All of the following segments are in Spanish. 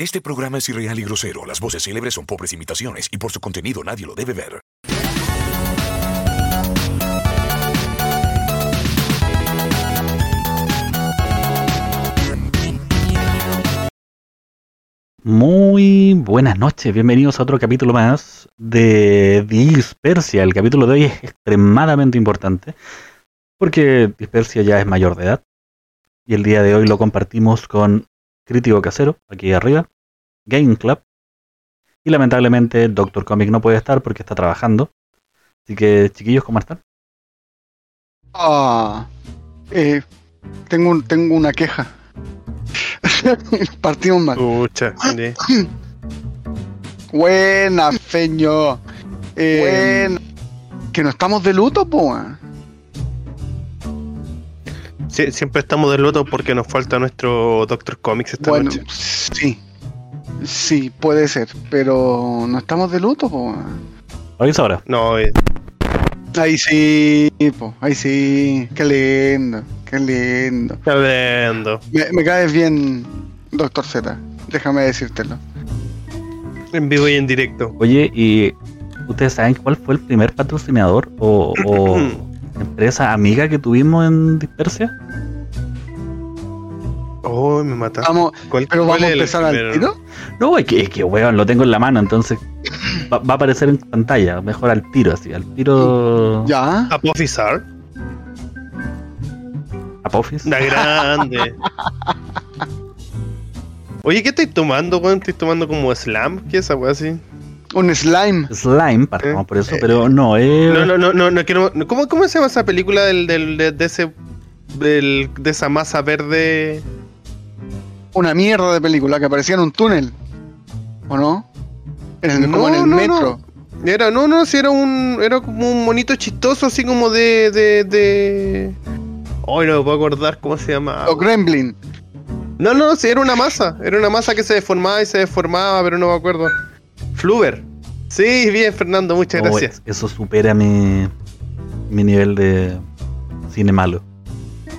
Este programa es irreal y grosero. Las voces célebres son pobres imitaciones y por su contenido nadie lo debe ver. Muy buenas noches, bienvenidos a otro capítulo más de Dispersia. El capítulo de hoy es extremadamente importante porque Dispersia ya es mayor de edad y el día de hoy lo compartimos con Crítico Casero, aquí arriba, Game Club y lamentablemente Doctor Comic no puede estar porque está trabajando. Así que chiquillos, ¿cómo están? Ah, eh, tengo, un- tengo una queja. Partimos mal. Pucha, sí. Buena, feño. Eh. Que no estamos de luto, po. Sí, siempre estamos de luto porque nos falta nuestro Doctor Comics esta Bueno, noche. sí. Sí, puede ser. Pero no estamos de luto, po. Hoy es ahora. No, eh, Ahí sí, po. Ahí sí. Qué lindo. Qué lindo. viendo. Me, me caes bien, Doctor Z. Déjame decírtelo. En vivo y en directo. Oye, ¿y ustedes saben cuál fue el primer patrocinador o, o empresa amiga que tuvimos en Dispersia? Oh, me mata. Vamos, ¿Cuál- pero cuál vamos a empezar al tiro. No, es que, es que weón, lo tengo en la mano, entonces va, va a aparecer en pantalla, mejor al tiro, así, al tiro Ya. Apophis Art, Apophis. la grande. Oye, ¿qué estáis tomando, weón? ¿Estáis tomando como slam? ¿Qué es esa weá así? Un slime. Slime, Eh, por eso, pero no, eh, No, no, no, no, no quiero. no, ¿Cómo, ¿Cómo se llama esa película del, del, de, de ese. Del, de esa masa verde? Una mierda de película que aparecía en un túnel. ¿O no? En el, como en No, el no, metro. Era, no, no, si era un. Era como un monito chistoso, así como de. de. de. Ay, no me puedo acordar cómo se llama. Los Gremlin. No, no, sí, era una masa. Era una masa que se deformaba y se deformaba, pero no me acuerdo. Fluver. Sí, bien, Fernando, muchas oh, gracias. eso supera mi, mi nivel de cine malo.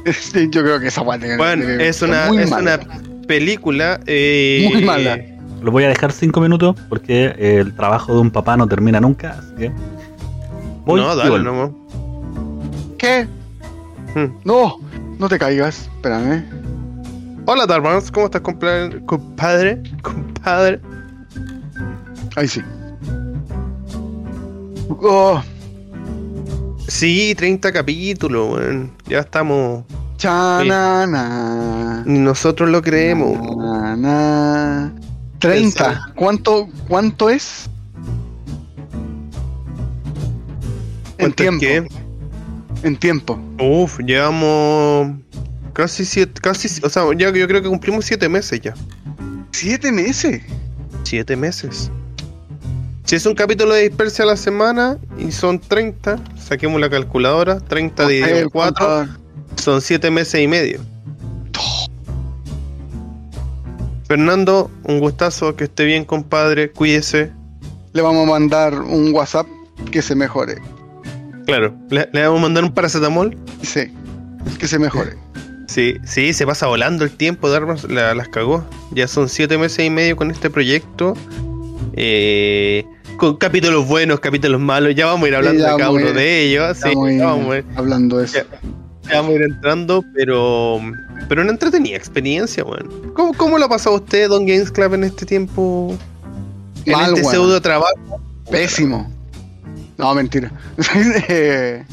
Sí, Yo creo que esa debe- Bueno, debe es una, es mala. una película. eh, Muy mala. Lo voy a dejar cinco minutos porque eh, el trabajo de un papá no termina nunca, así que voy no, dale, no. ¿Qué? Hmm. No, no te caigas. Espérame. Hola, Darmans, ¿cómo estás, compla- compadre? Compadre. Ahí sí. Oh, Sí, 30 capítulos, weón. Ya estamos. chanana. Ni nosotros lo creemos. Na, na. 30. ¿Cuánto, ¿Cuánto es? En ¿Cuánto es tiempo. qué? En tiempo. Uf, llevamos casi siete, casi, o sea, ya yo creo que cumplimos siete meses ya. ¿Siete meses? Siete meses. Si es un capítulo de dispersia a la semana y son 30, saquemos la calculadora, 30 Eh, dividido en 4, contador. son siete meses y medio. Fernando, un gustazo, que esté bien, compadre, cuídese. Le vamos a mandar un WhatsApp que se mejore. Claro, le, le vamos a mandar un paracetamol. Sí, que se mejore. Sí, sí, se pasa volando el tiempo, Darmas la- las cagó. Ya son siete meses y medio con este proyecto. Eh, con capítulos buenos, capítulos malos. Ya vamos a ir hablando Sí, de cada uno de ellos. Sí, ya vamos, a ir, hablando de eso. Ya. ya vamos a ir entrando, pero pero una entretenida experiencia, weón. ¿Cómo, ¿Cómo lo ha pasado usted, Don Games Club, en este tiempo? En Mal, este pseudo trabajo. Pésimo. No, mentira.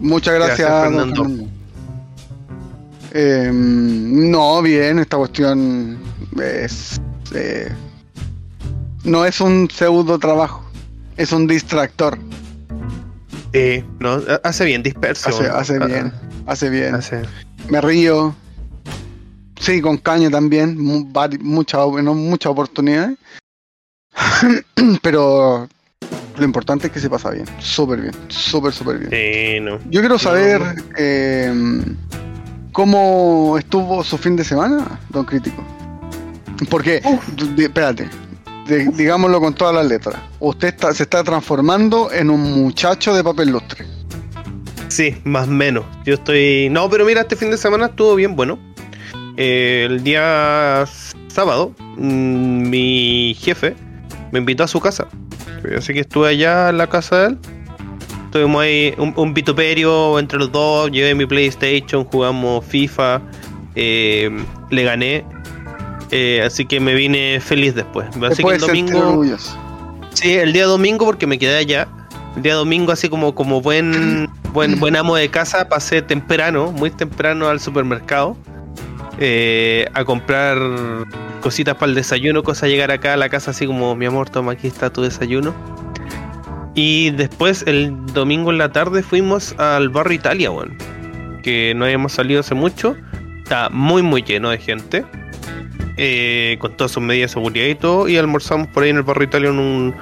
Muchas gracias, Fernando. Fernando. Eh, no, bien, esta cuestión es. Eh, no es un pseudo trabajo, es un distractor. Eh, no, hace bien disperso. Hace, weón. hace Ah, bien, hace bien. hace- Me río. Sí, con caña también. Muchas no, muchas oportunidades. Pero lo importante es que se pasa bien. Súper bien. Súper, súper bien. Sí, no. Yo quiero saber eh, cómo estuvo su fin de semana, don Crítico. Porque, espérate, di- digámoslo con todas las letras. Usted se está transformando en un muchacho de papel lustre. Sí, más o menos. Yo estoy. No, pero mira, este fin de semana estuvo bien bueno. eh, el día sábado, mm, mi jefe me invitó a su casa. Así que estuve allá en la casa de él. Tuvimos ahí un, un vituperio entre los dos. Llevé mi PlayStation, jugamos FIFA. eh, le gané. Eh, así que me vine feliz después. Así que el domingo. Sí, el día domingo porque me quedé allá. El día domingo, así como, como buen, buen, buen amo de casa, pasé temprano, muy temprano al supermercado eh, a comprar cositas para el desayuno, cosa llegar acá a la casa así como, mi amor, toma, aquí está tu desayuno. Y después el domingo en la tarde fuimos al barrio Italia, weón. Que no habíamos salido hace mucho. Está muy muy lleno de gente. Eh, con todas sus medidas de seguridad y todo. Y almorzamos por ahí en el barrio Italia en un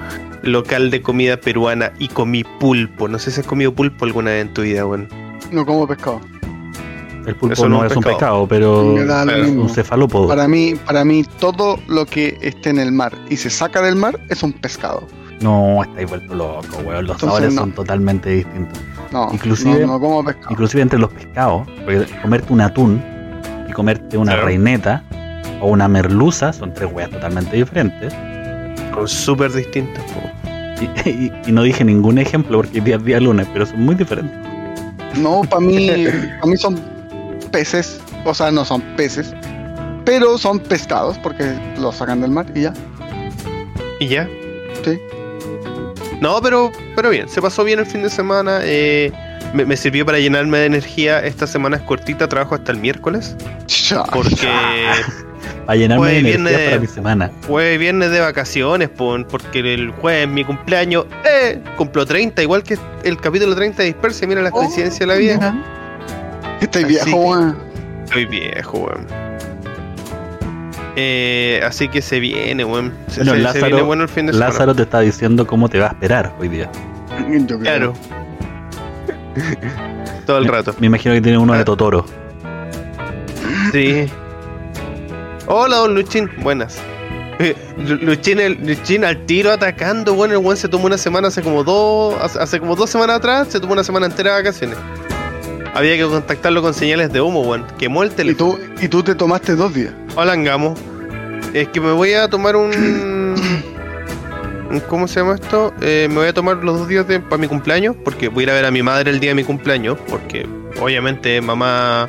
local de comida peruana y comí pulpo. No sé si has comido pulpo alguna vez en tu vida, weón. No como pescado. El pulpo Eso no, no es un pescado. pero es un cefalópodo. Para mí, para mí, todo lo que esté en el mar y se saca del mar es un pescado. No, estáis vuelto loco, weón. Los Entonces, sabores no. son totalmente distintos. No, Inclusive- no, no como pescado. Inclusive entre los pescados, porque comerte un atún y comerte una Claro. reineta o una merluza son tres weas totalmente diferentes. Son súper distintos. Y, y- y no dije ningún ejemplo porque día es día lunes, pero son muy diferentes. No, para mí, para mí son peces, o sea, no son peces, pero son pescados porque los sacan del mar y ya. ¿Y ya? Sí. No, pero, pero bien, se pasó bien el fin de semana. eh, me, me sirvió para llenarme de energía. Esta semana es cortita, trabajo hasta el miércoles. Ya. Porque Para llenarme de energía viernes. para mi semana. jueves viernes de vacaciones, pon, porque el jueves es mi cumpleaños. ¡Eh! Cumplo 30, igual que el capítulo 30 de Disperse. Mira la Oh, coincidencia de la vida. ya. Estoy viejo, que- weón. Estoy viejo, weón. Eh, así que se viene, weón. Se, Bueno, se- se Lázaro- viene bueno el fin de semana. Lázaro te está diciendo cómo te va a esperar hoy día. Yo creo. Claro. Todo el Me- rato. Me imagino que tiene uno de. Totoro. Sí. Hola, don Luchín. Buenas. Eh, Lu- Luchín, el, Luchín al tiro atacando. Bueno, el buen se tomó una semana hace como dos. Hace, hace como dos semanas atrás se tomó una semana entera de vacaciones. Había que contactarlo con señales de humo, weón. Quemó el Y teléfono. tú, y tú te tomaste dos días. Hola, Angamo. Es que me voy a tomar un. un- ¿Cómo se llama esto? Eh, me voy a tomar los dos días para mi cumpleaños. Porque voy a ir a ver a mi madre el día de mi cumpleaños. Porque obviamente mamá.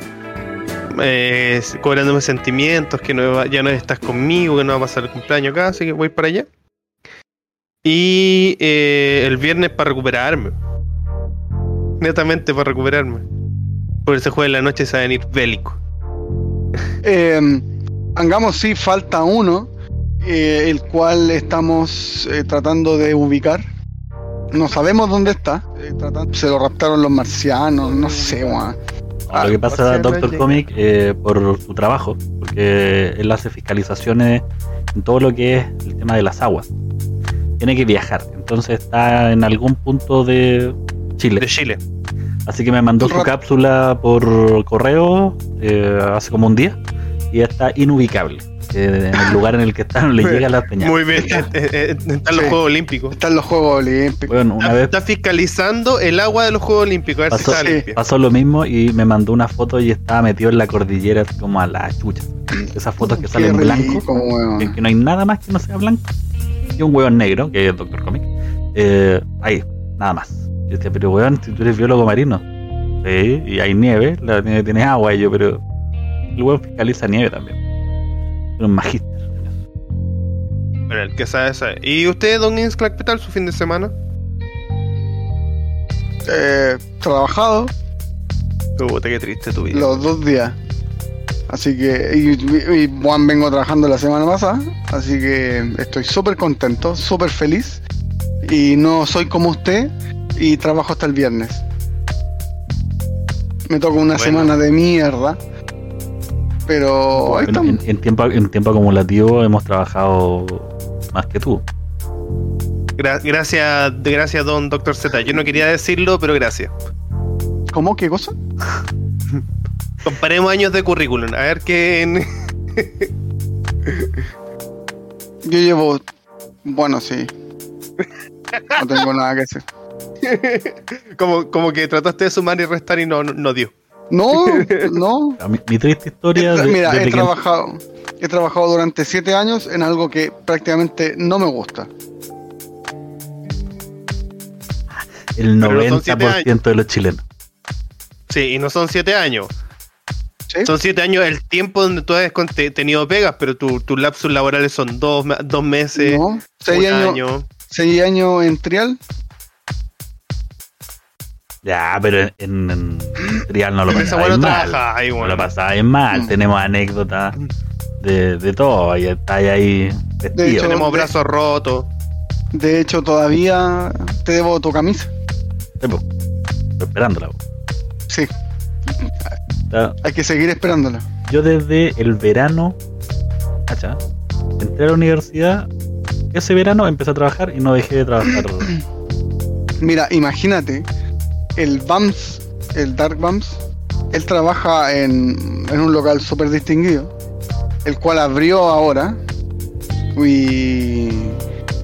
Eh, cobrándome sentimientos, que ya no estás conmigo, que no va a pasar el cumpleaños acá, así que voy para allá. Y eh, el viernes para recuperarme. Netamente para recuperarme. Porque ese jueves en la noche se va a venir bélico. Eh, Angamos sí falta uno, eh, el cual estamos eh, tratando de ubicar. No sabemos dónde está. se lo raptaron los marcianos, no sé, weón. Ah, Lo que pasa, Doctor. Comic, eh, por su trabajo, porque él hace fiscalizaciones en todo lo que es el tema de las aguas. Tiene que viajar, entonces está en algún punto de Chile. De Chile. Así que me mandó su cápsula por correo eh, hace como un día y está inubicable. En el lugar en el que está no le llega la señal. Muy bien. Eh, eh, Están los Sí. Juegos Olímpicos. Están los Juegos Olímpicos. Bueno, una Está, vez está fiscalizando el agua de los Juegos Olímpicos. A ver Pasó- si está sí. limpia. pasó lo mismo y me mandó una foto y estaba metido en la cordillera así como a la chucha. Esas fotos que salen blancos. que, que no hay nada más que no sea blanco y un hueón negro, que es Doctor Comic. Eh, ahí, nada más. Yo decía, pero weón, si tú eres biólogo marino. Sí, y hay nieve, la nieve tiene agua y yo, pero el hueón fiscaliza nieve también. Un magíster. Bueno, el que sabe, sabe. ¿Y usted, Don Insclack, qué tal su fin de semana? Eh, trabajado Puta, qué triste tu vida. los dos días. Así que, y, y, y, Juan vengo trabajando la semana pasada, así que estoy súper contento, súper feliz. Y no soy como usted y trabajo hasta el viernes. Me toca una Bueno. semana de mierda. Pero ahí Bueno, estamos. en, en tiempo, en tiempo acumulativo hemos trabajado más que tú. Gra- gracias, gracias, Don Doctor Z. Yo no quería decirlo, pero gracias. ¿Cómo? ¿Qué cosa? Comparemos años de currículum. A ver qué. Yo llevo. Bueno, sí. No tengo nada que hacer. como, como que trataste de sumar y restar y no, no, no dio. No, no. Mi, mi triste historia He de, Mira, he que- trabajado, he trabajado durante siete años en algo que prácticamente no me gusta. el Pero no son siete 90% de los chilenos. Sí, y no son siete años. ¿Sí? Son siete años el tiempo donde tú has tenido pegas, pero tu- tus lapsus laborales son dos, dos meses, No, un seis años, año. seis años en trial. Ya, pero en, en, en Trial no lo bueno mal. trabaja ahí, No bueno. lo pasaba mal. Mm. Tenemos anécdotas de, de todo. Ahí está ahí vestido. hecho, Tenemos brazos rotos. De hecho, todavía te debo tu camisa. Sí, po. Estoy esperándola. po. Sí, Está- hay que seguir esperándola. Yo desde el verano, cacha, entré a la universidad. Ese verano empecé a trabajar y no dejé de trabajar. Mira, imagínate, el BAMS, el Dark BAMS, él trabaja en, en un local súper distinguido, el cual abrió ahora y,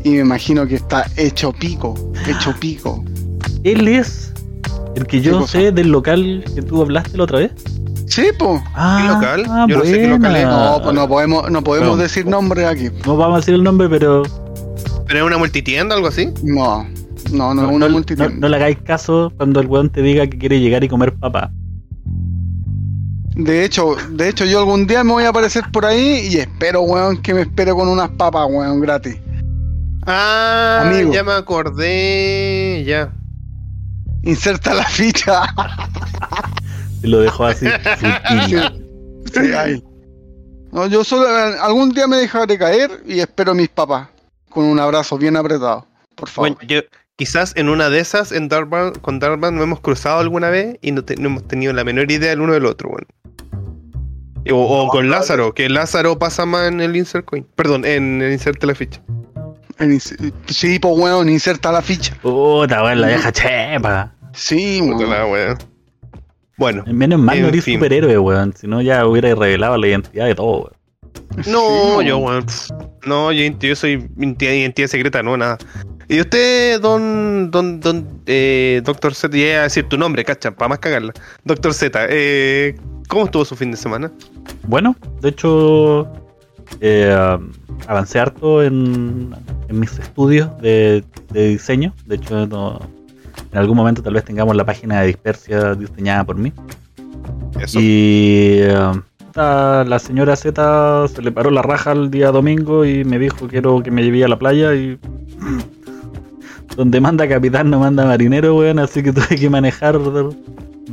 y me imagino que está hecho pico, hecho pico. Él es el que ¿Qué yo sé del local que tú hablaste la otra vez. Sí, po. Ah, local? Yo no sé qué local es. No, pues no podemos, no podemos decir nombres aquí. No vamos a decir el nombre, pero ¿Pero es una multitienda algo así? No, no, no es una no, multitud. no le hagáis caso cuando el weón te diga que quiere llegar y comer papa. De hecho, de hecho, yo algún día me voy a aparecer por ahí y espero, weón, que me espero con unas papas, weón, gratis. Ah, Amigo. ya me acordé, ya. Inserta la ficha. Y lo dejó así. Sí, ahí. No, yo solo algún día me dejaré caer y espero mis papas con un abrazo bien apretado, por favor. Bueno, yo, quizás en una de esas, en Darkman, con Darkman nos hemos cruzado alguna vez y no, te- no hemos tenido la menor idea el uno del otro, bueno. O, o con Lázaro, que Lázaro pasa más en el Insert Coin. Perdón, en el Insert la ficha. Sí, pues weón, inserta la ficha. Puta, weón, la vieja chepa. Sí, Puta weón. la. Bueno, Menos mal no eres fin. superhéroe, weón. Si no, ya hubiera revelado la identidad de todo, weón. no, Sí, yo, weón. No, yo, yo soy identidad, identidad secreta, no, nada. Y usted, don, don, don, eh, Doctor Z, ya iba a decir tu nombre, cacha, para más cagarla. Doctor Z, eh, ¿cómo estuvo su fin de semana? Bueno, de hecho, eh, avancé harto en, en mis estudios de, de diseño. De hecho, no- en algún momento tal vez tengamos la página de Dispersia diseñada por mí. Eso. Y eh, la señora Z se le paró la raja el día domingo y me dijo quiero que me lleve a la playa y donde manda capitán no manda marinero, weón, así que tuve que manejar dos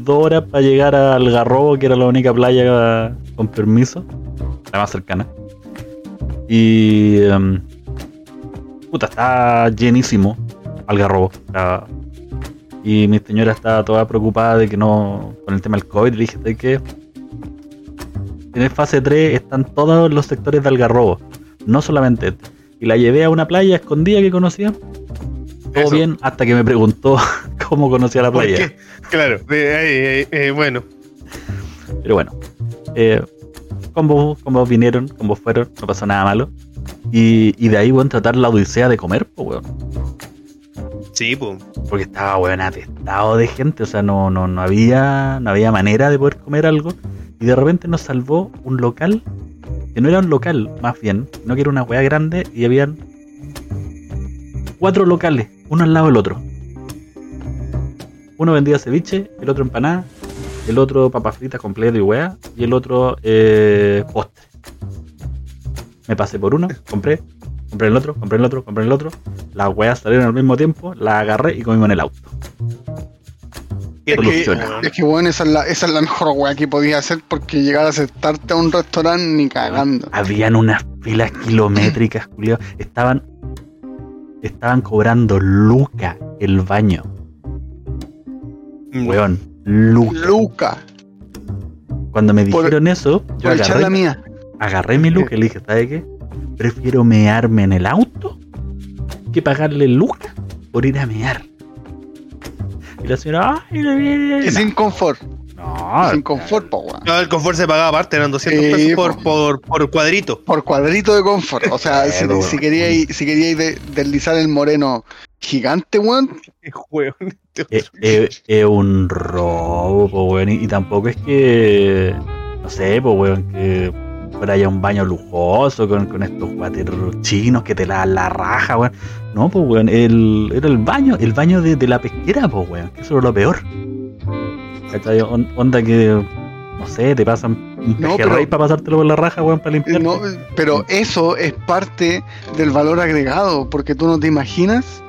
horas para llegar a Algarrobo, que era la única playa con permiso, la más cercana. Y em, puta, está llenísimo Algarrobo. está- y mi señora estaba toda preocupada de que no, con el tema del COVID, le dije "¿Sabes qué? En el fase 3 están todos los sectores de Algarrobo, no solamente este. Y la llevé a una playa escondida que conocía. Todo Eso. bien, hasta que me preguntó cómo conocía la ¿Por playa. qué? Claro, eh, eh, bueno. Pero bueno, eh, combos, combos vinieron, combos fueron, no pasó nada malo. Y, y de ahí, weón, tratar la odisea de comer, pues, weón. Sí, pues. Porque estaba, weón, atestado de gente, o sea, no, no, no, había, no había manera de poder comer algo. Y de repente nos salvó un local, que no era un local, más bien, sino que era una weá grande y habían cuatro locales, uno al lado del otro. Uno vendía ceviche, el otro empanada, el otro papas fritas completo y weá, y el otro eh, postre. Me pasé por uno, compré, compré el otro, compré el otro, compré el otro. Las weas salieron al mismo tiempo, las agarré y comimos en el auto. Qué Es que, es que bueno, esa es, la, esa es la mejor weá que podía hacer porque llegar a sentarte a un restaurante ni cagando. Habían unas filas kilométricas, Julio. Estaban. Estaban cobrando Luca el baño. Mm. Weón, Luca. Luca, Cuando me Por- dijeron eso, yo echar la agarré, mía. agarré mi Luca y le dije, ¿sabe qué? Prefiero mearme en el auto que pagarle Luca por ir a mear. Y la señora, ay, le viene. Y sin confort. No, sin confort, po, weón. No, el confort se pagaba aparte, eran 200 Sí, pesos po. por, por, por cuadrito. Por cuadrito de confort. O sea, Eh, si, si queríais si queríais de- deslizar el moreno gigante, weón, es, es- es un robo, po, weón. Y, y tampoco es que, no sé, po, weón, que fuera ya un baño lujoso con, con estos guateros chinos que te la la raja, weón. No, pues, weón, el, era el baño, el baño de, de la pesquera, pues, weón. Que eso era lo peor. Onda que, no sé, te pasan un No, pejerrey pero- para pasártelo por la raja, weón, para limpiar. no, pero eso es parte del valor agregado, porque tú no te imaginas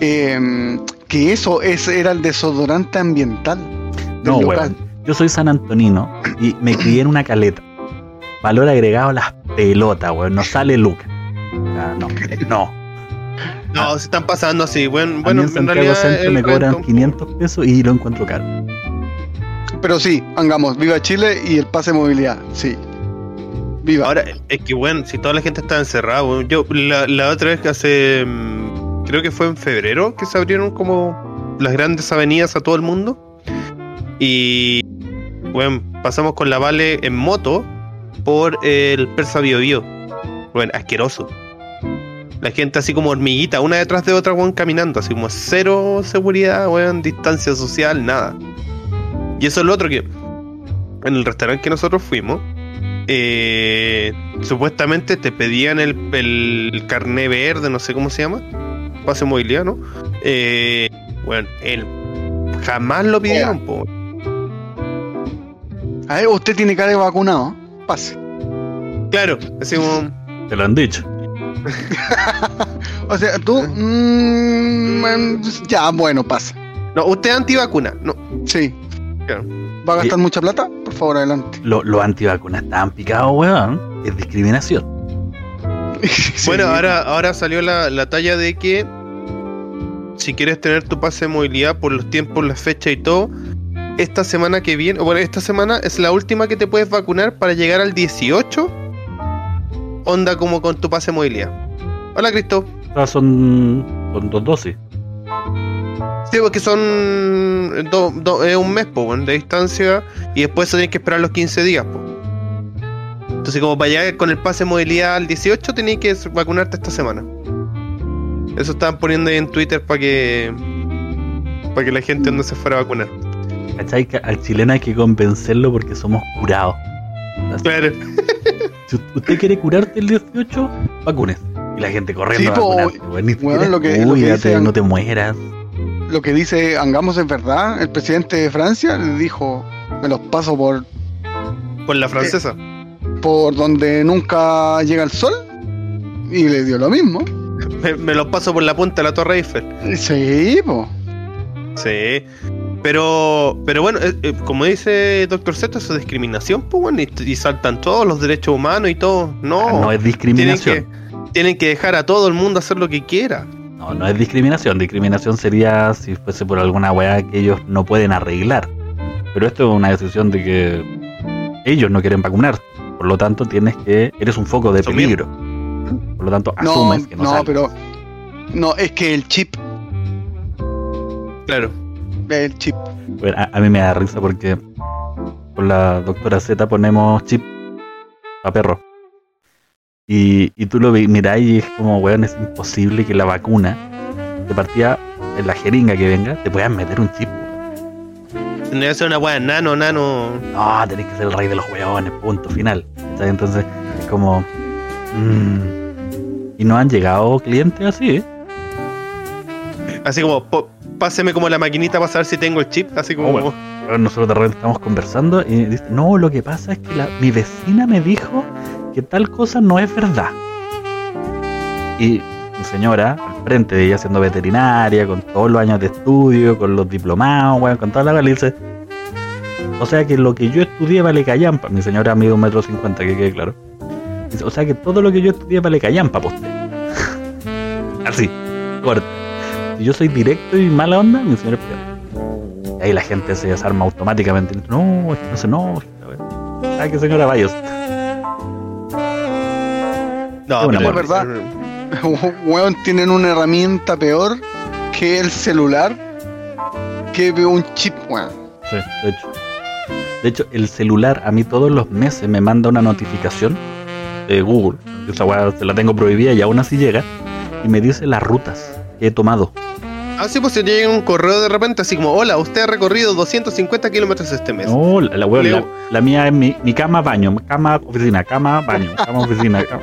eh, que eso es, era el desodorante ambiental. del No, local. weón. Yo soy San Antonino y me crié en una caleta. Valor agregado a las pelotas, weón. No sale Luca. Ah, no, no. No, se están pasando así. Bueno, bueno en en Santiago realidad. Centro me cobran rentón- 500 pesos y lo encuentro caro. Pero sí, hagamos, viva Chile y el pase de movilidad, sí. Viva. Ahora, es que bueno, si toda la gente está encerrada, weón. yo la, otra vez que hace, mm, creo que fue en febrero, que se abrieron como las grandes avenidas a todo el mundo. Y, bueno, pasamos con la Vale en moto por el Persa Bio. Bueno, asqueroso. La gente así como hormiguita, una detrás de otra, weón, caminando, así como cero seguridad, weón, distancia social, nada. Y eso es lo otro que en el restaurante que nosotros fuimos, eh, supuestamente te pedían el, el carné verde, no sé cómo se llama, pase de movilidad, ¿no? Eh, bueno, él jamás lo pidieron, po. A ver, usted tiene cara de vacunado. Pase. Claro, así como, Te lo han dicho. O sea, tú. mm, man, ya, bueno, pasa. no, usted es antivacuna, no, Sí. Claro. ¿Va a gastar mucha plata? Por favor, adelante. Lo- Los antivacunas estaban picados, weón. Es discriminación. Sí. Bueno, ahora, ahora salió la, la talla de que si quieres tener tu pase de movilidad por los tiempos, las fechas y todo, esta semana que viene, bueno, esta semana es la última que te puedes vacunar para llegar al 18. Onda como con tu pase de movilidad. Hola, Cristo. Sea, son, son dos dosis. Sí, porque son do- do- es un mes po, de distancia y después se tiene que esperar los 15 días. po. Entonces, como para llegar con el pase de movilidad al 18, tenías que vacunarte esta semana. Eso estaban poniendo ahí en Twitter para que para que la gente no se fuera a vacunar. ¿Cachai? Al chileno hay que convencerlo porque somos curados. Claro. Si usted quiere curarte el 18, vacunes. Y la gente corriendo Sí, a vacunarse, siquiera lo que- lo que cuídate, dicen- no te mueras. Lo que dice Angamos es verdad. El presidente de Francia le dijo: Me los paso por, Por la francesa. por donde nunca llega el sol. Y le dio lo mismo. Me, me los paso por la punta de la Torre Eiffel. Sí, po. Sí. Pero, pero bueno, eh, eh, como dice Doctor Z, eso es discriminación, pues bueno, y, y saltan todos los derechos humanos y todo. No, Ah, no es tienen discriminación. que, tienen que dejar a todo el mundo hacer lo que quiera. No, no es discriminación. Discriminación sería si fuese por alguna weá que ellos no pueden arreglar. Pero esto es una decisión de que ellos no quieren vacunar. Por lo tanto, tienes que. Eres un foco de Asumir. peligro. Por lo tanto, No, asumes que no, no, sales. pero. No, es que el chip. Claro. El chip. Bueno, a, a mí me da risa porque con la doctora Z ponemos chip a perro. Y, y tú lo mirás y es como, weón, es imposible que la vacuna, de partida, en la jeringa que venga, te puedan meter un chip. Tendría que ser una weá nano, nano. No, tenés que ser el rey de los weones, punto final. Entonces, es como. mm, y no han llegado clientes así, ¿eh? Así como, páseme como la maquinita para saber si tengo el chip. Así como, Oh, bueno. Bueno, nosotros de repente estamos conversando y dice, no, lo que pasa es que la- mi vecina me dijo que tal cosa no es verdad. Y mi señora, al frente de ella siendo veterinaria, con todos los años de estudio, con los diplomados, weón, con toda la dice, o sea que lo que yo estudié vale callampa. Mi señora mide un metro cincuenta, que quede claro. O sea que todo lo que yo estudié vale callampa, pues. Así, corto. Si yo soy directo y mala onda, mi señora es ahí la gente se desarma automáticamente. No, no se no. Ah, que señora usted. No, pero- Es verdad. Weón, tienen una herramienta peor que el celular. Que un chip, weón. Sí, de hecho. De hecho, el celular a mí todos los meses me manda una notificación de Google. Esa weá se la tengo prohibida y aún así llega. Y me dice las rutas que he tomado. Ah, sí, pues se llega un correo de repente así como, hola, usted ha recorrido 250 kilómetros este mes. No, la, la- la mía es mi, mi cama, baño. Cama, oficina, cama, baño. Cama, oficina. cama.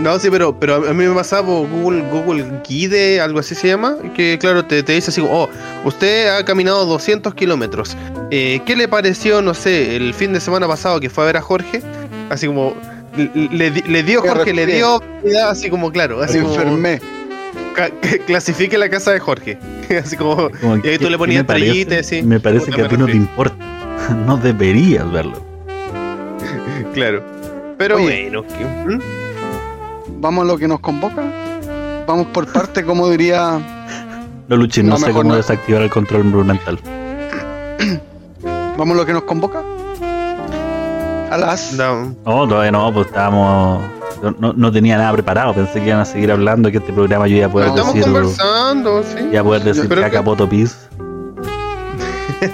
No, sí, pero, pero a mí me pasaba por Google, Google Guide, algo así se llama, que claro, te, te dice así como, oh, usted ha caminado 200 kilómetros. Eh, ¿Qué le pareció, no sé, el fin de semana pasado que fue a ver a Jorge? Así como, le, le di- le dio Jorge, le dio así como, claro, así Me como, enfermé. clasifique la casa de Jorge. así como, Como Y ahí tú le ponías estrellitas, sí. Me parece que a ti no te importa. No deberías verlo. claro. Pero Oye. bueno, que- ¿Mm? Vamos a lo que nos convoca. Vamos por parte, como diría. No, Luchi, no, No, sé cómo no. desactivar el control mental. Vamos a lo que nos convoca. A las. no. No, todavía no, pues estábamos. yo No, no tenía nada preparado, pensé que iban a seguir hablando y que este programa yo iba a poder No, Estamos decir. conversando, sí. Ya poder decir caca, que- poto, pis.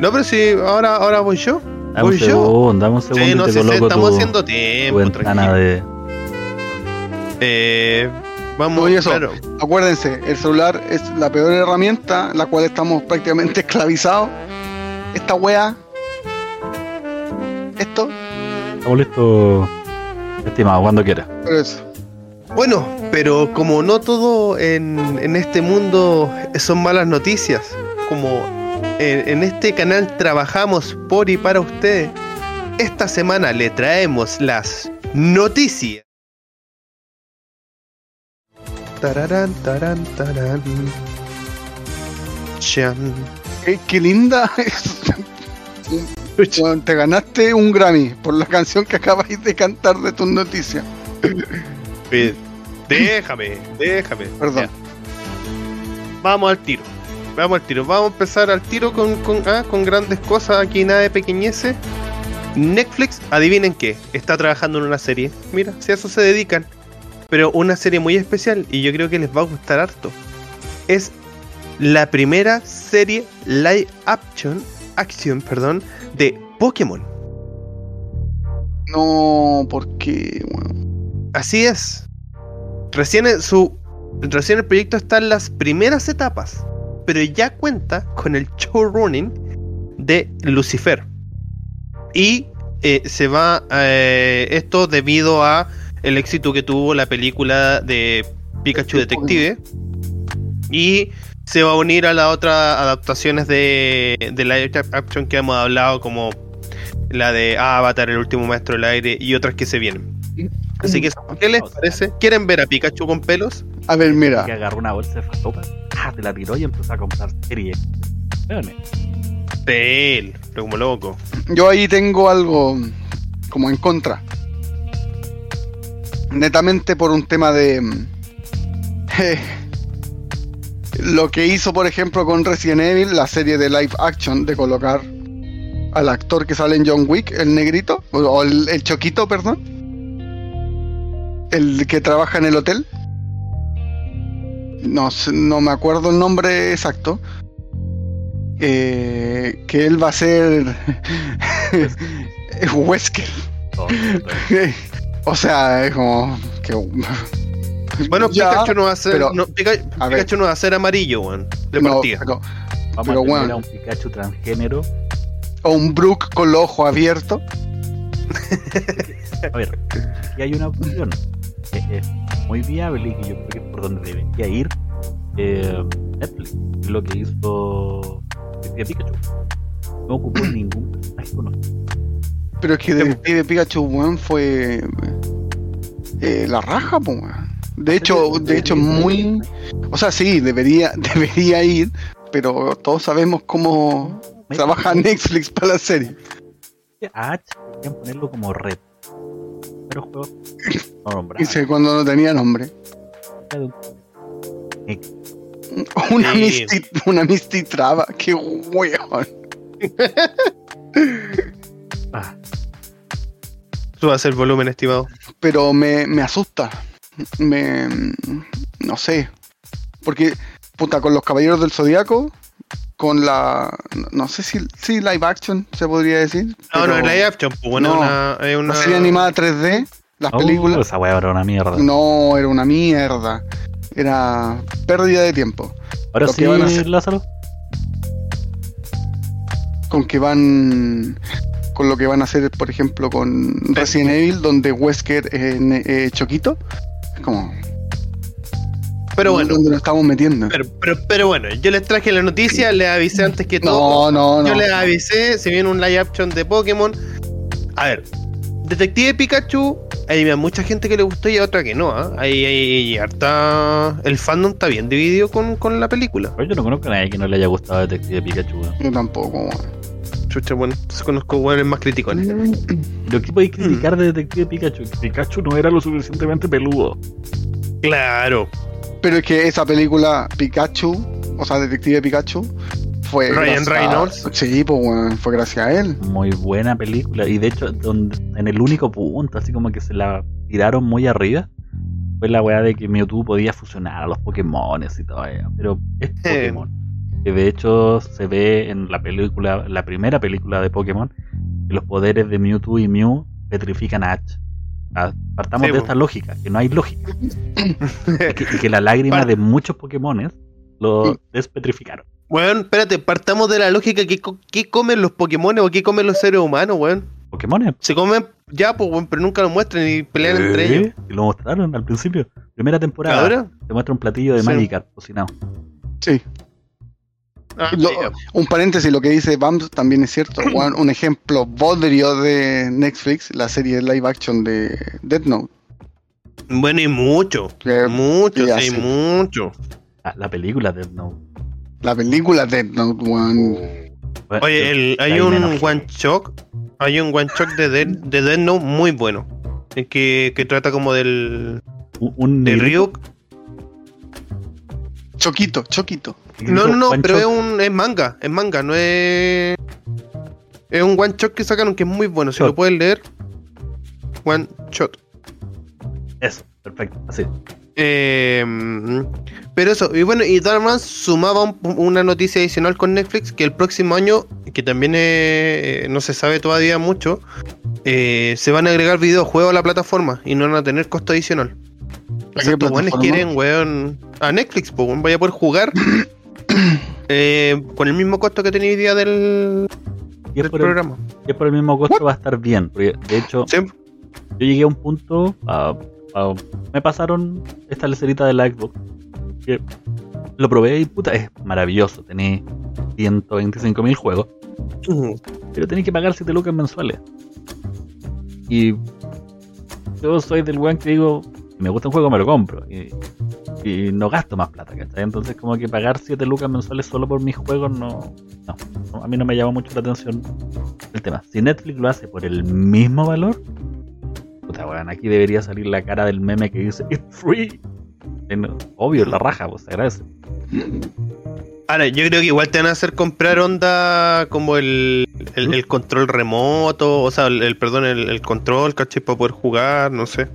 No, pero sí, ahora, ahora voy yo. Dame un ¿Voy yo? segundo, dame un segundo Sí, y no te sé, sí, coloco estamos tu, haciendo tu tiempo, ventana de. Eh, vamos, Oye, eso. claro. Acuérdense, el celular es la peor herramienta, la cual estamos prácticamente esclavizados. Esta wea. Esto. Estamos listos, estimado, cuando quiera. Pero eso. Bueno, pero como no todo en, en este mundo son malas noticias, como en, en este canal trabajamos por y para ustedes, esta semana le traemos las noticias. Tararán, tarán, tarán. Chan. Qué, qué linda. Bueno, te ganaste un Grammy por la canción que acabáis de cantar de tus noticias. Eh, Déjame, déjame. Perdón. Ya. Vamos al tiro. Vamos al tiro. Vamos a empezar al tiro con, con, ah, con grandes cosas. Aquí nada de pequeñeces. Netflix, adivinen qué, está trabajando en una serie. Mira, si a eso se dedican. Pero una serie muy especial y yo creo que les va a gustar harto. Es la primera serie live action, action, perdón, de Pokémon. No, porque. Bueno, Así es. Recién su recién el proyecto está en las primeras etapas, pero ya cuenta con el showrunning de Lucifer. Y eh, se va eh, esto debido a el éxito que tuvo la película de Pikachu Detective y se va a unir a las otras adaptaciones de, de live action que hemos hablado como la de Avatar, el último maestro del aire y otras que se vienen. Así que, ¿qué les parece? ¿Quieren ver a Pikachu con pelos? A ver, mira. Que agarró una bolsa de falopa, ah, te la tiró y empezó a comprar series. De él, pero como loco. Yo ahí tengo algo como en contra. Netamente por un tema de. mm, eh, lo que hizo, por ejemplo, con Resident Evil, la serie de live action, de colocar al actor que sale en John Wick, el negrito, o- el, el choquito, perdón. El que trabaja en el hotel. No, no me acuerdo el nombre exacto. Eh, que él va a ser Wesker. Todo, o sea, es como que Bueno, Ya, Pikachu no va a ser, pero, no, Pika- a ver. Pikachu no va a ser amarillo, weón. De no, partida. pero- Vamos Pero a tener bueno. a un Pikachu transgénero. o un Brook con los ojos abiertos. A ver, aquí hay una opción que es muy viable y que yo creo que es por donde debería ir eh, Netflix. Lo que hizo Pikachu. No ocupó ningún personaje conocido. Pero es que Detective Pikachu, weón, fue eh, la raja, weón. De hecho, de hecho, muy. O sea, sí, debería, debería ir, pero todos sabemos cómo trabaja Netflix para la serie. A H querían ponerlo como red. Pero juego no. Dice cuando no tenía nombre. De Una Sí. Misty, una Misty Traba, qué weón. Ah, Suba el volumen, estimado. pero me, me asusta. Me. No sé. Porque, puta, con los caballeros del zodiaco, con la. No sé si. Sí, live action se podría decir. No, no, es live action, pues bueno, No, una, es una... Serie animada 3D, las Oh, películas. esa weá era una mierda. No, era una mierda. Era pérdida de tiempo. Ahora lo sí, que van a hacer- Lázaro. Con que van. Con lo que van a hacer, por ejemplo, con Resident Evil, donde Wesker es ne- eh, Choquito. Es como. Pero bueno, ¿Dónde nos estamos metiendo? pero, pero, pero bueno, yo les traje la noticia, les avisé antes que todo. No, no, Yo no. les avisé, se viene un live action de Pokémon. A ver, Detective Pikachu, hay mucha gente que le gustó y a otra que no. ¿ah? Hay, hay harta. El fandom está bien dividido con, con la película. Pero yo no conozco a nadie que no le haya gustado Detective Pikachu. Yo tampoco. weón. Chucha, bueno, entonces conozco hueones más críticos. Lo que podéis criticar de Detective Pikachu, que Pikachu no era lo suficientemente peludo. Claro. Pero es que esa película, Pikachu, o sea, Detective Pikachu, fue. Ryan a- Reynolds. Sí, pues, fue gracias a él. Muy buena película. Y de hecho, donde, en el único punto, así como que se la tiraron muy arriba, fue la weá de que Mewtwo podía fusionar a los Pokémones y todo eso. Pero es Pokémon. Que de hecho se ve en la película, la primera película de Pokémon, que los poderes de Mewtwo y Mew petrifican a Ash. Partamos Sí, de esta lógica, que no hay lógica. y, que, y que la lágrima de muchos Pokémones lo despetrificaron. Weón, espérate, partamos de la lógica que comen los Pokémon o qué comen los seres humanos, weón. Pokémones. Se comen ya, pues, weón, pero nunca lo muestran y pelean entre ellos. Y lo mostraron al principio. Primera temporada. ¿Ahora? Te muestra un platillo de Sí. Magikarp cocinado. Sí. Ah, Lo- un paréntesis, lo que dice Bams también es cierto. un ejemplo bodrio de Netflix, la serie live action de Death Note. Bueno, y mucho. que Mucho, sí, mucho. Ah, la película de no. La película Death Note, weón. Oye, el- hay un one shot, hay un one shot de Dead, de Death Note muy bueno. Que, que trata como del, Un, un del Ryuk. Choquito, choquito. No, no, no, pero es un es manga, es manga, no es. Es un one shot que sacaron que es muy bueno. Si Shot. lo pueden leer, one shot. Eso, perfecto. Así. Eh, pero eso, y bueno, y además sumaba un- una noticia adicional con Netflix que el próximo año, que también eh, no se sabe todavía mucho, eh, se van a agregar videojuegos a la plataforma y no van a tener costo adicional. O ¿A sea, qué estos quieren, weón, a Netflix, pues, weón, vaya a poder jugar eh, con el mismo costo que tenía hoy día del, Y es, del por el, programa. y es por el mismo costo, va a estar bien. Porque de hecho, Sí, yo llegué a un punto. a- a- me pasaron esta lecerita de la Xbox. Que lo probé y puta, es maravilloso. Tenés 125 mil juegos. pero tenés que pagar 7 lucas mensuales. Y yo soy del weón que digo, si me gusta un juego me lo compro. Y, y no gasto más plata, ¿cachai? Entonces como que pagar 7 lucas mensuales solo por mis juegos no, no, a mí no me llama mucho la atención el tema. Si Netflix lo hace por el mismo valor, puta weón, aquí debería salir la cara del meme que dice It's free. Obvio, la raja, pues se agradece. Ahora, yo creo que igual te van a hacer comprar onda como el, el, control remoto, o sea, el, el- perdón, el, el control, ¿cachai? Para poder jugar, no sé.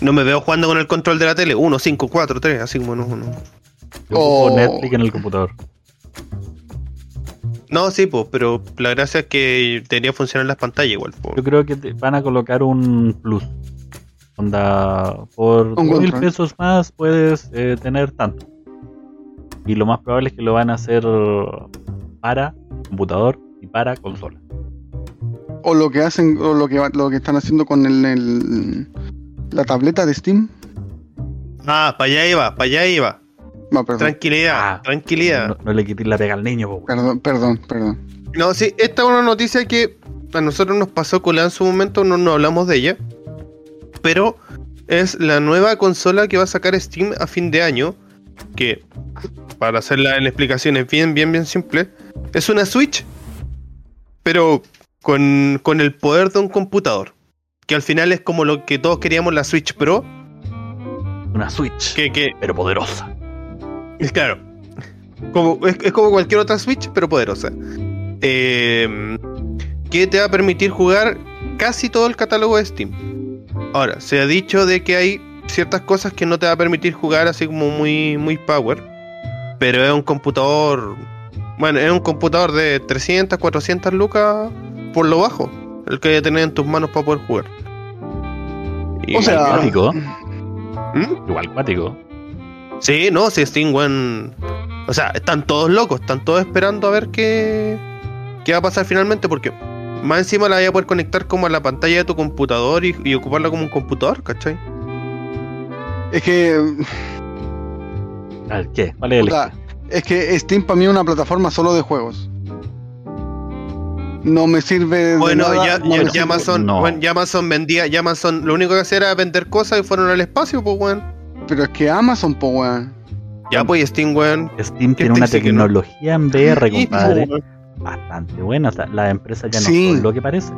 No me veo jugando con el control de la tele, 1, 5, 4, 3, así como no, no. Yo Oh. Netflix en el computador. No, sí, pues, pero la gracia es que debería funcionar las pantallas igual. po. Yo creo que te van a colocar un plus. Onda, por mil pesos más puedes eh, tener tanto. Y lo más probable es que lo van a hacer para computador y para consola. O lo que hacen, o lo que lo que están haciendo con el, el- la tableta de Steam. Ah, para allá iba, para allá iba. No, perdón. Tranquilidad, Ah, tranquilidad. No, no le quites la pega al niño, po. Perdón, perdón, perdón. No, sí, esta es una noticia que a nosotros nos pasó colada en su momento, no, no hablamos de ella. Pero es la nueva consola que va a sacar Steam a fin de año. Que, para hacerla en explicaciones bien, bien, bien simple, es una Switch, pero con, con el poder de un computador. Que al final es como lo que todos queríamos la Switch Pro. Una Switch, Que, que pero poderosa. es claro. Como, es, es como cualquier otra Switch, pero poderosa. Eh, que te va a permitir jugar casi todo el catálogo de Steam. Ahora, se ha dicho de que hay ciertas cosas que no te va a permitir jugar así como muy, muy power. Pero es un computador Bueno, es un computador de 300, 400 lucas por lo bajo. El que tener en tus manos para poder jugar. Y- O sea, Cuático. ¿Mm? Igual cuático. Sí, no, si Steam, weón. O sea, están todos locos, están todos esperando a ver qué, qué va a pasar finalmente, porque más encima la voy a poder conectar como a la pantalla de tu computador y, y ocuparla como un computador, ¿cachai? Es que, A ver, ¿qué? ¿Cuál es el puta, es que Steam para mí es una plataforma solo de juegos. No me sirve de Bueno, nada, ya, no ya- ya Amazon, no. bueno, ya Amazon vendía, ya Amazon lo único que hacía era vender cosas y fueron al espacio, pues weón. Pero es que Amazon, po, weón. Ya pues Steam, weón. Steam ¿Qué tiene una tecnología en VR, Sí, compadre, pues, bastante buena. O sea, las empresas ya no Sí. son lo que parece.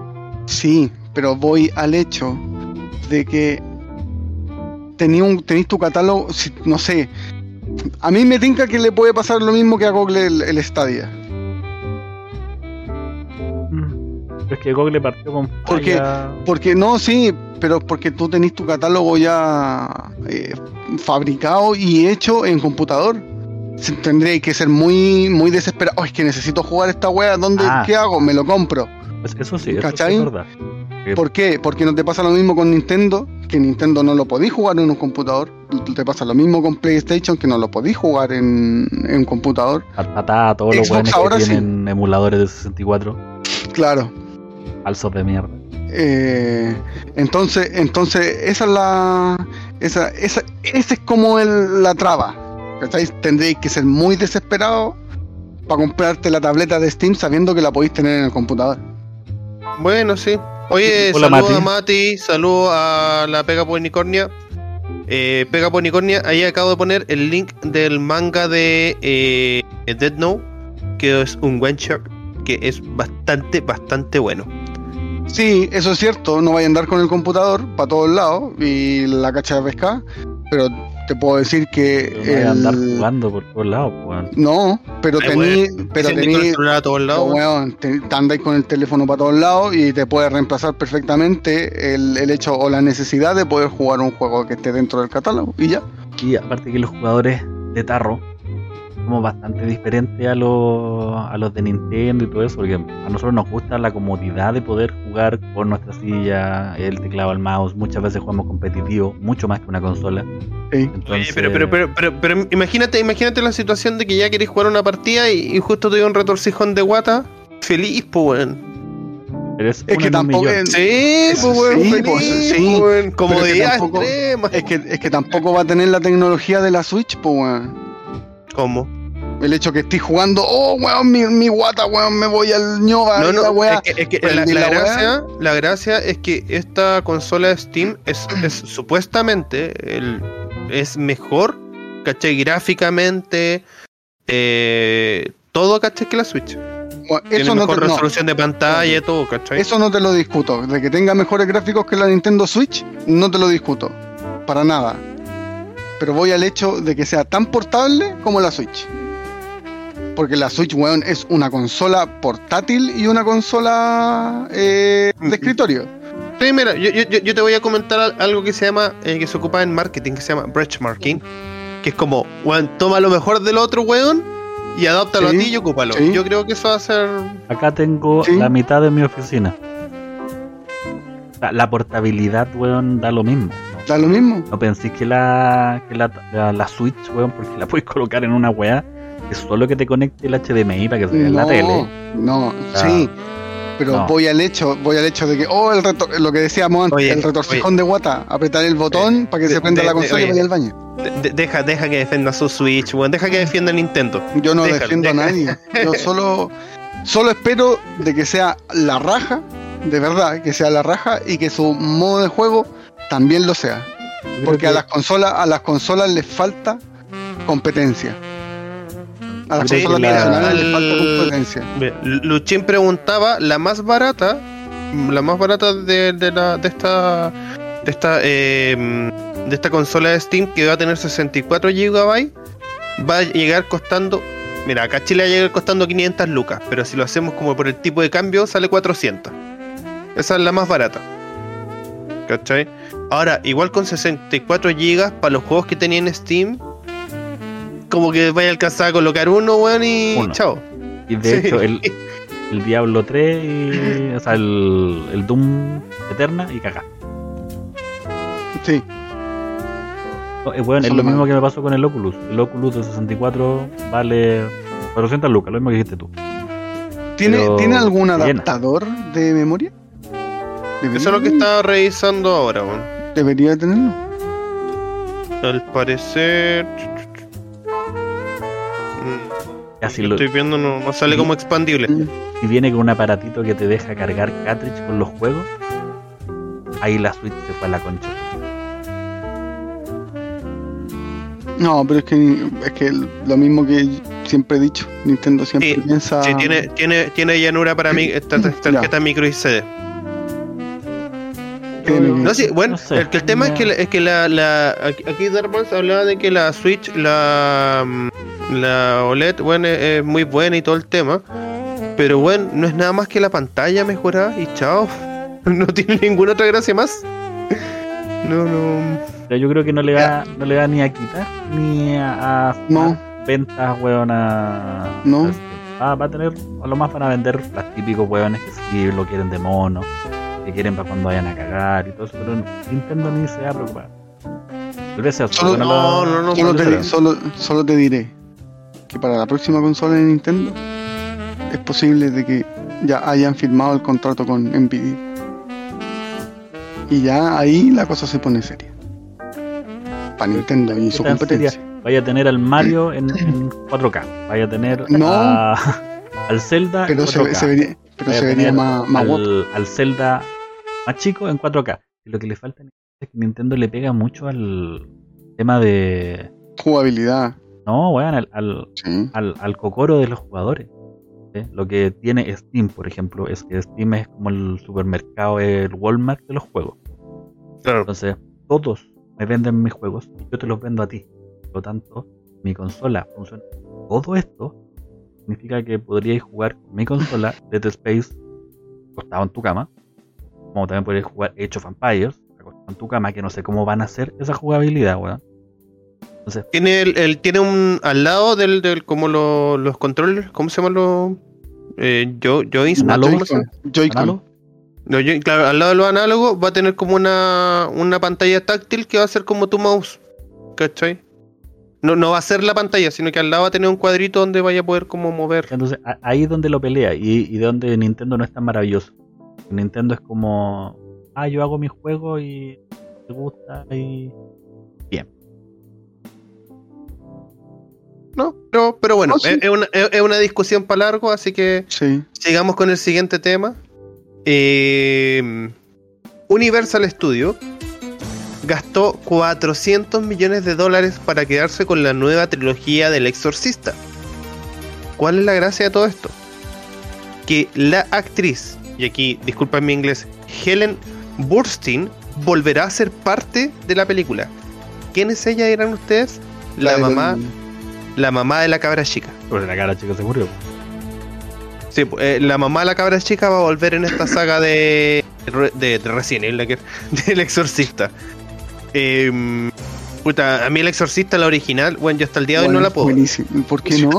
Sí, pero voy al hecho de que tenía un, tenéis tu catálogo, si- no sé. A mí me tinca que le puede pasar lo mismo que a Google el, el Stadia. Pero es que Google partió con Porque- falla. Porque no, sí, pero porque tú tenés tu catálogo ya eh, fabricado y hecho en computador. Tendría que ser muy, muy desesperado. "Oh, es que necesito jugar esta wea. ¿Dónde? Ah. ¿Qué hago? Me lo compro. Pues eso sí, eso sí ¿Cachai? es verdad. ¿Por qué? Porque no te pasa lo mismo con Nintendo, que Nintendo no lo podís jugar en un computador. Te pasa lo mismo con PlayStation, que no lo podís jugar en, en un computador. A todos los buenos que ahora sí. tienen emuladores de 64 Claro. Falsos de mierda. Eh, entonces, entonces, esa es la. Esa, esa, ese es como el, la traba. Tendréis que ser muy desesperado para comprarte la tableta de Steam sabiendo que la podéis tener en el computador. Bueno, sí. Oye, Hola, saludos a Mati. Saludos a la Pega por Unicornia. Eh, Pega por Unicornia, ahí acabo de poner el link del manga de eh, Dead Note, que es un one shot que es bastante, bastante bueno. Sí, eso es cierto, no vaya a andar con el computador para todos lados y la cacha de pescar, pero te puedo decir que. Pero no a andar el- jugando por todos lados, weón. No, pero tení, pero con el tení, celular a todos lados. weón, te, te andáis con el teléfono para todos lados y te puede reemplazar perfectamente el, el hecho o la necesidad de poder jugar un juego que esté dentro del catálogo y ya. Y aparte que los jugadores de tarro somos bastante diferentes a los, a los de Nintendo y todo eso, porque a nosotros nos gusta la comodidad de poder jugar con nuestra silla, el teclado, el mouse. Muchas veces jugamos competitivo, mucho más que una consola. Sí. Oye, Entonces, pero, pero, pero, pero, pero imagínate, imagínate la situación de que ya querés jugar una partida y, y justo te dio un retorcijón de guata. Feliz, pues, weón. pero es, Es que tampoco es, Sí, pues, weón. Sí, feliz, pues, sí. weón. Pero es que tampoco- es que, es que tampoco va a tener la tecnología de la Switch, pues weón. ¿Cómo? El hecho que estés jugando, oh weón, mi, mi guata, weón, me voy al ñoba No, la no, weá. es que, es que Prendí la, la la weá. gracia, la gracia es que esta consola de Steam es, es supuestamente el, es mejor, ¿cachai? Gráficamente, eh, todo, ¿cachai? Que la Switch. Bueno, Tiene no mejor no, resolución de pantalla y todo, ¿cachai? eso no te lo discuto. De que tenga mejores gráficos que la Nintendo Switch, no te lo discuto. Para nada. Pero voy al hecho de que sea tan portable como la Switch. Porque la Switch, weón, es una consola portátil y una consola eh, de escritorio. Sí, mira, yo, yo, yo- yo te voy a comentar al- algo que se llama, eh, que se ocupa en marketing, que se llama benchmarking, que es como, weón, toma lo mejor del otro, weón, y adáptalo Sí, a ti y ocúpalo. sí. Yo creo que eso va a ser... Acá tengo Sí. la mitad de mi oficina. La, la portabilidad, weón, da lo mismo. ¿No? Da lo mismo. No penséis que la, que la, la, la Switch, weón, porque la puedes colocar en una weá que solo que te conecte el HDMI para que se vea en la No, tele. no, sí. Pero No. voy al hecho, voy al hecho de que, oh, el retor- lo que decíamos antes, Oye, el retorcijón de guata, apretar el botón para que de- se prenda de- la de- consola y vaya al baño. de- de- deja, deja que defienda su Switch, weón, deja que defienda Nintendo. Yo no Déjalo, defiendo a nadie. Yo solo, solo espero de que sea la raja, de verdad, que sea la raja y que su modo de juego también lo sea. Porque a las consolas, a las consolas les falta competencia. A las Sí, consolas la- tradicionales les al- falta competencia. Luchín preguntaba, la más barata, la más barata de, de la, de esta, de esta, eh, de esta consola de Steam que va a tener 64 GB, va a llegar costando, mira, acá Chile va a llegar costando 500 lucas, pero si lo hacemos como por el tipo de cambio sale 400. Esa es la más barata. ¿Cachai? Ahora, igual con 64 GB para los juegos que tenía en Steam, como que vaya a alcanzar a colocar uno, weón, y Uno. chao. Y de Sí. hecho, el, el Diablo 3, y, o sea, el, el Doom Eterna y caga. Sí, No, eh, weón, es lo mismo que me pasó con el Oculus. El Oculus de 64 vale 400 lucas, lo mismo que dijiste tú. ¿Tiene, Pero ¿tiene algún llena. adaptador de memoria? Eso es lo que estaba revisando ahora, weón. Debería tenerlo. Al parecer. Casi lo estoy viendo, no, no sale como expandible. si viene con un aparatito que te deja cargar cartridge con los juegos, ahí la Switch se fue a la concha. No, pero es que, es que lo mismo que siempre he dicho, Nintendo siempre Sí, piensa... Sí, tiene, tiene, tiene llanura para mí, esta tar- tarjeta micro y CD. No, sí, bueno, No sé. el, tema es que, es que la, la aquí Darmans hablaba de que la Switch, la, mm, la OLED, bueno, es, es muy buena y todo el tema, pero bueno, no es nada más que la pantalla mejorada y chao, no tiene ninguna otra gracia más. No, no. Pero yo creo que no le va, no le va ni a quitar ni a, a No. ventas, weón, a... No. a- Va, a tener, a lo más van a vender las típicos weones que sí lo quieren de mono, que quieren para cuando vayan a cagar y todo eso, pero Nintendo ni se va a preocupar. Solo- no, no, no, no, Solo lo te, será. solo, solo te diré que para la próxima consola de Nintendo es posible de que ya hayan firmado el contrato con Nvidia. Y ya ahí la cosa se pone seria. Para Nintendo y ¿Qué su competencia. seria? Vaya a tener al Mario en, en 4K, vaya a tener No. a- al Zelda Pero en se, 4K. se vería, pero Vaya se a vería tener más, más guapo. al, Zelda más chico en 4K. Y lo que le falta es que Nintendo le pega mucho al tema de. Jugabilidad. No, weón, al, al, Sí. al, al cocoro de los jugadores. ¿sí? Lo que tiene Steam, por ejemplo, es que Steam es como el supermercado, el Walmart de los juegos. Claro. Entonces, todos me venden mis juegos y yo te los vendo a ti. Por lo tanto, mi consola funciona. Todo esto significa que podríais jugar con mi consola Dead Space acostado en tu cama. Como también podríais jugar Age of Empires acostado en tu cama, que no sé cómo van a hacer esa jugabilidad, weón. Entonces, Tiene el, el- tiene un al lado del, del como lo- los controles, ¿cómo se llaman los eh, jo- joystick? Análogo. ¿Cómo se llama? Joy-Con. Joy-Con. ¿análogo? No, yo- claro, al lado de los análogos va a tener como una, una pantalla táctil que va a ser como tu mouse. ¿Cachai? No, no va a ser la pantalla, sino que al lado va a tener un cuadrito donde vaya a poder como mover. Entonces, ahí es donde lo pelea y, y donde Nintendo no es tan maravilloso. Nintendo es como, ah, yo hago mi juego y te gusta y ¿No? Pero, pero bueno, Oh, sí. es, es una, es- es una discusión para largo, así que Sí. sigamos con el siguiente tema. Eh, Universal Studio gastó 400 millones de dólares para quedarse con la nueva trilogía del Exorcista. ¿Cuál es la gracia de todo esto? Que la actriz, y aquí disculpen mi inglés, Helen Burstyn volverá a ser parte de la película. ¿Quién es ella, dirán ustedes? La, del- mamá, la mamá de la cabra chica. Pero la cara chica se murió. Sí, pu- eh, la mamá de la cabra chica va a volver en esta saga de, de, de Resident Evil, del exorcista. Em, puta, a mí el exorcista, la original, bueno, yo hasta el día de hoy no la puedo. Buenísimo. ¿Por qué no?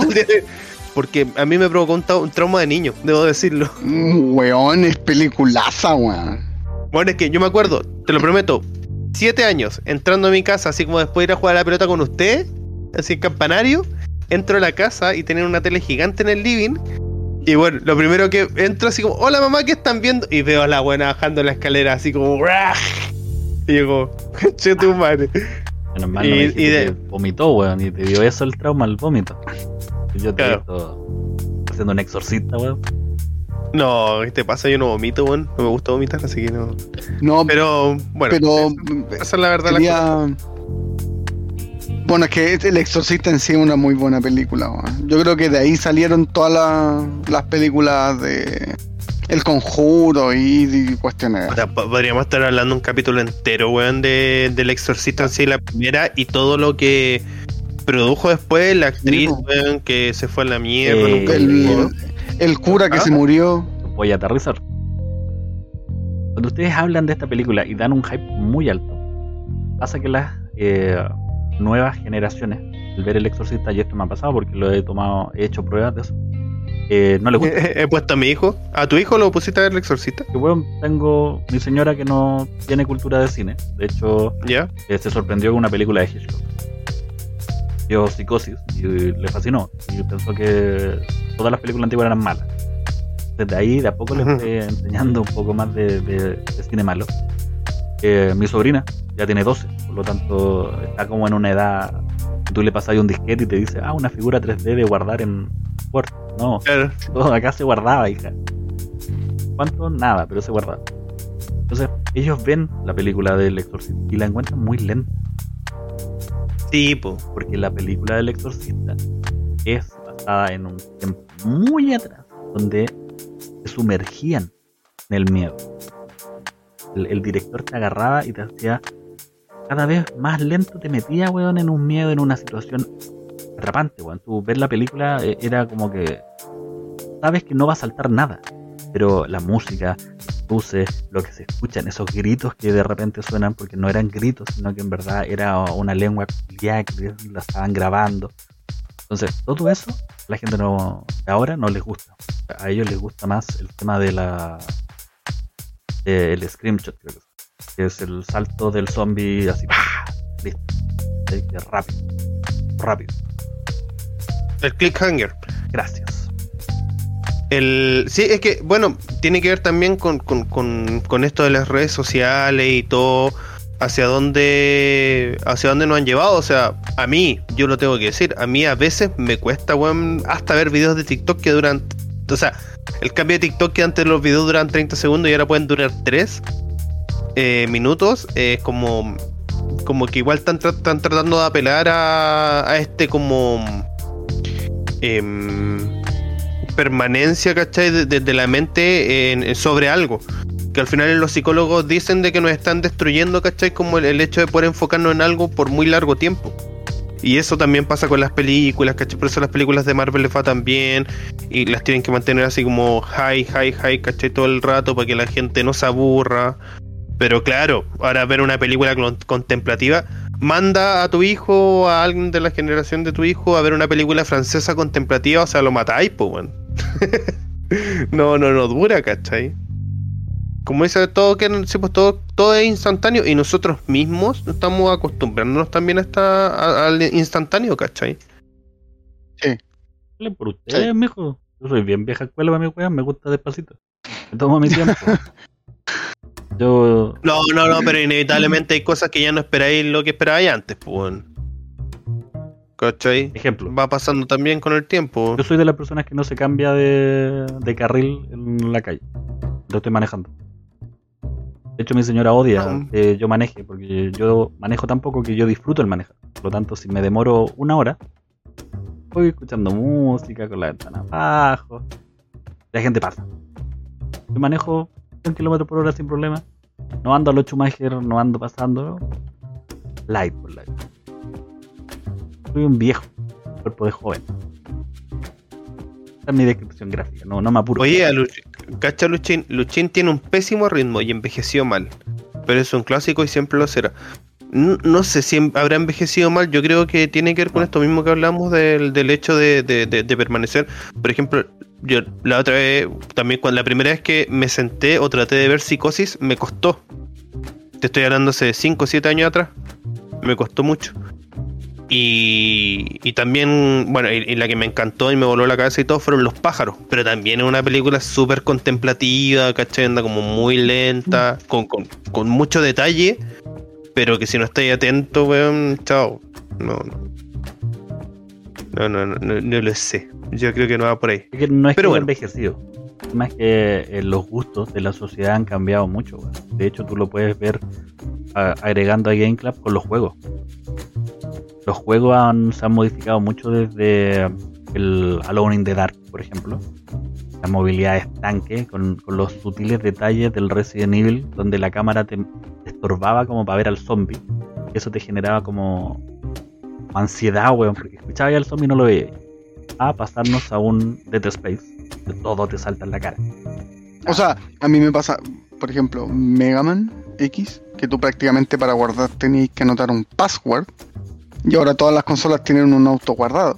Porque a mí me provocó un, trau- un trauma de niño, debo decirlo. Mm, Weón, es peliculaza, weón. Bueno, es que yo me acuerdo, te lo prometo, siete años entrando a mi casa, así como después de ir a jugar a la pelota con usted, así en campanario, entro a la casa y tener una tele gigante en el living. Y bueno, lo primero que entro así como, hola mamá, ¿qué están viendo? Y veo a la buena bajando la escalera así como. Y digo, che tu madre. Menos mal Y- no me y de- vomitó, weón, y te dio eso el trauma, el vómito. Yo te Claro. visto haciendo un exorcista, weón. No, ¿qué te pasa? Yo no vomito, weón. No me gusta vomitar, así que no. No, Pero, bueno, pero esa es la verdad. la cosa. quería... Bueno, es que El Exorcista en sí es una muy buena película. weón. Yo creo que de ahí salieron todas la- las películas de El Conjuro y, y cuestiones. O sea, po- podríamos estar hablando un capítulo entero, weón, de, del exorcista en sí, la primera, y todo lo que produjo después la actriz, Sí, weón, que se fue a la mierda. Eh, nunca El, el cura que Ah. se murió. Voy a aterrizar. Cuando ustedes hablan de esta película y dan un hype muy alto, pasa que las eh, nuevas generaciones, al ver el exorcista, y esto me ha pasado porque lo he tomado, he hecho pruebas de eso, Eh, no le gusta. He puesto a mi hijo. ¿A tu hijo lo pusiste a ver el exorcista? Que bueno, tengo mi señora que no tiene cultura de cine. De hecho, ¿Ya? eh, se sorprendió con una película de Hitchcock. Vio Psicosis y le fascinó. Y pensó que todas las películas antiguas eran malas. Desde ahí, de a poco le estoy enseñando un poco más de, de- de cine malo. Eh, mi sobrina ya tiene 12, por lo tanto está como en una edad que tú le pasas ahí un disquete y te dice, ah, una figura 3D de guardar en Word. No, Claro. todo acá se guardaba, hija. ¿Cuánto? Nada, pero se guardaba. Entonces, ellos ven la película del Exorcista y la encuentran muy lenta, Sí, po. porque la película del Exorcista es basada en un tiempo muy atrás, donde se sumergían en el miedo. El, el director te agarraba y te hacía cada vez más lento, te metía, weón, en un miedo, en una situación atrapante, weón. Tú ver la película eh, era como que sabes que no va a saltar nada, pero la música, las luces, lo que se escuchan, esos gritos que de repente suenan, porque no eran gritos, sino que en verdad era una lengua que la estaban grabando. Entonces, todo eso, la gente no, ahora no les gusta. A ellos les gusta más el tema de la eh, el screamshot, creo que es, que es el salto del zombie así, ¡pah! listo, que rápido, rápido. El cliffhanger. Gracias. El, sí, es que, bueno, tiene que ver también con, con, con, con esto de las redes sociales y todo, hacia dónde, hacia dónde nos han llevado. O sea, a mí, yo lo tengo que decir, a mí a veces me cuesta, weón, hasta ver videos de TikTok que duran, o sea, el cambio de TikTok que antes los videos duran 30 segundos y ahora pueden durar 3 eh, minutos, es como, como que igual están, están tratando de apelar a, a este como... em, permanencia, ¿cachai? De, de- la mente en- en- sobre algo. Que al final los psicólogos dicen de que nos están destruyendo, ¿cachai? Como el, el hecho de poder enfocarnos en algo por muy largo tiempo. Y eso también pasa con las películas, ¿cachai? Por eso las películas de Marvel les va tan bien. Y las tienen que mantener así como high, high, high, ¿cachai? Todo el rato para que la gente no se aburra. Pero claro, ahora ver una película contemplativa, manda a tu hijo, a alguien de la generación de tu hijo, a ver una película francesa contemplativa, o sea, lo matáis, pues, weón. no, no, no dura, ¿cachai? Como dice todo que sí, pues todo, todo es instantáneo y nosotros mismos estamos acostumbrándonos también a esta, a- al instantáneo, ¿cachai? Hablen por ustedes, mijo. Yo soy bien vieja escuela para mi weón, me gusta despacito. Me tomo mi tiempo. Yo No, no, no, pero inevitablemente hay cosas que ya no esperáis lo que esperabais antes, pues. ¿Cachai? Ejemplo, Va pasando también con el tiempo. yo soy de las personas que no se cambia de, de carril en la calle. Lo estoy manejando. De hecho, mi señora odia Ah. que yo maneje, porque yo manejo tan poco que yo disfruto el manejar. Por lo tanto, si me demoro una hora, voy escuchando música con la ventana abajo. La gente pasa. Yo manejo 100 km por hora sin problema. No ando a los Schumacher, no ando pasando. Light por light. Soy un viejo, cuerpo de joven. Esa es mi descripción gráfica, no, no me apuro. Oye, a Luch- cacha Luchín, Luchín tiene un pésimo ritmo y envejeció mal. Pero es un clásico y siempre lo será. No, no sé si habrá envejecido mal, yo creo que tiene que ver con esto mismo que hablamos del, del hecho de, de- de- de permanecer. Por ejemplo, yo la otra vez, también cuando la primera vez que me senté o traté de ver psicosis, me costó. Te estoy hablando hace 5 o 7 años atrás. Me costó mucho. Y, y también, bueno, y, y la que me encantó y me voló la cabeza y todo fueron Los pájaros. Pero también es una película súper contemplativa, ¿cachai? Anda como muy lenta, con, con, con mucho detalle. Pero que si no estáis atento, weón, chao. No, no. No, no, no, no, no lo sé. Yo creo que no va por ahí. Es que no es Pero que bueno. envejecido. Más que eh, los gustos de la sociedad han cambiado mucho. De hecho, tú lo puedes ver a- agregando a Game Club con los juegos. Los juegos han- se han modificado mucho desde el Alone in the Dark, por ejemplo. La movilidad estanque con, con los sutiles detalles del Resident Evil, donde la cámara te estorbaba como para ver al zombie. Eso te generaba como ansiedad, weón, porque escuchaba al zombie y no lo veía. A pasarnos a un Dead Space, que todo te salta en la cara. O sea, a mí me pasa, por ejemplo, Mega Man X, que tú prácticamente para guardar tenías que anotar un password. Y ahora todas las consolas tienen un auto guardado.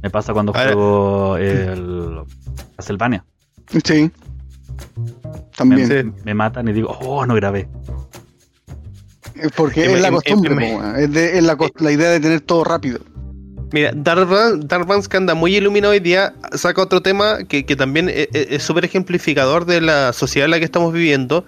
Me pasa cuando Ahora- juego el Castlevania. Sí. También. Sí. Me matan y digo, oh, no grabé. Es Porque Em- es la em- costumbre, em- po, weón. es, de- es la, cos- la idea de tener todo rápido. Mira, Dark Van- Dark Vance, que anda muy iluminado hoy día, saca otro tema que, que también e- e- es súper ejemplificador de la sociedad en la que estamos viviendo,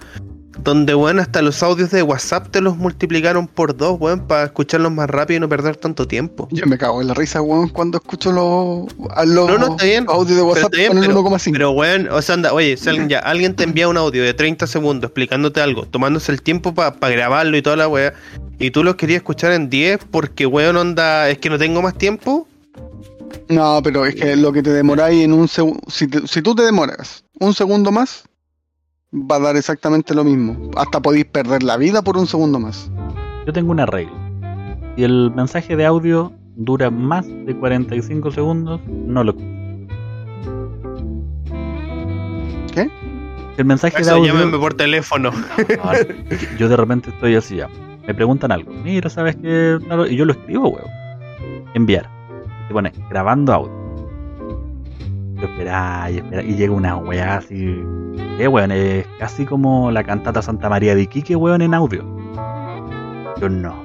donde, weón, hasta los audios de WhatsApp te los multiplicaron por dos, weón, para escucharlos más rápido y no perder tanto tiempo. Yo me cago en la risa, weón, cuando escucho los, los No, no, está bien. audios de Pero WhatsApp está bien, con el pero- 1,5. Pero, weón, o sea, anda, oye, si alguien, ya, alguien te envía un audio de 30 segundos explicándote algo, tomándose el tiempo para grabarlo y toda la weá, y tú los querías escuchar en 10 porque, weón, onda, es que no tengo más tiempo. No, pero es que lo que te demoráis en un segundo. Si tú te demoras un segundo más, va a dar exactamente lo mismo. Hasta podéis perder la vida por un segundo más. Yo tengo una regla. Si el mensaje de audio dura más de 45 segundos, no lo ¿Qué? Si el mensaje de audio. llámeme por teléfono. Ahora, yo de repente estoy así ya. Me preguntan algo. Mira, ¿sabes qué? Y yo lo escribo, weón. Enviar. Y pone, grabando audio. Yo espera y espera. Y llega una weá así. Eh, weón, es casi como la cantata Santa María de Iquique, weón, en audio. Yo no.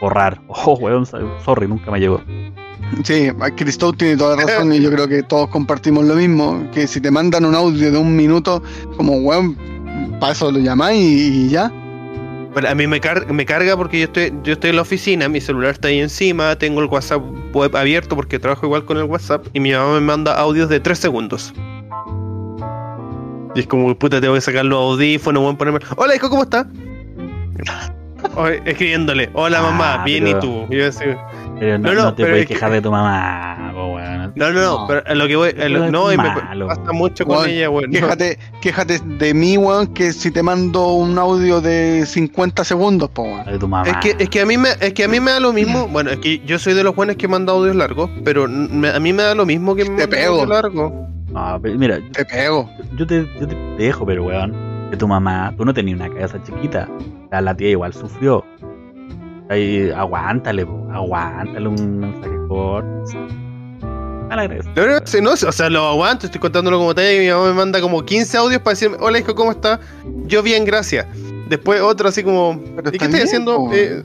Borrar. Oh, weón, sorry, nunca me llegó. Sí, Cristo tiene toda la razón y yo creo que todos compartimos lo mismo. Que si te mandan un audio de un minuto, como weón, para eso lo llamáis y ya. Bueno, a mí me, car- me carga porque yo estoy, yo estoy en la oficina, mi celular está ahí encima, tengo el WhatsApp web abierto porque trabajo igual con el WhatsApp y mi mamá me manda audios de 3 segundos. Y es como, puta, tengo que sacar los audífonos, voy a ponerme. Hola, hijo, ¿cómo está? Escribiéndole, hola Ah, mamá, bien pero- y tú. Y yo Pero no, No, no, no te pero puedes es que- quejar de tu mamá, po, weón. no, no, no, pero lo que voy, lo- no, y me pasa mucho con Weón, ella, weón. Quéjate, quéjate de mí, weón, que si te mando un audio de 50 segundos, po, weón. De tu mamá. Es que, es que a mí me, es que a mí me da lo mismo. Bueno, es que yo soy de los buenos que manda audios largos, pero me- a mí me da lo mismo que Te pego. audio largo. No, pero mira, Te pego. yo te, yo te dejo, pero weón, que tu mamá, tú no tenías una cabeza chiquita. La tía igual sufrió. Ahí, aguántale, po, aguántale un mensaje corto. No, no, no, o sea, lo aguanto, estoy contándolo como talla y mi mamá me manda como 15 audios para decirme, hola hijo, ¿cómo está? Yo bien, gracias. Después otro así como, Pero ¿y qué estoy haciendo? Eh,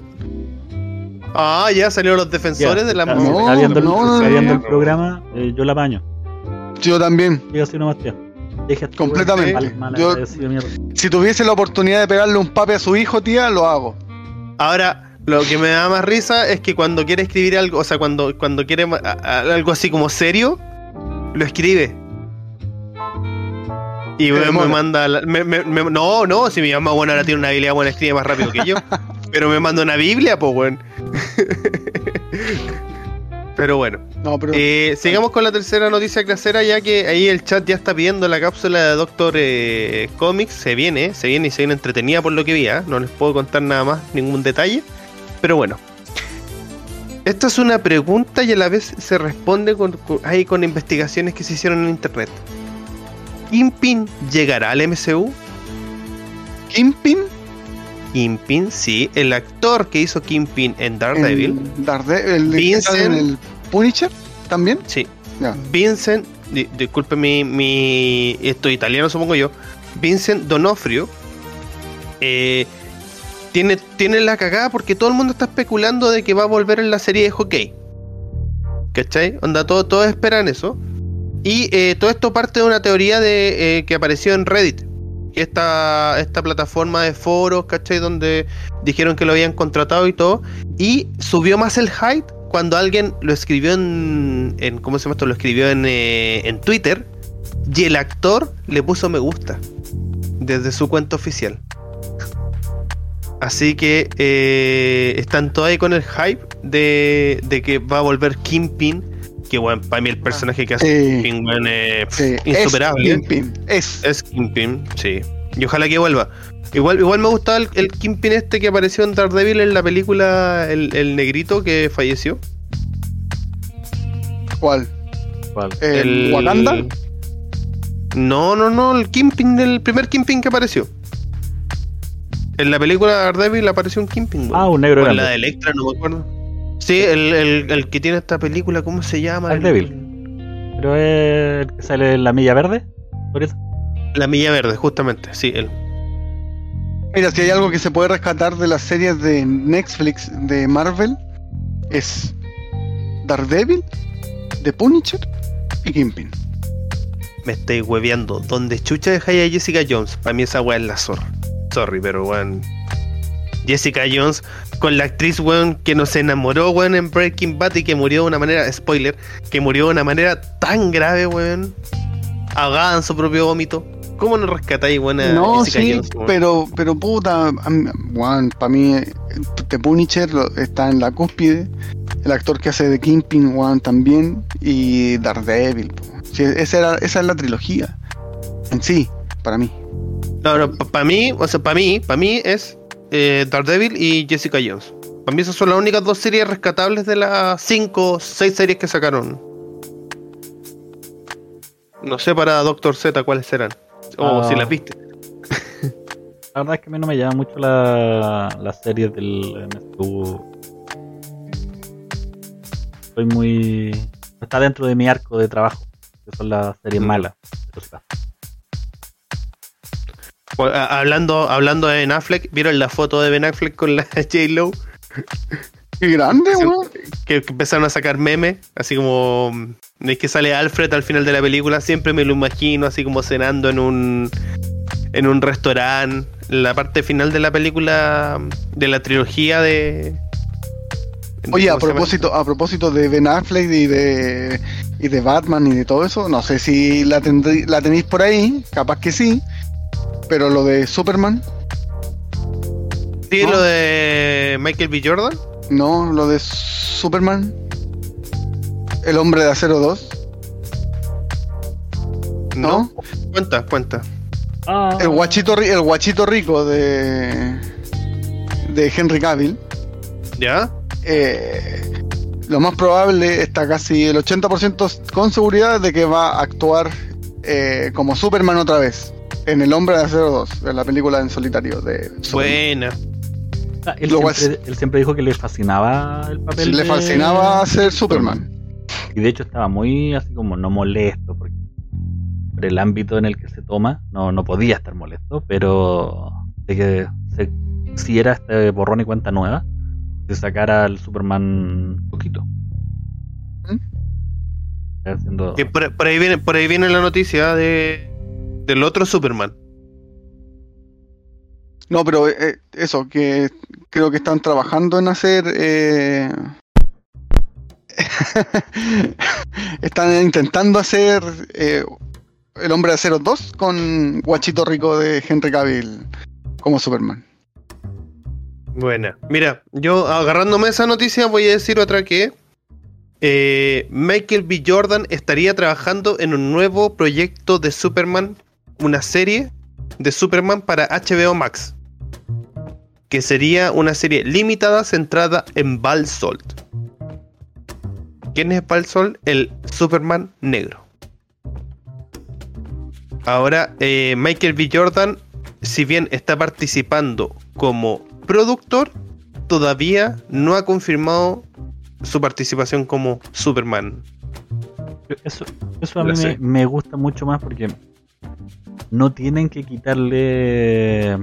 ah, ya salieron los defensores Ya, de la No, está viendo el, no, no, está no, viendo no. el programa, eh, yo la baño. Yo también, Diga así nomás. Deja este completamente. mal- mal Yo, si tuviese la oportunidad de pegarle un pape a su hijo, tía, lo hago. Ahora, lo que me da más risa es que cuando quiere escribir algo, o sea, cuando, cuando quiere ma- a- a- algo así como serio, lo escribe. Y me, me manda. la- me- me- no, no, si mi mamá buena ahora tiene una habilidad buena, escribe más rápido que yo. pero me manda una Biblia, pues, weón. pero bueno. No, pero Eh, sigamos con la tercera noticia clasera, ya que ahí el chat ya está pidiendo la cápsula de Doctor eh, Comics. Se viene, se viene y se viene entretenida por lo que vi. ¿ah? No les puedo contar nada más, ningún detalle. Pero bueno. Esta es una pregunta y a la vez se responde con, con- ahí con investigaciones que se hicieron en internet. ¿Kingpin llegará al MCU? Kingpin, Kingpin, sí. El actor que hizo Kingpin en Daredevil. el, que Vincent. en el Punisher, también. Sí. Vincent, di- disculpe mi, mi. Esto italiano, supongo yo. Vincent Donofrio. eh, tiene, tiene la cagada porque todo el mundo está especulando de que va a volver en la serie de hockey. ¿Cachai? Onda, todo, todos esperan eso. Y eh, todo esto parte de una teoría de eh, que apareció en Reddit. Esta, esta plataforma de foros, ¿cachai? Donde dijeron que lo habían contratado y todo. Y subió más el hype cuando alguien lo escribió en, en ¿cómo se llama esto? Lo escribió en, eh, en Twitter y el actor le puso me gusta desde su cuenta oficial. Así que eh, están todos ahí con el hype de, de que va a volver Kingpin. Que bueno, para mí el personaje que hace Sí. Kingpin Sí, insuperable. Es Kingpin, es. Es Kingpin, sí. Y ojalá que vuelva. Igual, igual me gustaba el, el Kingpin este que apareció en Daredevil en la película El, el Negrito que falleció. ¿Cuál? ¿Cuál? ¿El Wakanda? No, no, no, el Kingpin, el primer Kingpin que apareció. En la película Daredevil apareció un Kingpin, weón. Ah, un negro O en grande. la de Electra, no me acuerdo. Sí, el, el- el que tiene esta película, ¿cómo se llama? Black Devil. Pero es el que sale en la milla verde. Por eso. La Milla Verde, justamente, sí, él. Mira, si hay algo que se puede rescatar de las series de Netflix de Marvel, es Daredevil, The Punisher y Kingpin. Me estoy hueveando. ¿Dónde chucha dejáis a Jessica Jones? Para mí esa weá es la zorra. Sorry, pero weón. Jessica Jones con la actriz, weón, que nos enamoró, weón, en Breaking Bad y que murió de una manera, spoiler, que murió de una manera tan grave, weón. Ahogada en su propio vómito. ¿Cómo no rescatáis, weón, a No, Jessica sí, Jones? weón? pero, pero puta, para mí, eh, The Punisher está en la cúspide. El actor que hace de Kingpin, weón, también. Y Daredevil. Sí, esa, era, esa es la trilogía. En sí, para mí. No, no, para mí, o sea, para mí, para mí es eh, Daredevil y Jessica Jones. Para mí esas son las únicas dos series rescatables de las cinco o seis series que sacaron. No sé para Doctor Z cuáles serán. O Ah. si las viste. La verdad es que a mí no me llama mucho la, la serie del MCU. Soy muy. Está dentro de mi arco de trabajo. Que son las series Mm. malas. A- Hablando, hablando de Ben Affleck, ¿vieron la foto de Ben Affleck con la J-Lo? Qué grande, weón. Que, que empezaron a sacar memes, así como es que sale Alfred al final de la película, siempre me lo imagino así como cenando en un en un restaurante, la parte final de la película de la trilogía de Oye, a propósito, a propósito de Ben Affleck y de, y de Batman y de todo eso, no sé si la tenéis por ahí, capaz que sí, pero lo de Superman, Sí, ¿no? lo de Michael B. Jordan. no, lo de Superman, el hombre de acero 2, ¿no? Cuenta, cuenta. Ah, El guachito, el guachito rico de, de Henry Cavill, ¿Ya? eh, lo más probable está casi el 80% con seguridad de que va a actuar eh, como Superman otra vez. En El Hombre de Acero 2, en la película en solitario de Superman. Buena. ah, él, lo siempre, él siempre dijo que le fascinaba el papel. Sí, le de- fascinaba ser Superman. Y de hecho estaba muy así como no molesto porque por el ámbito en el que se toma no, no podía estar molesto, pero de que se, si era este borrón y cuenta nueva, de sacar al Superman poquito. ¿Mm? Haciendo- Que por, por ahí viene, por ahí viene la noticia de del otro Superman. No, pero eh, eso, que creo que están trabajando en hacer. eh, están intentando hacer eh, El Hombre de Acero 2 con Guachito Rico de Henry Cavill como Superman. Buena. Mira, yo agarrándome esa noticia voy a decir otra que eh, Michael B. Jordan estaría trabajando en un nuevo proyecto de Superman, una serie de Superman para HBO Max, que sería una serie limitada centrada en Val Salt. ¿Quién es Val Salt? El Superman negro. Ahora, eh, Michael B. Jordan, si bien está participando como productor, todavía no ha confirmado su participación como Superman. Eso, eso a mí me gusta mucho más porque no tienen que quitarle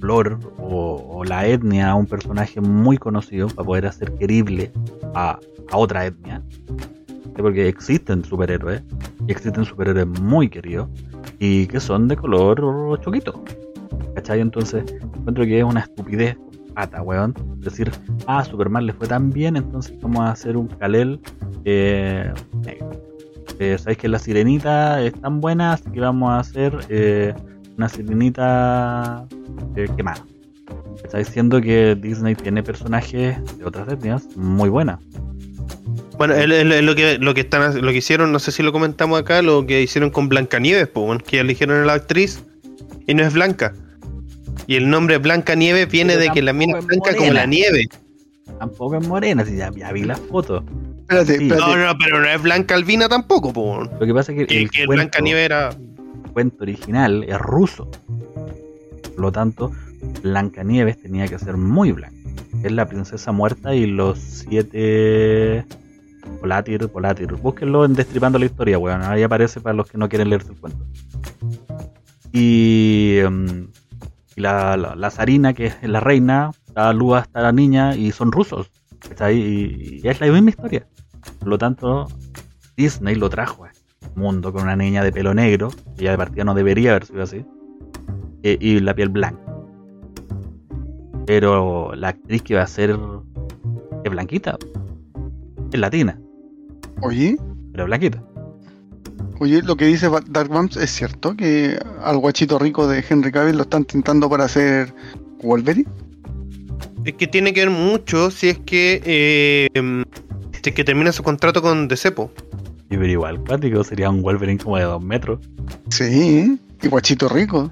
flor o, o la etnia a un personaje muy conocido para poder hacer querible a, otra etnia. Porque existen superhéroes y existen superhéroes muy queridos y que son de color choquito. ¿Cachai? Entonces encuentro que es una estupidez pata, weón. Decir, ah, Superman le fue tan bien, entonces vamos a hacer un Kalel eh. Eh, Sabéis que la sirenita es tan buena, así que vamos a hacer eh, una sirenita eh, quemada. Está diciendo que Disney tiene personajes de otras etnias muy buenas. Bueno, es- lo que lo que están lo que hicieron, no sé si lo comentamos acá, lo que hicieron con Blancanieves, pues, que eligieron a la actriz y no es blanca. Y el nombre Blanca Nieves viene Pero de que la mina es blanca como la nieve. Tampoco es morena, si ya, ya vi las fotos. Espérate, Sí. espérate. No, no, pero no es blanca albina tampoco, pues. bueno. Lo que pasa es que, Que, el, que cuento, Blanca Nieves era. el cuento original es ruso. Por lo tanto, Blancanieves tenía que ser muy blanca. Es la princesa muerta y los siete Polatir, Polatir. Búsquenlo en Destripando la Historia, weón. Ahí aparece para los que no quieren leerse el cuento. Y, em, y la, la, la zarina, que es la reina, está Lua, está la niña, y son rusos. ¿cachai? Y, y es la misma historia. Por lo tanto, Disney lo trajo a este mundo con una niña de pelo negro, que ya de partida no debería haber sido así, e- y la piel blanca. Pero la actriz que va a ser es blanquita, es latina, Oye, pero blanquita. oye, lo que dice Dark Bumps es cierto que al guachito rico de Henry Cavill lo están tentando para hacer Wolverine. Es que tiene que ver mucho si es que eh, si es que termina su contrato con Decepo. Y pero igual, cuático, sería un Wolverine como de dos metros. Sí, y guachito rico.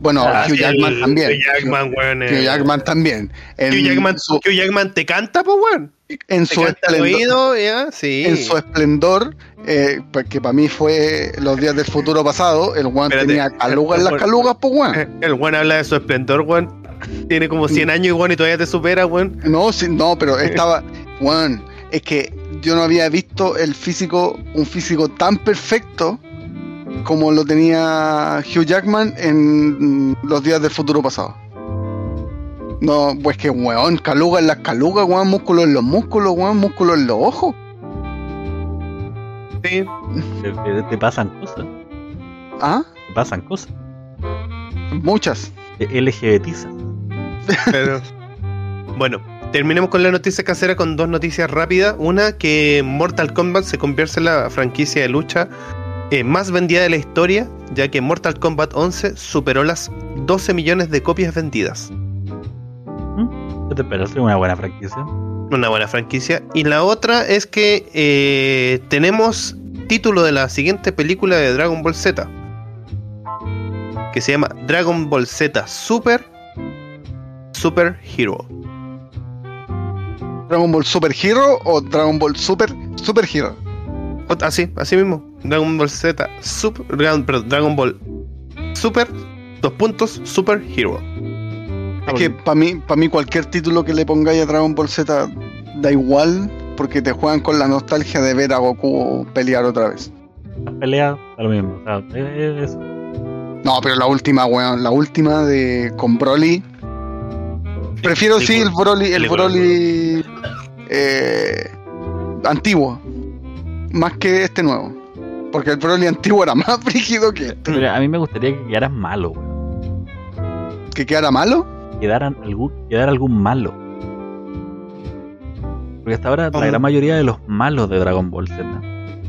Bueno, Ah, Hugh Jackman el- también. Hugh Jackman, weón. Hugh eh, Jackman también. En Hugh Jackman, su, Hugh Jackman te canta, pues, weón. en Te su esplendor, oído, ya, sí. en su esplendor eh, que para mí fue los días del futuro pasado, el weón tenía calugas en las calugas, pues weón. El weón habla de su esplendor, weón. Tiene como 100 años, weón, y todavía te supera, weón. No, sí, no, pero estaba, weón, es que yo no había visto el físico, un físico tan perfecto como lo tenía Hugh Jackman en los días del futuro pasado. No, pues que weón, caluga en las calugas, weón, músculo en los músculos, weón, músculo en los ojos. Sí. Te, te- te pasan cosas, Ah, te pasan cosas. muchas. LGBTizas. Pero, bueno, terminemos con la noticia casera con dos noticias rápidas. Una, que Mortal Kombat se convierte en la franquicia de lucha eh, más vendida de la historia, ya que Mortal Kombat 11 superó las 12 millones de copias vendidas. ¿Qué te esperas? Es una buena franquicia. Una buena franquicia. Y la otra es que eh, tenemos título de la siguiente película de Dragon Ball Z. Que se llama Dragon Ball Z Super Super Hero. Dragon Ball Super Hero o Dragon Ball Super Super Hero. Así, así mismo. Dragon Ball Z Super, Dragon, perdón, Dragon Ball Super, dos puntos, Super Hero. Es que para mí, para mí cualquier título que le pongáis a Dragon Ball Z da igual porque te juegan con la nostalgia de ver a Goku pelear otra vez. Las peleas, da lo mismo. O sea, es- es- No, pero la última, weón, la última de con Broly. Prefiero sí el Broly, el. Broly eh, antiguo, más que este nuevo. Porque el Broly antiguo era más frígido que este. pero a mí me gustaría que quedaras malo, weón. que quedara malo. Quedaran algún, quedara algún malo. Porque hasta ahora la Como- gran mayoría de los malos de Dragon Ball Z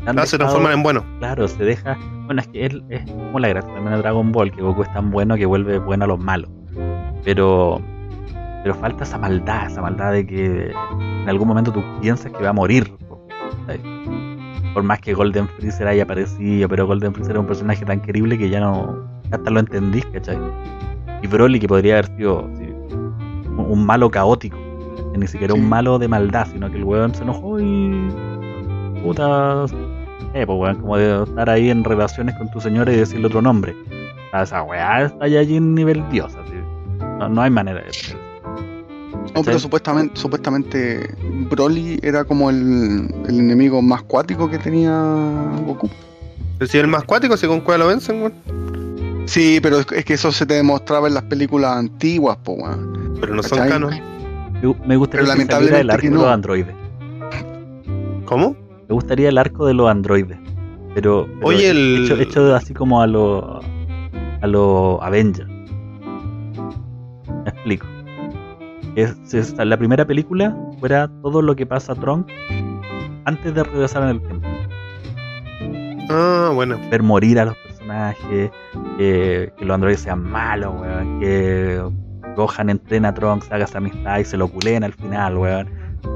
han Ah, se transforman en bueno. Claro, se deja. Bueno, es que él es como la gracia también de Dragon Ball, que Goku es tan bueno que vuelve bueno a los malos. Pero. Pero falta esa maldad, esa maldad de que en algún momento tú piensas que va a morir. ¿cachai? Por más que Golden Freezer haya aparecido, pero Golden Freezer es un personaje tan querible que ya no. hasta lo entendís, ¿cachai? Y Broly, que podría haber sido sí, un, un malo caótico. Ni siquiera Sí. un malo de maldad, sino que el weón se enojó y. Puta. Eh, pues weón, como de estar ahí en relaciones con tu señora y decirle otro nombre. O sea, esa weá está ya allí en nivel dios, así. No, no hay manera de eso. No, pero supuestamente, supuestamente Broly era como el, el enemigo más cuático que tenía Goku. Pero si el más cuático, si con cuál lo vencen, weón. Sí, pero es, es que eso se te demostraba en las películas antiguas, po, weón. Pero no son ¿Cachai? canon. Me- Me gustaría Pero que saliera el lamentablemente arco que de los androides. ¿Cómo? Me gustaría el arco de los androides. Pero, pero Oye, el- hecho, hecho así como a los a los Avengers. Me explico. Es, es- la primera película fuera todo lo que pasa a Trump antes de regresar en el tiempo. Ah, bueno. Ver morir a los personajes, que, que los androides sean malos, weón, que Gohan entrena a Trunks, haga esa amistad y se lo culen al final, weón.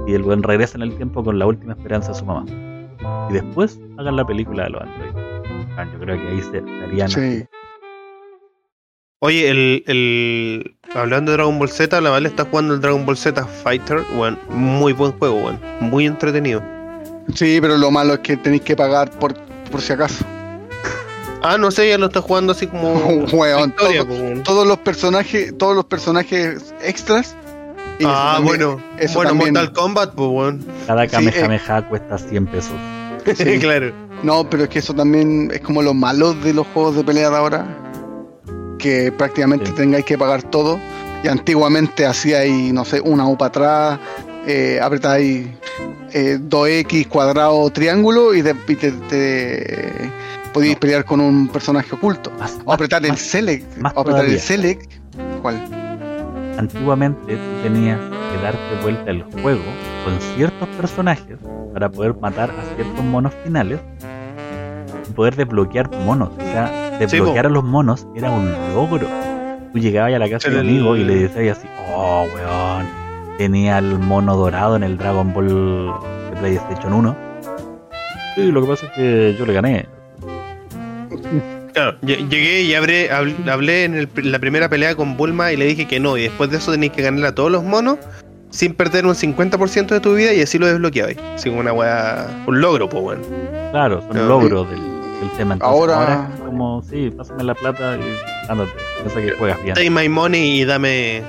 Y el weón regresa en el tiempo con la última esperanza de su mamá. Y después hagan la película de los androides. Yo creo que ahí se estarían. Sí. Oye, el, el. Hablando de Dragon Ball Z, la Vale está jugando el Dragon Ball Z Fighter, weón. Muy buen juego, weón. Muy entretenido. Sí, pero lo malo es que tenéis que pagar por, por si acaso. Ah, no sé, ya lo está jugando así como. Weón, todo- po, weón. todos los personajes, todos los personajes extras Y eso Ah, también- bueno. eso bueno, también- Mortal Kombat, pues bueno. Cada Sí, Kamehameha cuesta 100 pesos. Sí. claro. No, pero es que eso también es como lo malo de los juegos de pelea de ahora. Que prácticamente Sí. tengáis que pagar todo. Y antiguamente hacíais, no sé, una U para atrás, eh, apretáis eh, 2X cuadrado triángulo y, de- y te, te- No. pelear con un personaje oculto. Más- O apretar el select. más o apretar el select. ¿Cuál? Antiguamente tú tenías que darte vuelta el juego con ciertos personajes para poder matar a ciertos monos finales poder desbloquear monos. O sea, desbloquear a los monos era un logro. Tú llegabas a la casa de un amigo y le decías así, oh weón, tenía el mono dorado en el Dragon Ball de PlayStation 1. Sí, lo que pasa es que yo le gané. Claro, lle- llegué y hablé, habl- hablé en el la primera pelea con Bulma y le dije que no. Y después de eso tenéis que ganar a todos los monos sin perder un 50% de tu vida y así lo desbloqueabais. Como una weá. Un logro, pues bueno. Claro, son No, logros del tema. Entonces, Ahora- ahora es como, sí, pásame la plata y ándate. Piensa que juegas bien. Take my money y dame.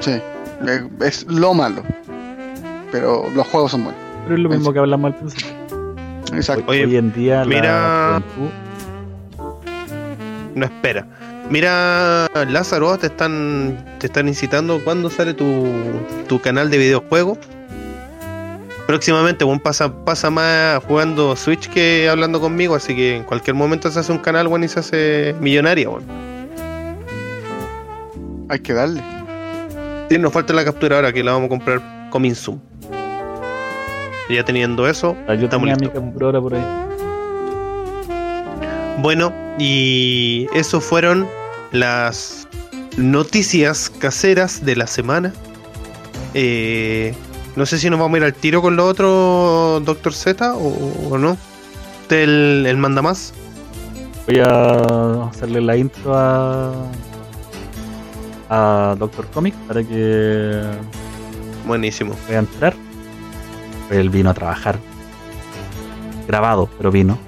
Sí. Eh, Es lo malo. Pero los juegos son buenos. Pero es lo mismo que hablamos al principio. Exacto. Hoy, Oye, hoy en día mira- la No espera. Mira, Lázaro, te están, te están incitando. ¿Cuándo sale tu, tu canal de videojuegos? Próximamente, bueno, pasa, pasa más jugando Switch que hablando conmigo, así que en cualquier momento se hace un canal, bueno, y se hace millonario, bueno. Hay que darle. Sí, nos falta la captura ahora que la vamos a comprar soon. Y ya teniendo eso, Ah, Yo estamos tenía listos. por ahí. Bueno, y eso fueron las noticias caseras de la semana. Eh, no sé si nos vamos a ir al tiro con lo otro, Doctor Z, o, o no. ¿Usted el, el manda más? Voy a hacerle la intro a a Doctor Comic para que Buenísimo. pueda entrar. Él vino a trabajar. Grabado, pero vino.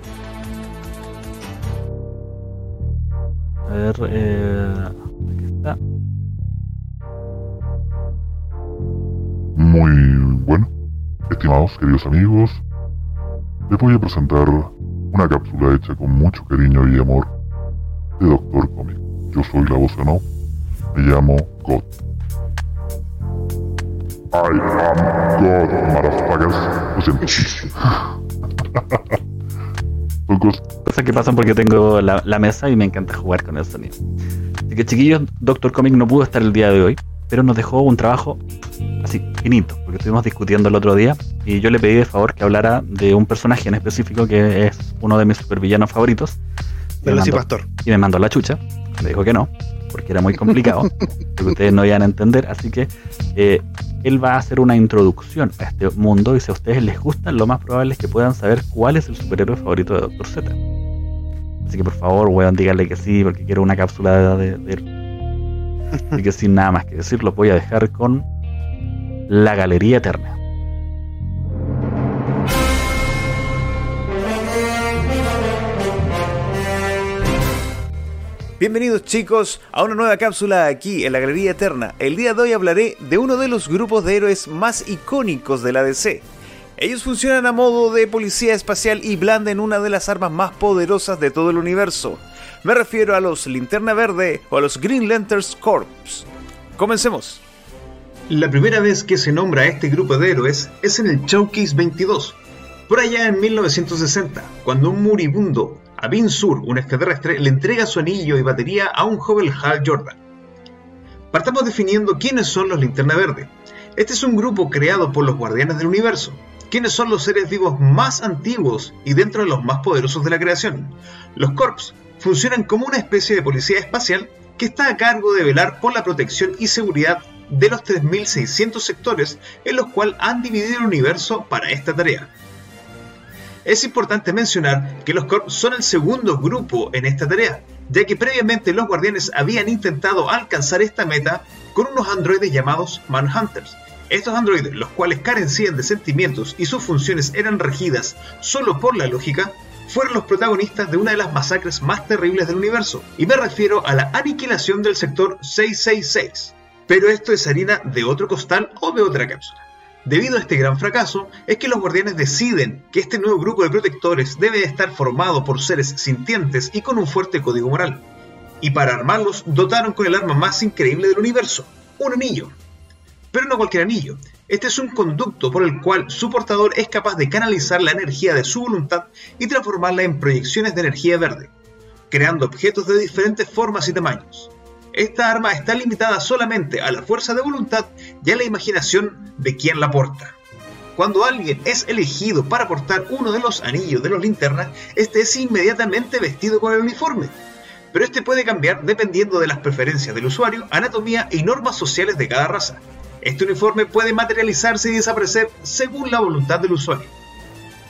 A ver, eh, aquí está. Muy bueno, estimados queridos amigos, les voy a presentar una cápsula hecha con mucho cariño y amor de Doctor Comic. Yo soy la voz no, me llamo God. I am God, motherfuckers. Lo siento. Son cosas que pasan porque tengo la, la mesa y me encanta jugar con el sonido. Así que chiquillos, Doctor Comic no pudo estar el día de hoy, pero nos dejó un trabajo así, finito, porque estuvimos discutiendo el otro día y yo le pedí de favor que hablara de un personaje en específico que es uno de mis supervillanos favoritos. Pero sí, Pastor. y me mandó la chucha. Me dijo que no, porque era muy complicado, porque ustedes no iban a entender. Así que eh, él va a hacer una introducción a este mundo y si a ustedes les gusta, lo más probable es que puedan saber cuál es el superhéroe favorito de Doctor Z. Así que por favor, weón, díganle que sí, porque quiero una cápsula de, de. Así que sin nada más que decir, los voy a dejar con la Galería Eterna. Bienvenidos chicos a una nueva cápsula aquí en la Galería Eterna. El día de hoy hablaré de uno de los grupos de héroes más icónicos de la DC. Ellos funcionan a modo de policía espacial y blanden una de las armas más poderosas de todo el universo. Me refiero a los Linterna Verde o a los Green Lanterns Corps. Comencemos. La primera vez que se nombra a este grupo de héroes es en el Showcase 22, por allá en 1960, cuando un moribundo, Abin Sur, un extraterrestre, le entrega su anillo y batería a un joven Hal Jordan. Partamos definiendo quiénes son los Linterna Verde. Este es un grupo creado por los Guardianes del Universo, quienes son los seres vivos más antiguos y dentro de los más poderosos de la creación. Los Corps funcionan como una especie de policía espacial que está a cargo de velar por la protección y seguridad de los 3.600 sectores en los cuales han dividido el universo para esta tarea. Es importante mencionar que los Corps son el segundo grupo en esta tarea, ya que previamente los guardianes habían intentado alcanzar esta meta con unos androides llamados Manhunters. Estos androides, los cuales carecían de sentimientos y sus funciones eran regidas solo por la lógica, fueron los protagonistas de una de las masacres más terribles del universo, y me refiero a la aniquilación del sector 666. Pero esto es harina de otro costal o de otra cápsula. Debido a este gran fracaso, es que los guardianes deciden que este nuevo grupo de protectores debe estar formado por seres sintientes y con un fuerte código moral. Y para armarlos dotaron con el arma más increíble del universo, un anillo. Pero no cualquier anillo, este es un conducto por el cual su portador es capaz de canalizar la energía de su voluntad y transformarla en proyecciones de energía verde, creando objetos de diferentes formas y tamaños. Esta arma está limitada solamente a la fuerza de voluntad y a la imaginación de quien la porta. Cuando alguien es elegido para portar uno de los anillos de los linternas, este es inmediatamente vestido con el uniforme. Pero este puede cambiar dependiendo de las preferencias del usuario, anatomía y normas sociales de cada raza. Este uniforme puede materializarse y desaparecer según la voluntad del usuario.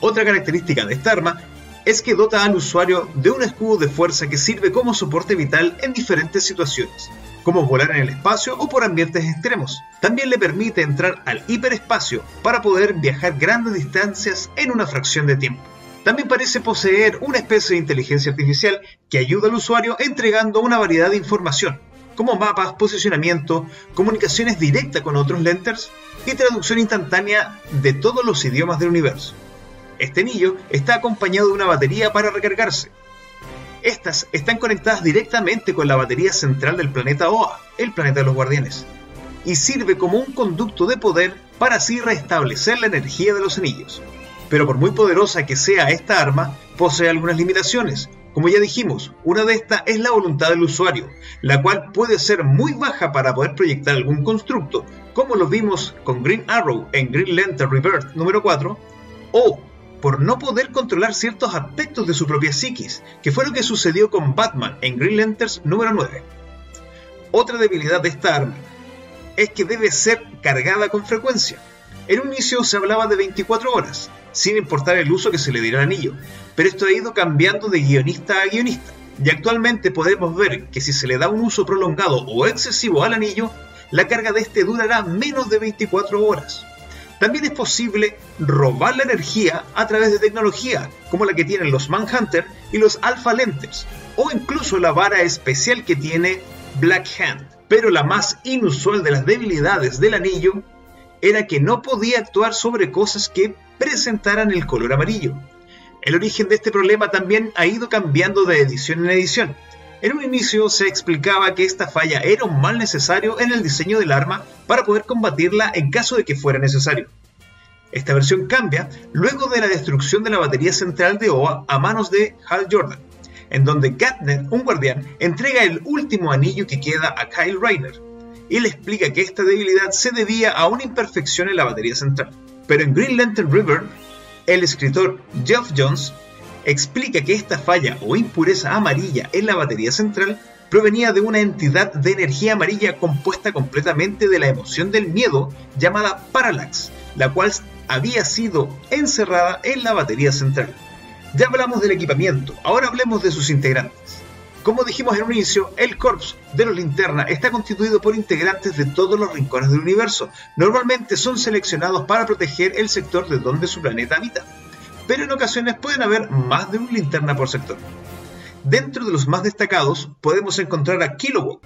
Otra característica de esta arma es que dota al usuario de un escudo de fuerza que sirve como soporte vital en diferentes situaciones, como volar en el espacio o por ambientes extremos. También le permite entrar al hiperespacio para poder viajar grandes distancias en una fracción de tiempo. También parece poseer una especie de inteligencia artificial que ayuda al usuario entregando una variedad de información, como mapas, posicionamiento, comunicaciones directas con otros lenters y traducción instantánea de todos los idiomas del universo. Este anillo está acompañado de una batería para recargarse. Estas están conectadas directamente con la batería central del planeta Oa, el planeta de los guardianes, y sirve como un conducto de poder para así restablecer la energía de los anillos. Pero por muy poderosa que sea esta arma, posee algunas limitaciones, como ya dijimos, una de estas es la voluntad del usuario, la cual puede ser muy baja para poder proyectar algún constructo, como lo vimos con Green Arrow en Green Lantern Rebirth número 4, o por no poder controlar ciertos aspectos de su propia psiquis, que fue lo que sucedió con Batman en Green Lanterns número 9. Otra debilidad de esta arma es que debe ser cargada con frecuencia. En un inicio se hablaba de 24 horas, sin importar el uso que se le diera al anillo, pero esto ha ido cambiando de guionista a guionista. Y actualmente podemos ver que si se le da un uso prolongado o excesivo al anillo, la carga de este durará menos de 24 horas. También es posible robar la energía a través de tecnología, como la que tienen los Manhunter y los Alpha Lenters, o incluso la vara especial que tiene Black Hand. Pero la más inusual de las debilidades del anillo era que no podía actuar sobre cosas que presentaran el color amarillo. El origen de este problema también ha ido cambiando de edición en edición. En un inicio se explicaba que esta falla era un mal necesario en el diseño del arma para poder combatirla en caso de que fuera necesario. Esta versión cambia luego de la destrucción de la batería central de OA a manos de Hal Jordan, en donde Gatnet, un guardián, entrega el último anillo que queda a Kyle Rayner, le explica que esta debilidad se debía a una imperfección en la batería central. Pero en Green Lantern River, el escritor Jeff Jones explica que esta falla o impureza amarilla en la batería central provenía de una entidad de energía amarilla compuesta completamente de la emoción del miedo llamada Parallax, la cual había sido encerrada en la batería central. Ya hablamos del equipamiento, ahora hablemos de sus integrantes. Como dijimos en un inicio, el Corps de los Linterna está constituido por integrantes de todos los rincones del universo. Normalmente son seleccionados para proteger el sector de donde su planeta habita, pero en ocasiones pueden haber más de un linterna por sector. Dentro de los más destacados podemos encontrar a Kilowatt,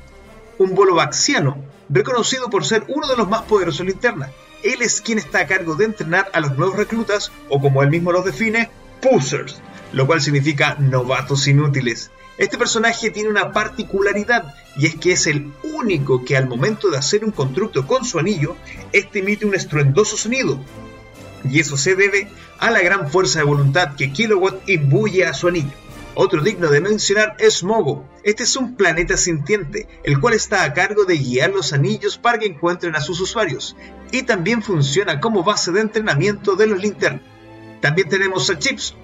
un bolovaxiano reconocido por ser uno de los más poderosos linternas. Él es quien está a cargo de entrenar a los nuevos reclutas, o como él mismo los define, Pusers, lo cual significa novatos inútiles. Este personaje tiene una particularidad y es que es el único que al momento de hacer un constructo con su anillo, este emite un estruendoso sonido. Y eso se debe a la gran fuerza de voluntad que Kilowatt imbuye a su anillo. Otro digno de mencionar es Mogo. Este es un planeta sintiente, el cual está a cargo de guiar los anillos para que encuentren a sus usuarios, y también funciona como base de entrenamiento de los linternas. También tenemos a Chips,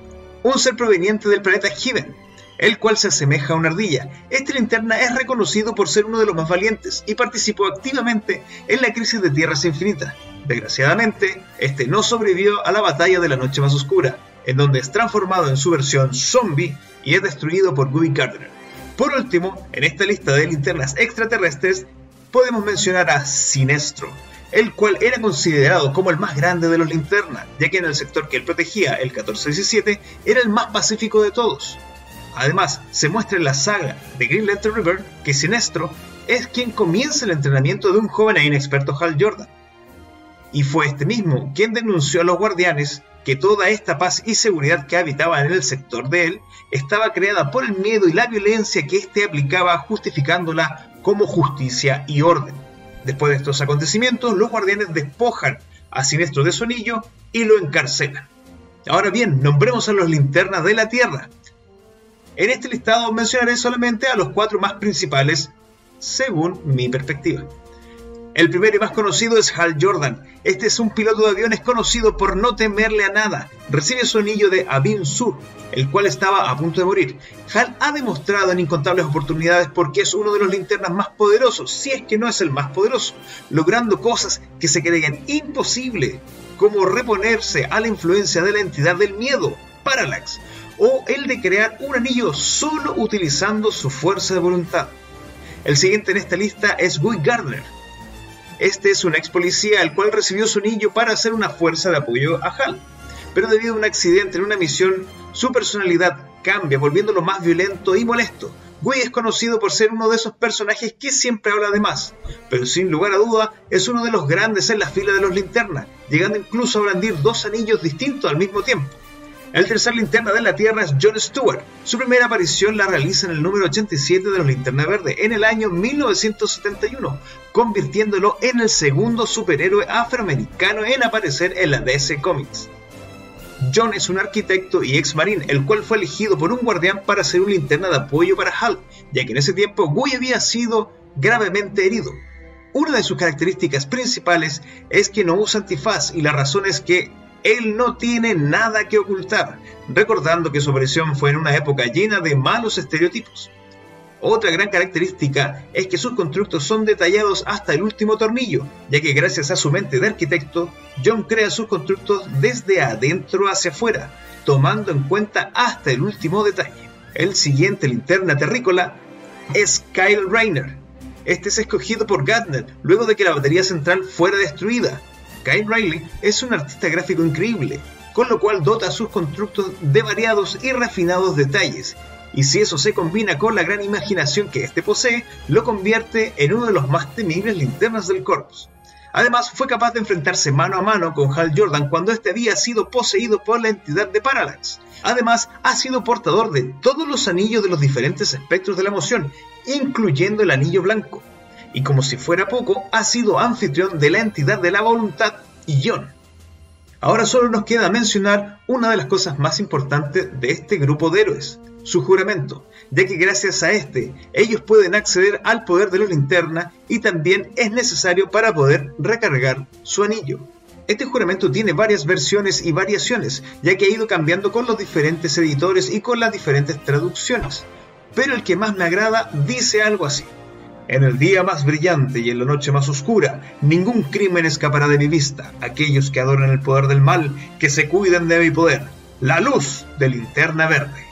un ser proveniente del planeta Heaven, el cual se asemeja a una ardilla. Este linterna es reconocido por ser uno de los más valientes y participó activamente en la crisis de Tierras Infinitas. Desgraciadamente, este no sobrevivió a la batalla de la Noche Más Oscura, en donde es transformado en su versión zombie y es destruido por Guy Gardner. Por último, en esta lista de linternas extraterrestres, podemos mencionar a Sinestro, el cual era considerado como el más grande de los linternas, ya que en el sector que él protegía, el 1417, era el más pacífico de todos. Además, se muestra en la saga de Green Lantern River que Sinestro es quien comienza el entrenamiento de un joven e inexperto Hal Jordan. Y fue este mismo quien denunció a los guardianes que toda esta paz y seguridad que habitaba en el sector de él estaba creada por el miedo y la violencia que éste aplicaba justificándola como justicia y orden. Después de estos acontecimientos, los guardianes despojan a Sinestro de su anillo y lo encarcelan. Ahora bien, nombremos a los linternas de la Tierra. En este listado mencionaré solamente a los cuatro más principales según mi perspectiva. El primero y más conocido es Hal Jordan. Este es un piloto de aviones conocido por no temerle a nada. Recibe su anillo de Abin Sur, el cual estaba a punto de morir. Hal ha demostrado en incontables oportunidades porque es uno de los linternas más poderosos, si es que no es el más poderoso, logrando cosas que se creían imposibles, como reponerse a la influencia de la entidad del miedo, Parallax, o el de crear un anillo solo utilizando su fuerza de voluntad. El siguiente en esta lista es Guy Gardner. Este es un ex policía el cual recibió su anillo para hacer una fuerza de apoyo a Hal. Pero debido a un accidente en una misión, su personalidad cambia, volviéndolo más violento y molesto. Guy es conocido por ser uno de esos personajes que siempre habla de más, pero sin lugar a duda es uno de los grandes en la fila de los linternas, llegando incluso a brandir dos anillos distintos al mismo tiempo. El tercer linterna de la Tierra es John Stewart. Su primera aparición la realiza en el número 87 de los Linterna Verde en el año 1971, convirtiéndolo en el segundo superhéroe afroamericano en aparecer en la DC Comics. John es un arquitecto y ex marín, el cual fue elegido por un guardián para ser un linterna de apoyo para Hal, ya que en ese tiempo Guy había sido gravemente herido. Una de sus características principales es que no usa antifaz y la razón es que él no tiene nada que ocultar, recordando que su aparición fue en una época llena de malos estereotipos. Otra gran característica es que sus constructos son detallados hasta el último tornillo, ya que gracias a su mente de arquitecto, John crea sus constructos desde adentro hacia afuera, tomando en cuenta hasta el último detalle. El siguiente linterna terrícola es Kyle Rayner. Este es escogido por Gardner luego de que la batería central fuera destruida, Kyle Riley es un artista gráfico increíble, con lo cual dota sus constructos de variados y refinados detalles, y si eso se combina con la gran imaginación que éste posee, lo convierte en uno de los más temibles linternas del corpus. Además, fue capaz de enfrentarse mano a mano con Hal Jordan cuando éste había sido poseído por la entidad de Parallax. Además, ha sido portador de todos los anillos de los diferentes espectros de la emoción, incluyendo el anillo blanco, y como si fuera poco, ha sido anfitrión de la entidad de la voluntad, Ion. Ahora solo nos queda mencionar una de las cosas más importantes de este grupo de héroes, su juramento, ya que gracias a este ellos pueden acceder al poder de la linterna y también es necesario para poder recargar su anillo. Este juramento tiene varias versiones y variaciones, ya que ha ido cambiando con los diferentes editores y con las diferentes traducciones. Pero el que más me agrada dice algo así. En el día más brillante y en la noche más oscura, ningún crimen escapará de mi vista. Aquellos que adoran el poder del mal, que se cuiden de mi poder. La luz de linterna verde.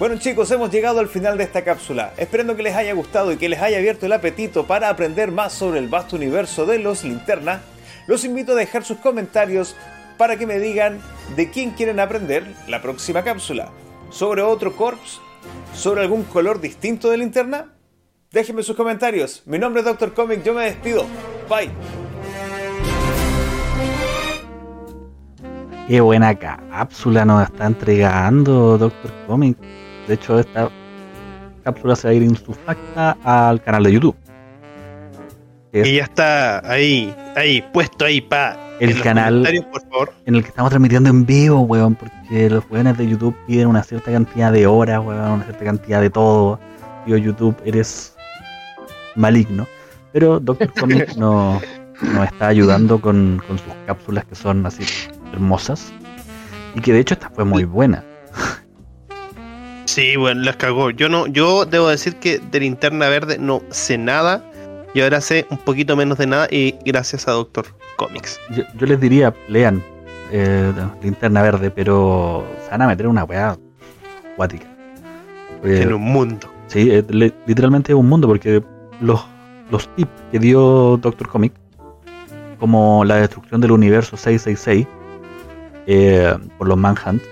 Bueno chicos, hemos llegado al final de esta cápsula, esperando que les haya gustado y que les haya abierto el apetito para aprender más sobre el vasto universo de los linterna. Los invito a dejar sus comentarios para que me digan de quién quieren aprender la próxima cápsula. ¿Sobre otro corps? ¿Sobre algún color distinto de linterna? Déjenme sus comentarios. Mi nombre es Dr. Comic, yo me despido. Bye. Qué buena cápsula nos está entregando Doctor Comic. De hecho, esta cápsula se va a ir facta al canal de YouTube. Y ya está ahí, ahí, puesto ahí pa. El canal por favor. en el que estamos transmitiendo en vivo, weón, porque los weones de YouTube piden una cierta cantidad de horas, weón, una cierta cantidad de todo. Yo, YouTube, eres maligno. Pero Doctor Comic no, nos está ayudando con, con, sus cápsulas que son así hermosas. Y que de hecho esta fue muy buena. Sí, bueno, las cagó. Yo no, yo debo decir que de linterna verde no sé nada. Y ahora sé un poquito menos de nada. Y gracias a Doctor Comics. Yo, les diría, lean eh, linterna verde, pero se van a meter una weá acuática. en un mundo. Sí, literalmente un mundo, porque los, los tips que dio Doctor Comic, como la destrucción del universo 666 eh, por los Manhunt,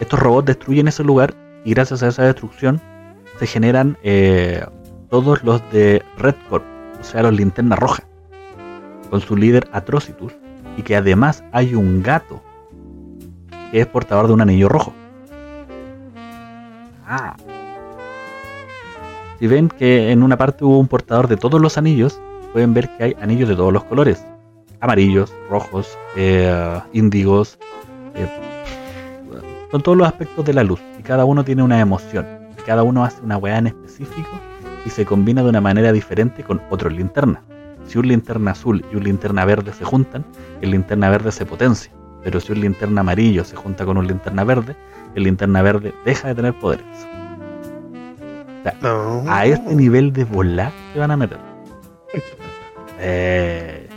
estos robots destruyen ese lugar y gracias a esa destrucción se generan eh, todos los de Red Corp, o sea, los linterna roja, con su líder Atrocitus, y que además hay un gato que es portador de un anillo rojo. Ah. Si ven que en una parte hubo un portador de todos los anillos, pueden ver que hay anillos de todos los colores. Amarillos, rojos, eh, índigos, eh, con todos los aspectos de la luz. Y cada uno tiene una emoción. Cada uno hace una weá en específico y se combina de una manera diferente con otro linterna. Si un linterna azul y un linterna verde se juntan, el linterna verde se potencia. Pero si un linterna amarillo se junta con un linterna verde, el linterna verde deja de tener poderes. No. a este nivel de volar se van a meter. Eh,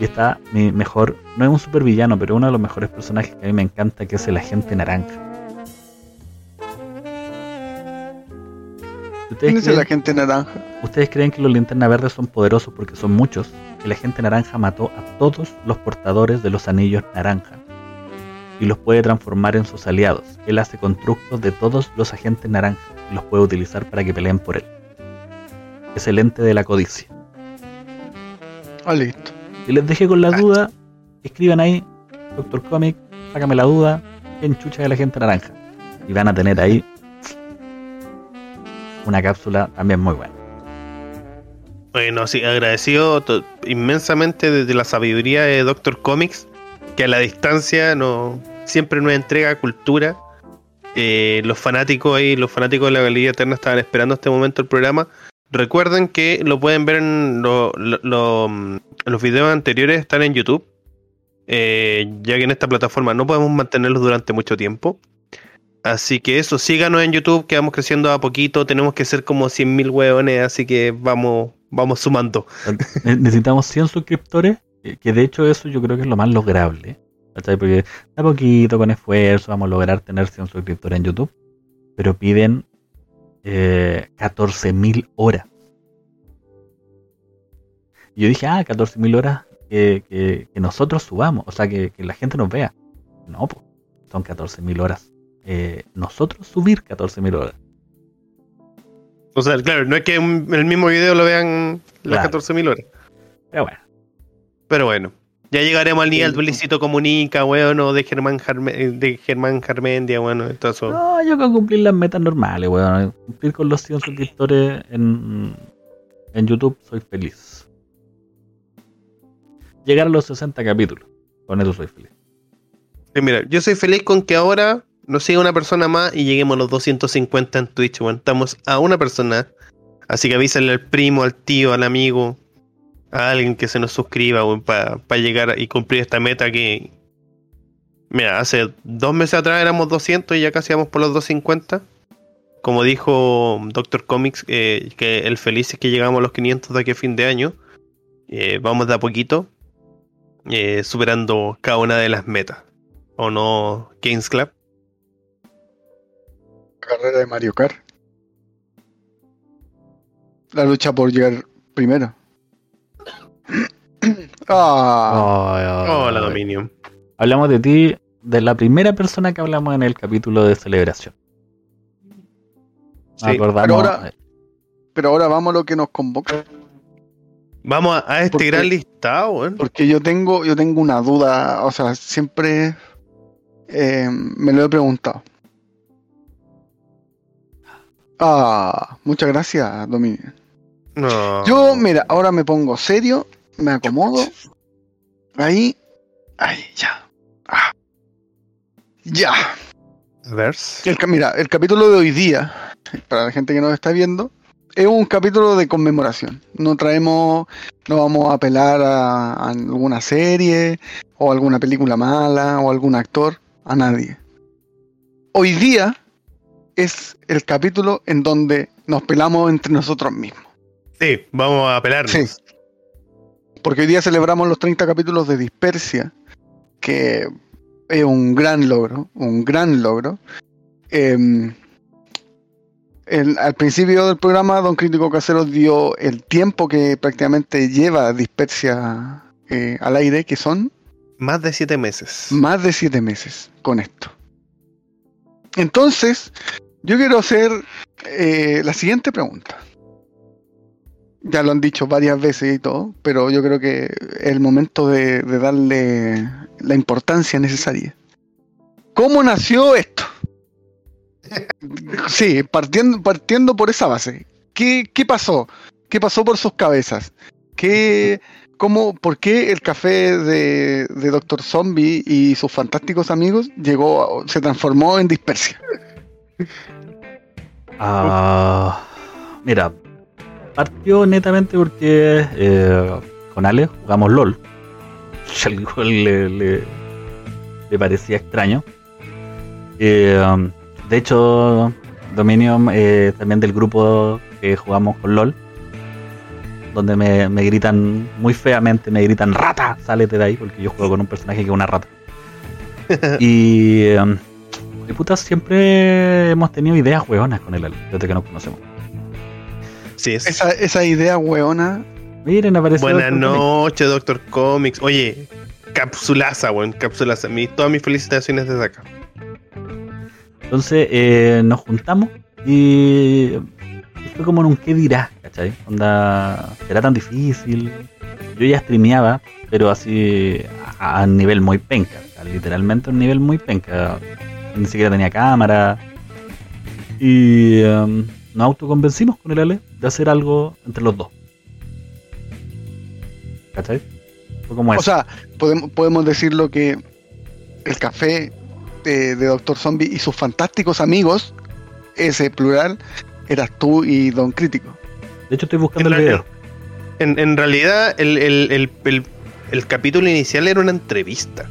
y está mi mejor, no es un supervillano, pero uno de los mejores personajes que a mí me encanta, que es el agente naranja. ¿Ustedes ¿Quién es creen, la gente naranja? ¿Ustedes creen que los linternas verdes son poderosos porque son muchos? El agente naranja mató a todos los portadores de los anillos naranja y los puede transformar en sus aliados. Él hace constructos de todos los agentes naranja los puede utilizar para que peleen por él. Es el ente de la codicia. Ah, listo. Si les dejé con la duda, escriban ahí, Doctor Comic, sácame la duda, en chucha de la gente naranja. Y van a tener ahí una cápsula también muy buena. Bueno, sí, agradecido inmensamente desde la sabiduría de Doctor Comics, que a la distancia no siempre nos entrega cultura. Eh, los fanáticos ahí, los fanáticos de la Galería Eterna estaban esperando este momento el programa. Recuerden que lo pueden ver en mm, los videos anteriores, están en YouTube. Eh, ya que en esta plataforma no podemos mantenerlos durante mucho tiempo. Así que eso, síganos en YouTube, que vamos creciendo a poquito. Tenemos que ser como 100.000 hueones, así que vamos, vamos sumando. Ne- Necesitamos 100 suscriptores, que que de hecho eso yo creo que es lo más lograble. ¿Cachai? Porque a poquito, con esfuerzo, vamos a lograr tener 100 suscriptores en YouTube. Pero piden eh, 14.000 horas. Y yo dije, ah, 14.000 horas que, que- que nosotros subamos, o sea, que, que la gente nos vea. No, pues, son 14.000 horas. Eh, nosotros subir 14.000 horas. O sea, claro, no es que en el mismo video lo vean las Claro. 14.000 horas. Pero bueno, Pero bueno, ya llegaremos al nivel de Luisito Comunica, weón, o de Germán, Jarme- de Germán Jarmendia, bueno, todo eso. No, yo con cumplir las metas normales, weón. Cumplir con los 100 suscriptores en, en YouTube, soy feliz. Llegar a los 60 capítulos, con eso soy feliz. Sí, mira, yo soy feliz con que ahora nos siga una persona más y lleguemos a los 250 en Twitch, weón. Estamos a una persona. Así que avísale al primo, al tío, al amigo, a alguien que se nos suscriba, para llegar y cumplir esta meta que. Mira, hace dos meses atrás éramos 200 y ya casi vamos por los 250. Como dijo Doctor Comics, eh, que el feliz es que llegamos a los 500 de aquí a fin de año. Eh, vamos de a poquito, eh, superando cada una de las metas. ¿O no, Games Club? Carrera de Mario Kart. La lucha por llegar primero. Ah, Hola, Dominion. Hablamos de ti, de la primera persona que hablamos en el capítulo de celebración. Sí, acordamos- pero ahora- pero ahora vamos a lo que nos convoca. Vamos a, a este Porque- gran listado, weón. Porque yo tengo, yo tengo una duda, o sea, siempre eh, me lo he preguntado. Ah, muchas gracias, Dominio. No. Yo, mira, ahora me pongo serio, me acomodo. Ahí, ahí, ya. Ah. Ya. A ver. El, mira, el capítulo de hoy día, para la gente que nos está viendo, es un capítulo de conmemoración. No traemos, no vamos a apelar a, a alguna serie, o alguna película mala, o algún actor, a nadie. Hoy día es el capítulo en donde nos pelamos entre nosotros mismos. Sí, vamos a pelarnos. Sí. Porque hoy día celebramos los 30 capítulos de Dispersia, que es un gran logro, un gran logro. Em, el- al principio del programa, Don Crítico Casero dio el tiempo que prácticamente lleva Dispersia eh, al aire, que son Más de siete meses. más de siete meses con esto. Entonces, yo quiero hacer eh, la siguiente pregunta. Ya lo han dicho varias veces y todo, pero yo creo que es el momento de, de darle la importancia necesaria. ¿Cómo nació esto? Sí, partiendo, partiendo por esa base. ¿Qué, qué pasó? ¿Qué pasó por sus cabezas? ¿Qué, cómo, ¿Por qué el café de, de Doctor Zombie y sus fantásticos amigos llegó, a- se transformó en dispersia? Ah, mira, partió netamente porque eh, con Ale jugamos LOL. Al cual le, le- le parecía extraño. Eh, um, de hecho, Dominion eh, también del grupo que jugamos con LOL, donde me, me gritan muy feamente, me gritan rata, sálete de ahí, porque yo juego con un personaje que es una rata. y y puta, siempre hemos tenido ideas hueonas con el Ale, desde que nos conocemos. Sí, es. Esa, esa idea hueona. Miren, apareció. Buenas Doctor Comics. noches, Doctor Comics. Oye, capsulaza, weón, capsulaza. Mi, todas mis felicitaciones desde acá. Entonces eh, nos juntamos y, fue como en un qué dirá, ¿cachai? Onda, era tan difícil. Yo ya streameaba, pero así a, a nivel muy penca, o sea, literalmente a un nivel muy penca. Ni siquiera tenía cámara. Y em, nos autoconvencimos con el Ale de hacer algo entre los dos. ¿Cachai? Fue como O eso. sea, podemos, podemos decirlo que el café de, de Doctor Zombie y sus fantásticos amigos, ese plural, eras tú y Don Crítico. de hecho, estoy buscando en el video. En, en realidad, el, el- el- el- el capítulo inicial era una entrevista.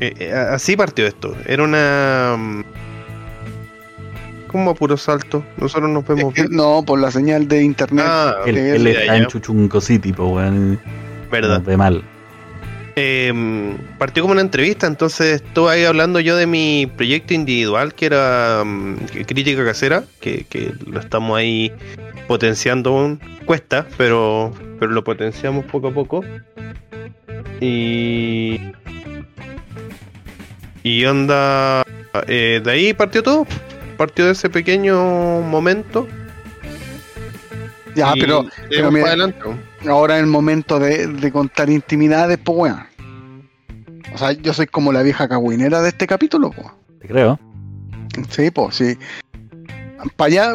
Eh, eh, así partió esto. Era una. ¿Cómo a puro salto? Nosotros nos vemos Es que bien. no, por la señal de internet. Ah, Él, está en. Chuchunco City, po, weón. verdad. Ve mal. Eh, partió como una entrevista, entonces estuve ahí hablando yo de mi proyecto individual, que era mm, Crítica Casera, que, que lo estamos ahí potenciando aún. Cuesta, pero, pero lo potenciamos poco a poco. Y. Y onda. eh, de ahí partió todo. Partió de ese pequeño momento. Ya, pero seguimos mira- ahora es el momento de, de contar intimidades, pues weón. O sea, yo soy como la vieja cagüinera de este capítulo, pues. Te creo. Sí, pues, sí. Para allá,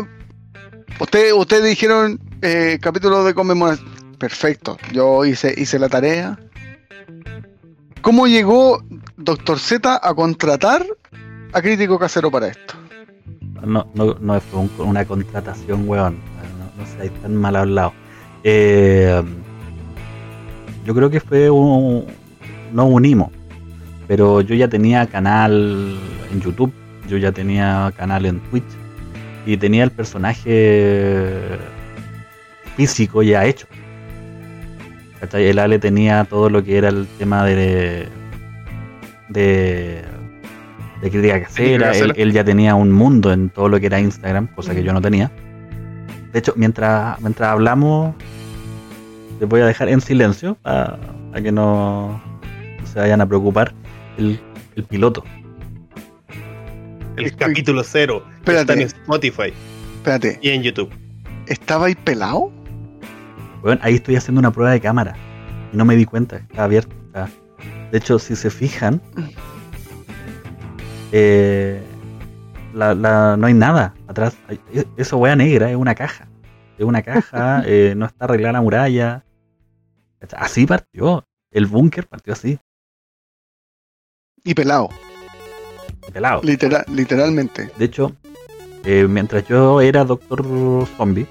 ustedes ustedes dijeron eh, capítulo de conmemoración. Perfecto, yo hice, hice la tarea. ¿Cómo llegó Doctor Z a contratar a Crítico Casero para esto? No, no, no fue un- una contratación, weón. No, no seáis tan mal hablado. Eh, yo creo que fue un. No unimos. Pero yo ya tenía canal en YouTube. Yo ya tenía canal en Twitch. Y tenía el personaje físico ya hecho. ¿Cachai? El Ale tenía todo lo que era el tema de. de. De crítica casera. Él, él ya tenía un mundo en todo lo que era Instagram, cosa que yo no tenía. De hecho, mientras, mientras hablamos, les voy a dejar en silencio para, que no, se vayan a preocupar. El, el piloto. El capítulo cero. Espérate. Está en Spotify Espérate, y en YouTube. ¿estaba ahí pelado? Bueno, ahí estoy haciendo una prueba de cámara. Y no me di cuenta, estaba abierto. de hecho, si se fijan, eh, la, la- no hay nada atrás. E- Eso wea negra, es una caja. Es una caja, eh, no está arreglada la muralla. Así partió. El búnker partió así, Y pelado, pelado. litera- literalmente. De hecho, eh, mientras yo era Doctor Zombie,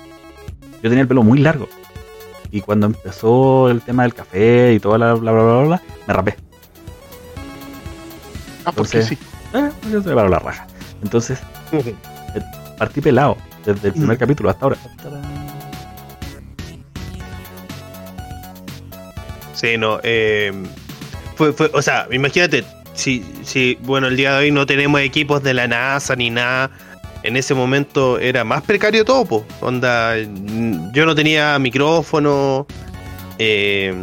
yo tenía el pelo muy largo. Y cuando empezó el tema del café y toda la bla bla bla bla, bla, me rapé. Ah, porque Entonces- sí. Eh, yo se me paró la raja. Entonces, partí pelado desde el primer capítulo hasta ahora. Sí, no. eh, fue, fue, o sea, imagínate, si, si, bueno, el día de hoy no tenemos equipos de la NASA ni nada. En ese momento era más precario todo, po. Onda, yo no tenía micrófono. Eh,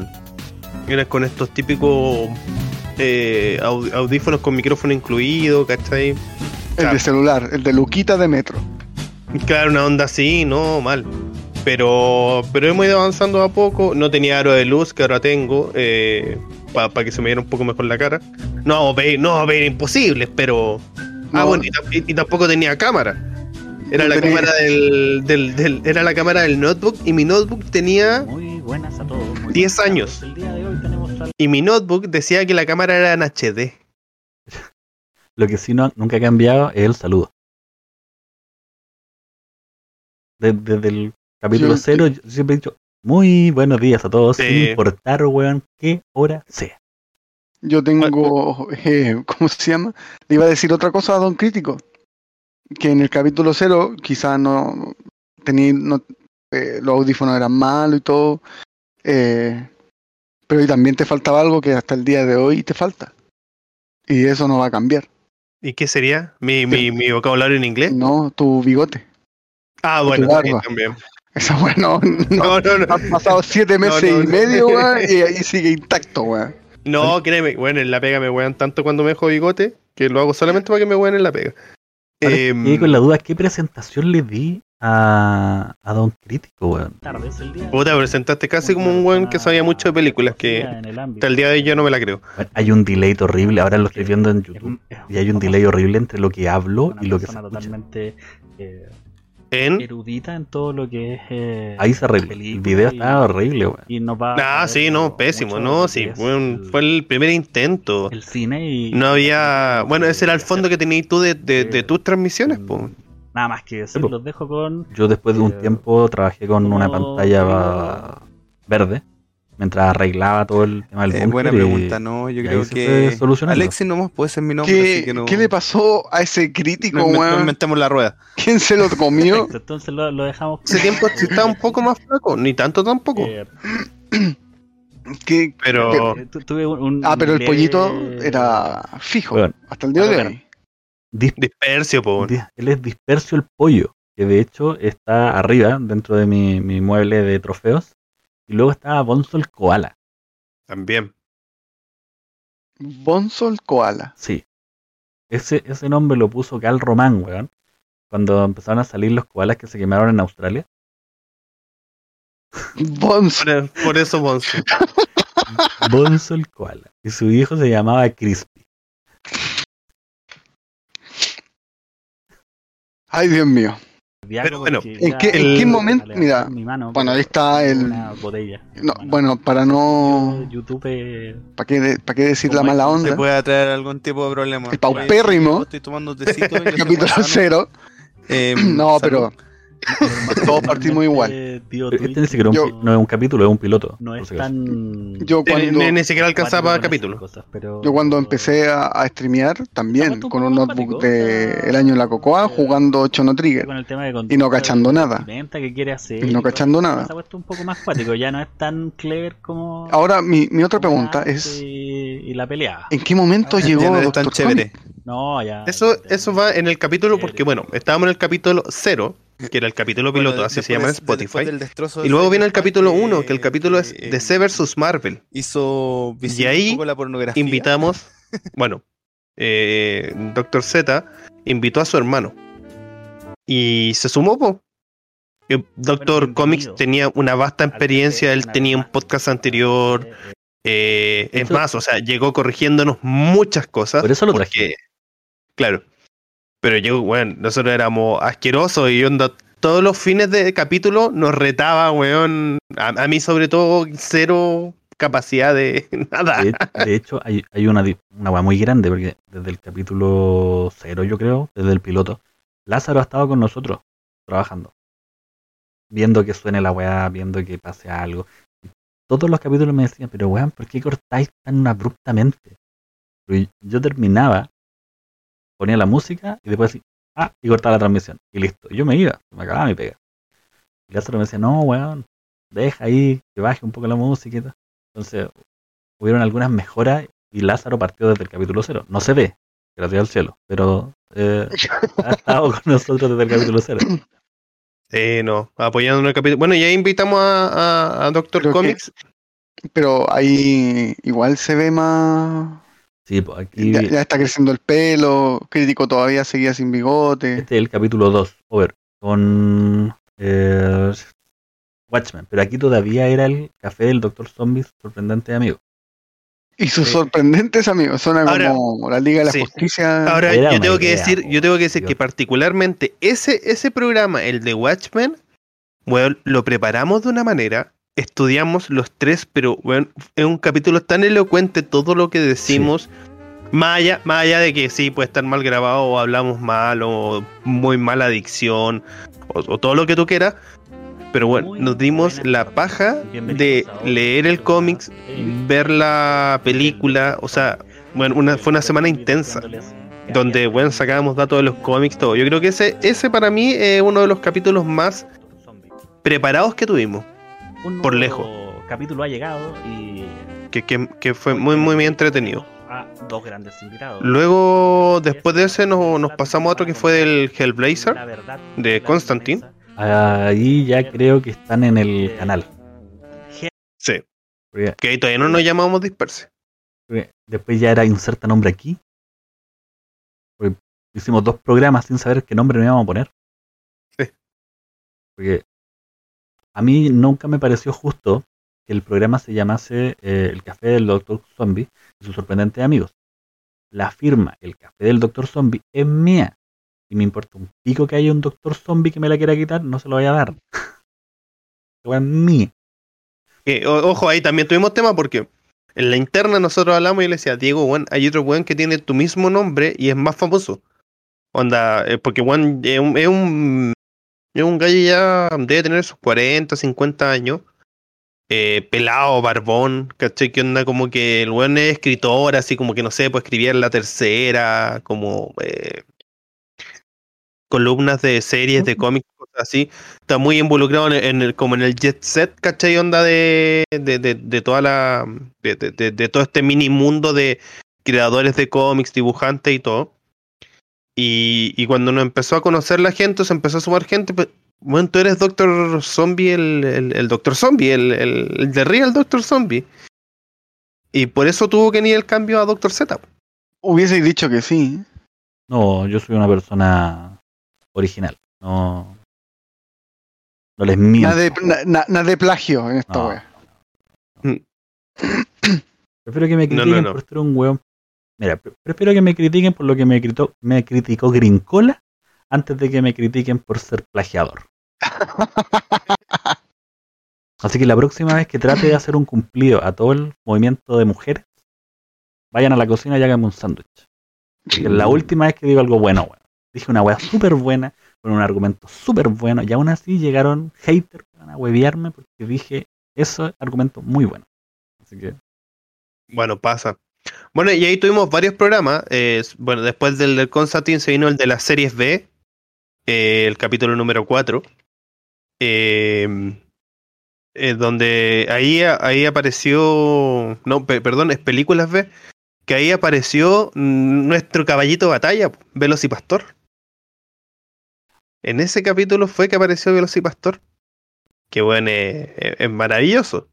era con estos típicos eh, au- audífonos con micrófono incluido, ¿cachai? El de celular, el de Luquita de Metro. Claro, una onda así, no, mal. Pero, pero hemos ido avanzando a poco. No tenía aro de luz, que ahora tengo, para que se me viera un poco mejor la cara. No pedir, no pedir imposibles, pero. Ah, No. bueno, y, y- tampoco tenía cámara. Era la cámara del, del, del- era la cámara del notebook y mi notebook tenía Muy buenas a todos. muy 10 buenas tardes. años. El día de hoy tenemos y mi notebook decía que la cámara era en HD. Lo que sí no, nunca ha cambiado es el saludo. De- Desde el capítulo Yo- cero yo siempre he dicho muy buenos días a todos, Sí. sin importar, weón, qué hora sea. Yo tengo, eh, ¿cómo se llama? Le iba a decir otra cosa a Don Crítico. Que en el capítulo cero quizás no tenía, no, eh, los audífonos eran malos y todo. eh, pero y también te faltaba algo que hasta el día de hoy te falta. Y eso no va a cambiar. ¿Y qué sería? ¿Mi, mi, mi vocabulario en inglés? No, tu bigote. Ah, bueno, también. Esa bueno, no. No, no, no. Han pasado siete meses no, y medio, weón, y ahí sigue intacto, weón. No, créeme, bueno, en la pega me wean tanto cuando me dejo bigote que lo hago solamente para que me wean en la pega. Ahora, Em, con la duda, ¿qué presentación le di a, a Don Crítico, weón? Puta, presentaste casi como un weón que sabía mucho de películas que hasta el día de hoy yo no me la creo. Bueno, hay un delay horrible, ahora lo estoy viendo en YouTube, y hay un delay horrible entre lo que hablo y lo que se escucha. totalmente eh, En. erudita en todo lo que es. eh, Ahí se arregla. El video y- está horrible, weón. Y va a Ah, sí, no, pésimo, no, sí, el- fue el primer intento. el cine y. No había. Bueno, ese era el fondo que tenías tú de, de, de tus transmisiones, pues. Nada más que decir, po. los dejo con. Yo después de un Eh, tiempo trabajé con una ¿cómo pantalla verde mientras arreglaba todo el tema del Eh, buena y- pregunta, no, yo creo que. Alexis nomás puede ser mi nombre, así ¿Qué, que no, ¿Qué le pasó a ese crítico, no, inventemos la rueda. ¿Quién se lo comió? Perfecto, Entonces lo, lo dejamos. Ese tiempo sí estaba un poco más flaco, ni tanto tampoco. Eh, ¿Qué- Pero. tu- tuve un, un Ah, pero el pollito era fijo. Hasta el día de hoy. Dis- Dispersio, po. dis- él es dispersio el pollo, que de hecho está arriba dentro de mi, mi mueble de trofeos. Y luego está Bonzo el koala. También. Bonzo el koala. Sí. Ese, ese nombre lo puso Cal Román, weón. Cuando empezaron a salir los koalas que se quemaron en Australia. Bonzo. Por, eso, Bonzo. Bonzo el koala. Y su hijo se llamaba Crispy. Ay, Dios mío. Pero bueno, ¿en qué- en al- qué momento? Mira, mi mano, bueno, ahí está el- Una botella. No, Bueno, bueno, para no. YouTube. eh, ¿Para qué, de- pa' qué decir la mala Se onda? puede traer algún tipo de problema. El paupérrimo. Estoy tomando tecito. Capítulo cero. Eh, No, salud. pero todos partimos igual. tío Este ni siquiera un Yo- no es un capítulo, es un piloto. no es tan. Yo Ni, cuando, ni- ni siquiera alcanzaba capítulo. cosas, pero- yo cuando empecé a, a streamear, también con un notebook de El año en la Cocoa, eh, jugando Chono Trigger. con el tema de Y no cachando de nada. que quiere hacer Y no cachando nada. Se ha puesto un poco más cuático, ya no es tan clever como. Ahora, mi, mi otra pregunta es: Y, la pelea. ¿en qué momento Ya llegó no tan chévere. No, ya. Eso, ya- eso va en el capítulo porque, bueno, estábamos en el capítulo 0, que era el capítulo piloto, Bueno, así se llama en Spotify. Y luego viene el capítulo eh, 1, que el capítulo es eh, DC vs Marvel. Hizo Y ahí un poco la pornografía. Invitamos, bueno, eh, Doctor Z invitó a su hermano. Y se sumó, po. Que Doctor Bueno, Comics tenía una vasta experiencia, él tenía un podcast anterior. Eh, eh, eh, es más, o sea, llegó corrigiéndonos muchas cosas. Por eso lo porque, trajimos. Claro. Pero yo, bueno, nosotros éramos asquerosos y onda, todos los fines de capítulo nos retaba, weón. A, mí, sobre todo, cero capacidad de nada. De, hecho, hay, hay una, una weá muy grande, porque desde el capítulo cero, yo creo, desde el piloto, Lázaro ha estado con nosotros, trabajando. Viendo que suene la weá, viendo que pase algo. Todos los capítulos me decían, pero weón, ¿por qué cortáis tan abruptamente? Yo terminaba, ponía la música y después así, ah, y cortaba la transmisión. Y listo. Y yo me iba, me acababa mi pega. Y Lázaro me decía, no, weón, deja ahí, que baje un poco la música y tal. Entonces, hubieron algunas mejoras y Lázaro partió desde el capítulo cero. No se ve, gracias al cielo, pero eh, ha estado con nosotros desde el capítulo cero. Eh, no, apoyando en el capítulo. Bueno, ya invitamos a, a, a Doctor Creo que- Comics. Pero ahí igual se ve más. Sí, pues aquí Ya, ya está creciendo el pelo. Crítico todavía seguía sin bigote. este es el capítulo 2, Over, con... eh, Watchmen, pero aquí todavía era el café del Doctor Zombie sorprendente amigo. Y sus sorprendentes amigos, Ahora- como la Liga de la sí. Justicia. Ahora, Era yo tengo que idea, decir, yo tengo que decir Dios. que particularmente ese, ese programa, el de Watchmen, weón, lo preparamos de una manera, estudiamos los tres, pero weón, es un capítulo tan elocuente todo lo que decimos. Más allá, más allá de que sí puede estar mal grabado o hablamos mal o muy mala dicción o, o todo lo que tú quieras, pero bueno, Muy nos dimos buena. la paja de leer el cómics, ver la película, o sea, bueno, una, fue una semana intensa donde bueno, sacábamos datos de los cómics, todo. Yo creo que ese, ese para mí es uno de los capítulos más preparados que tuvimos, Un por lejos. capítulo ha llegado y que, que, que fue muy, muy, muy entretenido. a dos grandes invitados. Luego, después de ese, nos, nos pasamos a otro que fue del Hellblazer. De Constantine. Ahí ya creo que están en el canal. Sí, que ahí todavía no nos llamamos disperse. Después ya era inserta nombre aquí. Porque hicimos dos programas sin saber qué nombre nos íbamos a poner. Sí. Porque a mí nunca me pareció justo que el programa se llamase eh, El Café del Doctor Zombie y sus sorprendentes amigos. La firma El Café del Doctor Zombie es mía. Y me importa un pico que haya un Doctor Zombie que me la quiera quitar, no se lo voy a dar. Es mía. Que, o- ojo, ahí también tuvimos tema porque en la interna nosotros hablamos y le decía, Diego, weón, hay otro weón que tiene tu mismo nombre y es más famoso. Onda, eh, porque es un, es un, es un gallo ya, debe tener sus 40, 50 años. eh, pelado, barbón, ¿cachai? Que onda como que el weón es escritor, así como que no sé, pues escribía en la tercera, como eh, columnas de series, de cómics, cosas así está muy involucrado en el, en el- como en el jet set, ¿cachai? Onda de, de, de, de toda la de, de- todo este mini mundo de creadores de cómics, dibujantes y todo. Y, y cuando nos empezó a conocer la gente, se empezó a sumar gente, pues, bueno, tú eres Doctor Zombie, el, el, el Doctor Zombie, el, el, el de Real Doctor Zombie. Y por eso tuvo que ir el cambio a Doctor Z. Hubiese dicho que sí. No, yo soy una persona original. No, no les miento. Nada de, na- na- nada de plagio en esta No. wea. Prefiero que me No, no, critiquen no. por ser un weón. Mira, pre- prefiero que me critiquen por lo que me, gritó, me criticó Grincola antes de que me critiquen por ser plagiador. Así que la próxima vez que trate de hacer un cumplido a todo el movimiento de mujeres, vayan a la cocina y háganme un sándwich. La última vez que digo algo bueno, weón. Dije una weá súper buena, con un argumento súper bueno, y aún así llegaron haters a huevearme porque dije ese argumento muy bueno. Así que Bueno, pasa. Bueno, y ahí tuvimos varios programas. eh, bueno, después del, del Constantine se vino el de las series B, eh, el capítulo número 4. eh, eh, donde ahí, ahí apareció. No, pe- perdón, es películas B. Que ahí apareció mm, nuestro caballito de batalla, Velocipastor. En ese capítulo fue que apareció Velocipastor. Que bueno, eh, es maravilloso.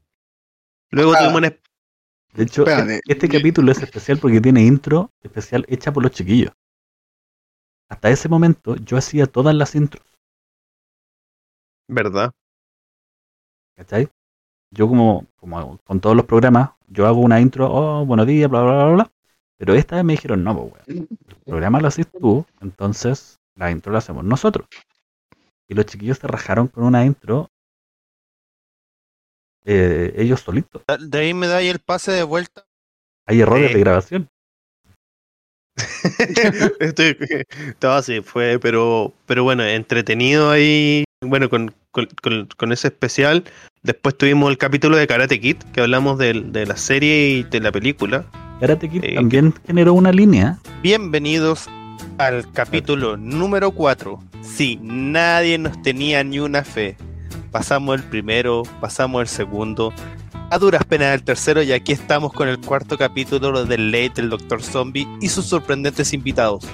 Luego Ah. tuvimos un De hecho, Espérate. este este capítulo es especial porque tiene intro especial hecha por los chiquillos. Hasta ese momento yo hacía todas las intros, ¿Verdad? ¿cachai? Yo como, como con todos los programas, yo hago una intro, oh, buenos días, bla, bla, bla, bla. Pero esta vez me dijeron, no, pues, weón, el programa lo haces tú, entonces la intro la hacemos nosotros. Y los chiquillos se rajaron con una intro eh, ellos solitos. De ahí me da ahí el pase de vuelta. Hay errores de grabación. Estoy, todo así fue, pero, pero bueno, entretenido ahí. Bueno, con, con, con- con ese especial. Después tuvimos el capítulo de Karate Kid, que hablamos del- de, la serie y de la película. Karate Kid Eh, también generó una línea. Bienvenidos al capítulo número 4. Sí, nadie nos tenía ni una fe. Pasamos el primero, pasamos el segundo, a duras penas el tercero y aquí estamos con el cuarto capítulo del Late del Doctor Zombie y sus sorprendentes invitados,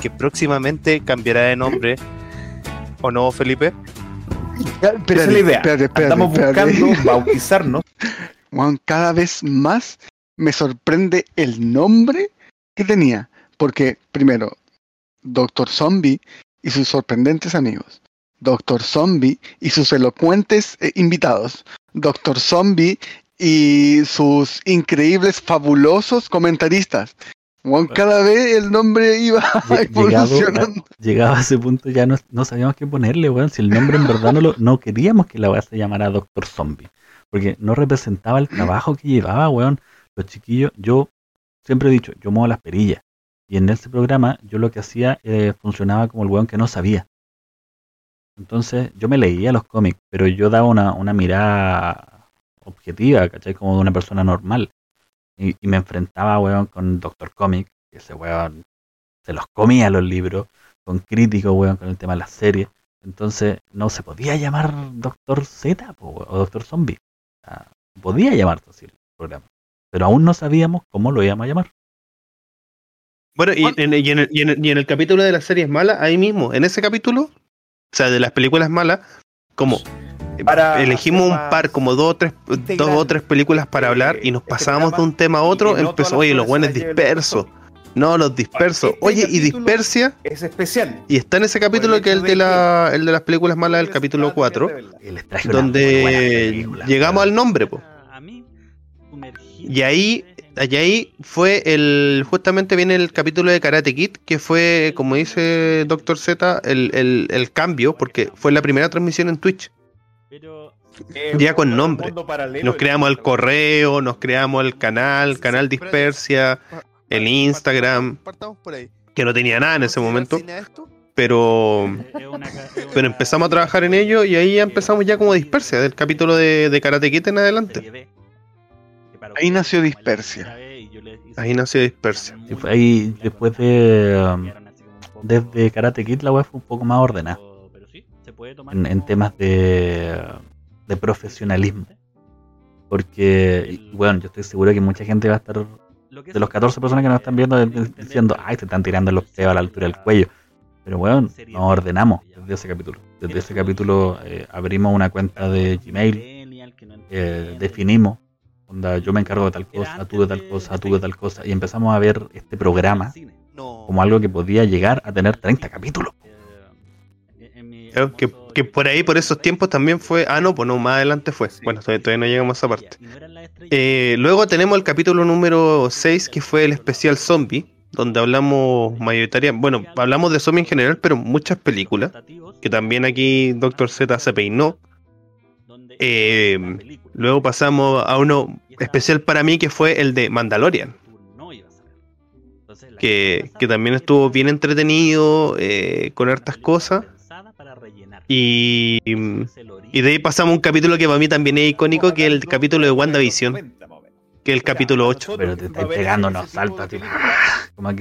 que próximamente cambiará de nombre. ¿O no, Felipe? Ya, Esa es la idea. espérate, espérate, Estamos espérate. buscando bautizarnos. Juan, cada vez más me sorprende el nombre que tenía. Porque, primero, Doctor Zombie y sus sorprendentes amigos. Doctor Zombie y sus elocuentes eh, invitados. Doctor Zombie y sus increíbles, fabulosos comentaristas. Cada vez el nombre iba Llegado, evolucionando. llegado a ese punto ya no, no sabíamos qué ponerle, weón. Si el nombre en verdad no lo, no queríamos que la weá se llamara Doctor Zombie. Porque no representaba el trabajo que llevaba, weón. Los chiquillos, yo siempre he dicho, yo muevo las perillas. Y en ese programa yo lo que hacía eh, funcionaba como el weón que no sabía. Entonces yo me leía los cómics, pero yo daba una, una mirada objetiva, ¿cachai? Como de una persona normal. Y, y me enfrentaba, weón, con Doctor Comic, que ese weón se los comía los libros, con críticos, weón, con el tema de las series. Entonces no se podía llamar Doctor Z po, weón, o Doctor Zombie. O sea, podía llamarse así el programa. Pero aún no sabíamos cómo lo íbamos a llamar. Bueno, y en, y en el, y en el- y en el capítulo de las series malas, ahí mismo, en ese capítulo, o sea, de las películas malas, como eh, Para elegimos un par, como dos o tres, dos o tres películas para hablar y nos este pasábamos de un tema a otro, empezó, oye, los buenos dispersos. No, los dispersos. Este Oye, y dispersia. Es especial. Y está en ese capítulo que es el de, la, el de las películas malas del capítulo 4, Y les traje una muy buena donde llegamos al nombre, po. Y ahí, y ahí fue el, justamente viene el capítulo de Karate Kid, que fue, como dice Doctor Z, el, el, el cambio, porque fue la primera transmisión en Twitch. Eh, Ya con nombre. Nos creamos el correo, nos creamos el canal, canal Dispersia, el Instagram, que no tenía nada en ese momento, pero, pero empezamos a trabajar en ello y ahí ya empezamos ya como Dispersia, del capítulo de, de Karate Kid en adelante. Ahí nació Dispersia. Ahí nació Dispersia. Sí, fue ahí después de um, desde Karate Kid la web fue un poco más ordenada. En, en temas de, de profesionalismo. Porque bueno yo estoy seguro que mucha gente va a estar de los 14 personas que nos están viendo de- diciendo ay se están tirando los peos a la altura del cuello pero bueno nos ordenamos desde ese capítulo. Desde ese capítulo eh, abrimos una cuenta de Gmail eh, definimos onda, yo me encargo de tal cosa tú de tal cosa tú de tal cosa y empezamos a ver este programa como algo que podía llegar a tener 30 capítulos. Claro, que, que por ahí, por esos tiempos también fue. Ah, no, pues no, más adelante fue. Bueno, todavía, todavía no llegamos a esa parte. Eh, luego tenemos el capítulo número 6, que fue el especial zombie, donde hablamos mayoritariamente. Bueno, hablamos de zombie en general, pero muchas películas. Que también aquí Doctor Z se peinó. Eh, luego pasamos a uno especial para mí, que fue el de Mandalorian. Que, que también estuvo bien entretenido, eh, con hartas cosas. Y, y de ahí pasamos a un capítulo que para mí también es icónico, que es el capítulo de WandaVision, que es el capítulo 8. Pero te estáis pegando unos saltos, tío.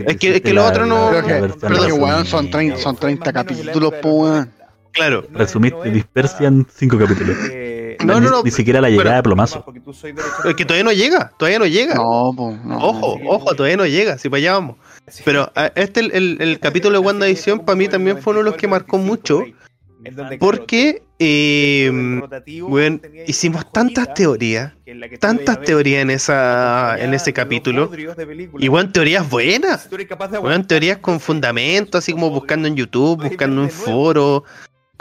Es que- es que lo otro no- la Pero que, pero weón, son 30, son 30 capítulos, weón. Claro, Resumiste Dispersia en 5 capítulos. Eh, No, ni, no, no, ni siquiera la llegada pero- de plomazo. es que todavía no llega, todavía no llega. No, po, no. Ojo, ojo, todavía no llega, si para allá vamos. Pero ah, este, el, el, el capítulo de WandaVision, para mí también fue uno de los que marcó mucho, porque eh, weón, tenía hicimos tantas teorías, tantas teorías en, esa, en ese capítulo. Y weón, teorías buenas. Aguantar teorías con fundamento, así como buscando en YouTube, buscando en foros.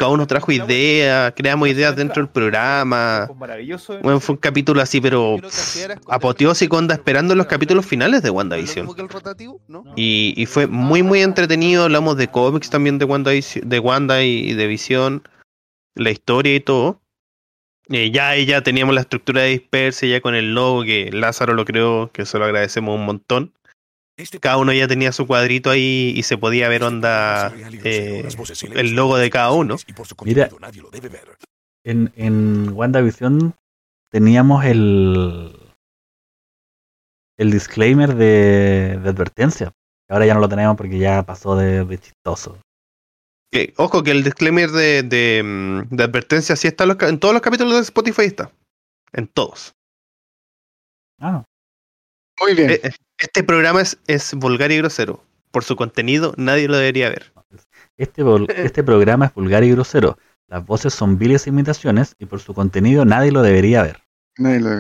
Cada uno trajo ideas, creamos ideas dentro del programa. Maravilloso. Bueno, fue un capítulo así, pero apoteósico, onda esperando los capítulos finales de ¿Lo WandaVision. Y, y fue muy, muy entretenido. Hablamos de cómics también de Wanda, de Wanda y de Visión, la historia y todo. Eh, ya ya teníamos la estructura de dispersa, ya con el logo que Lázaro lo creó, que se lo agradecemos un montón. Cada uno ya tenía su cuadrito ahí y se podía ver onda eh, el logo de cada uno. Mira. En, en WandaVision teníamos el el disclaimer de, de advertencia. Ahora ya no lo tenemos porque ya pasó de, de chistoso. Ojo que el disclaimer de, de, mm, de advertencia sí está en, los ca- en todos los capítulos de Spotify está. En todos. Ah. Muy bien. Eh, eh, Este programa es, es vulgar y grosero. Por su contenido, nadie lo debería ver. Este, este programa es vulgar y grosero. Las voces son viles imitaciones y por su contenido nadie lo debería ver. Nadie lo